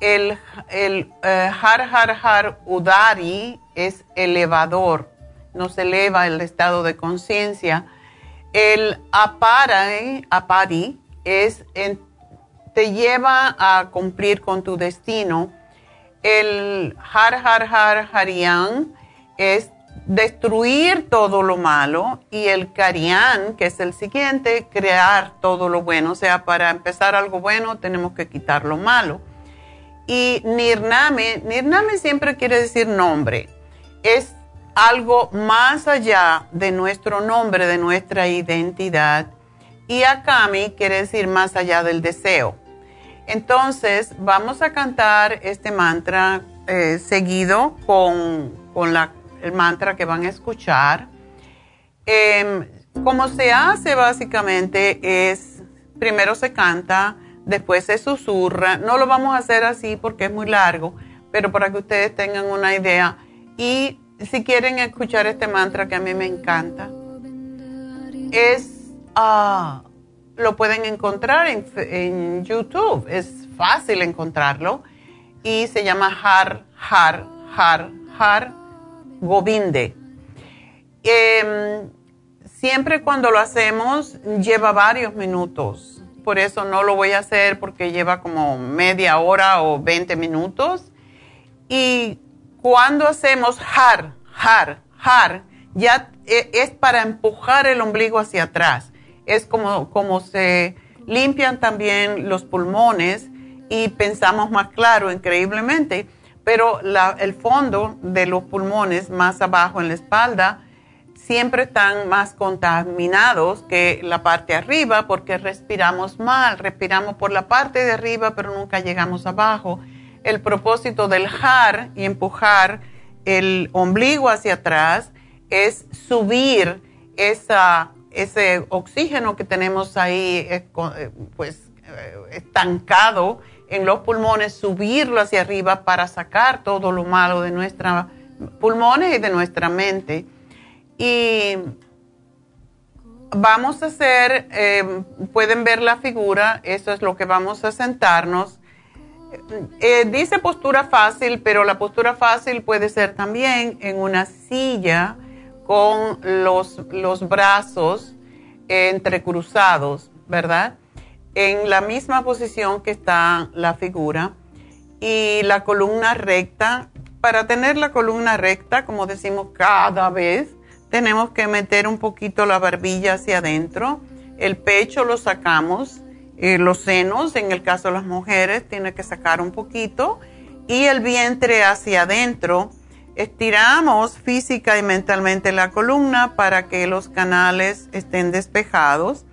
El, el eh, Har, Har, Har Udari es elevador nos eleva el estado de conciencia. El apari, es te lleva a cumplir con tu destino. El har har har harian es destruir todo lo malo y el karian, que es el siguiente, crear todo lo bueno. O sea, para empezar algo bueno tenemos que quitar lo malo. Y nirname, nirname siempre quiere decir nombre. Es algo más allá de nuestro nombre, de nuestra identidad. Y akami quiere decir más allá del deseo. Entonces, vamos a cantar este mantra eh, seguido con, el mantra que van a escuchar. Em, como se hace básicamente es, primero se canta, después se susurra. No lo vamos a hacer así porque es muy largo, pero para que ustedes tengan una idea. Y si quieren escuchar este mantra que a mí me encanta, es, ah, lo pueden encontrar en, YouTube, es fácil encontrarlo y se llama Har, Har, Har, Har Govinde. Em, siempre cuando lo hacemos lleva varios minutos por eso no lo voy a hacer porque lleva como media hora o 20 minutos. Y cuando hacemos har, har, har, ya e, es para empujar el ombligo hacia atrás. Es como, como se limpian también los pulmones y pensamos más claro, increíblemente. Pero el fondo de los pulmones más abajo en la espalda siempre están más contaminados que la parte arriba porque respiramos mal, respiramos por la parte de arriba pero nunca llegamos abajo. El propósito del jar y empujar el ombligo hacia atrás es subir ese oxígeno que tenemos ahí eh, eh, pues eh, estancado en los pulmones, subirlo hacia arriba para sacar todo lo malo de nuestros pulmones y de nuestra mente. Y vamos a hacer, pueden ver la figura, eso es lo que vamos a sentarnos. Eh, dice postura fácil, pero la postura fácil puede ser también en una silla con los, los brazos entrecruzados, ¿verdad? En la misma posición que está la figura y la columna recta. Para tener la columna recta, como decimos cada vez, tenemos que meter un poquito la barbilla hacia adentro, el pecho lo sacamos, eh, los senos, en el caso de las mujeres, tiene que sacar un poquito, y el vientre hacia adentro. Estiramos física y mentalmente la columna para que los canales estén despejados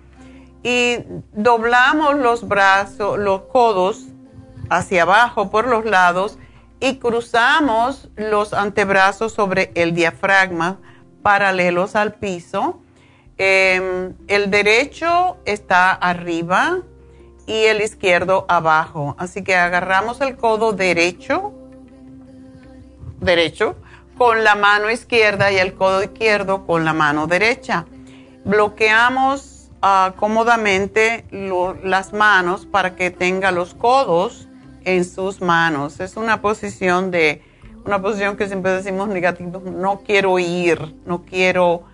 y doblamos los brazos, los codos hacia abajo por los lados y cruzamos los antebrazos sobre el diafragma paralelos al piso. Em, el derecho está arriba y el izquierdo abajo. Así que agarramos el codo derecho, derecho, con la mano izquierda y el codo izquierdo con la mano derecha. Bloqueamos ah, cómodamente las manos para que tenga los codos en sus manos. Es una posición de una posición que siempre decimos negativo, no quiero ir, no quiero,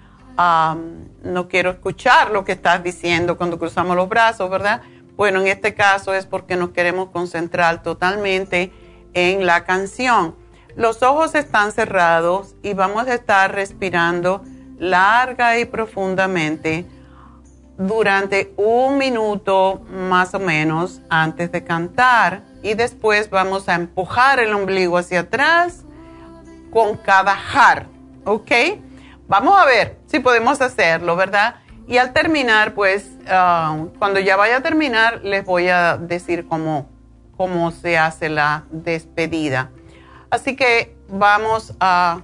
no quiero escuchar lo que estás diciendo cuando cruzamos los brazos, ¿verdad? Bueno, en este caso es porque nos queremos concentrar totalmente en la canción. Los ojos están cerrados y vamos a estar respirando larga y profundamente durante un minuto más o menos antes de cantar y después vamos a empujar el ombligo hacia atrás con cada jar, ¿ok? Vamos a ver si podemos hacerlo, ¿verdad? Y al terminar, pues, ah, cuando ya vaya a terminar, les voy a decir cómo, cómo se hace la despedida. Así que vamos a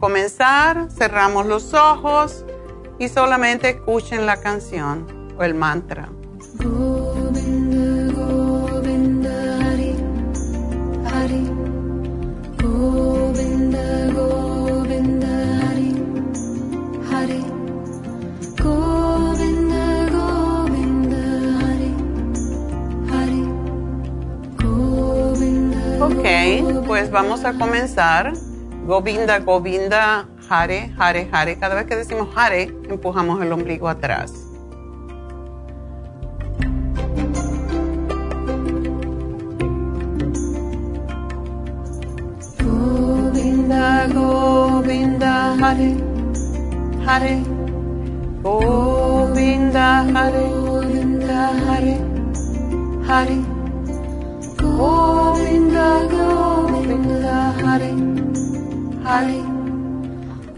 comenzar, cerramos los ojos y solamente escuchen la canción o el mantra. Ok, pues vamos a comenzar. Govinda, Govinda, Hare, Hare, Hare. Cada vez que decimos Hare, empujamos el ombligo atrás. Govinda, Govinda, Hare, Hare. Govinda, Hare, Govinda, Hare, Hare. Govinda, Govinda, Hare, Hare.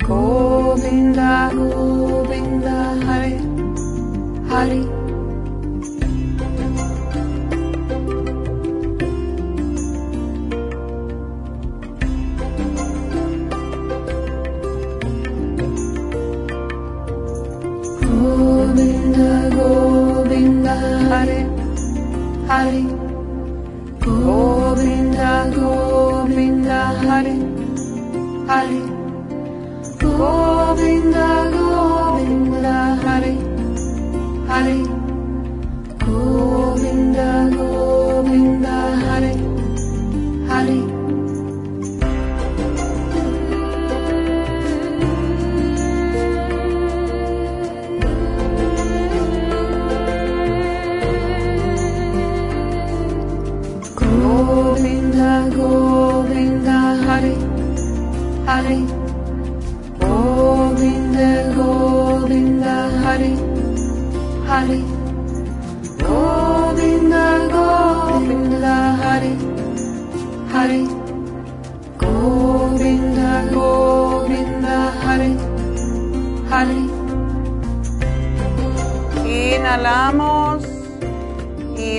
Govinda, Govinda. Govinda, Govinda. Govinda, Hare, Hare. Govinda, Govinda,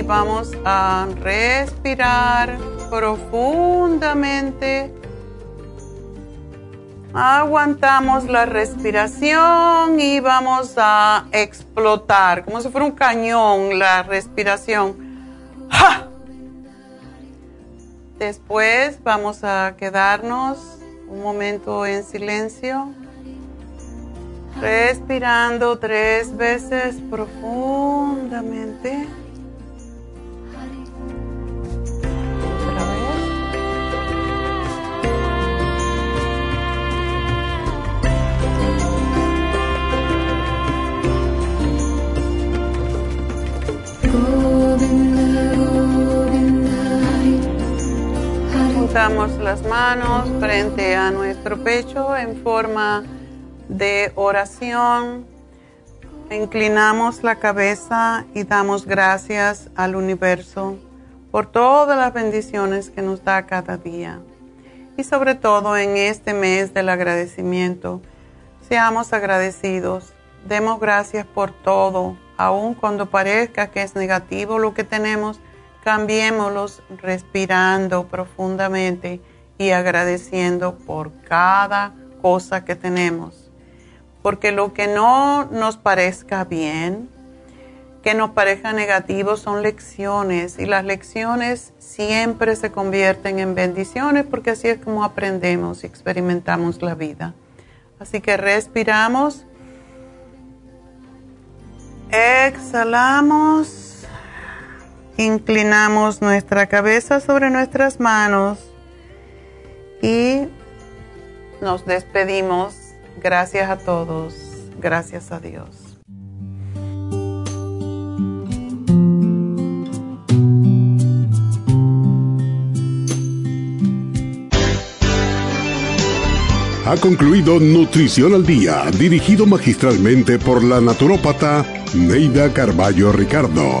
vamos a respirar profundamente. Aguantamos la respiración y vamos a explotar, como si fuera un cañón la respiración. Después vamos a quedarnos un momento en silencio, respirando tres veces profundamente. Juntamos las manos frente a nuestro pecho en forma de oración. Inclinamos la cabeza y damos gracias al universo por todas las bendiciones que nos da cada día. Y sobre todo en este mes del agradecimiento, seamos agradecidos, demos gracias por todo, aun cuando parezca que es negativo lo que tenemos, cambiémoslos respirando profundamente y agradeciendo por cada cosa que tenemos. Porque lo que no nos parezca bien, que nos parezca negativo, son lecciones y las lecciones siempre se convierten en bendiciones porque así es como aprendemos y experimentamos la vida. Así que respiramos, exhalamos Inclinamos nuestra cabeza sobre nuestras manos y nos despedimos. Gracias a todos. Gracias a Dios. Ha concluido Nutrición al Día, dirigido magistralmente por la naturópata Neida Carballo Ricardo.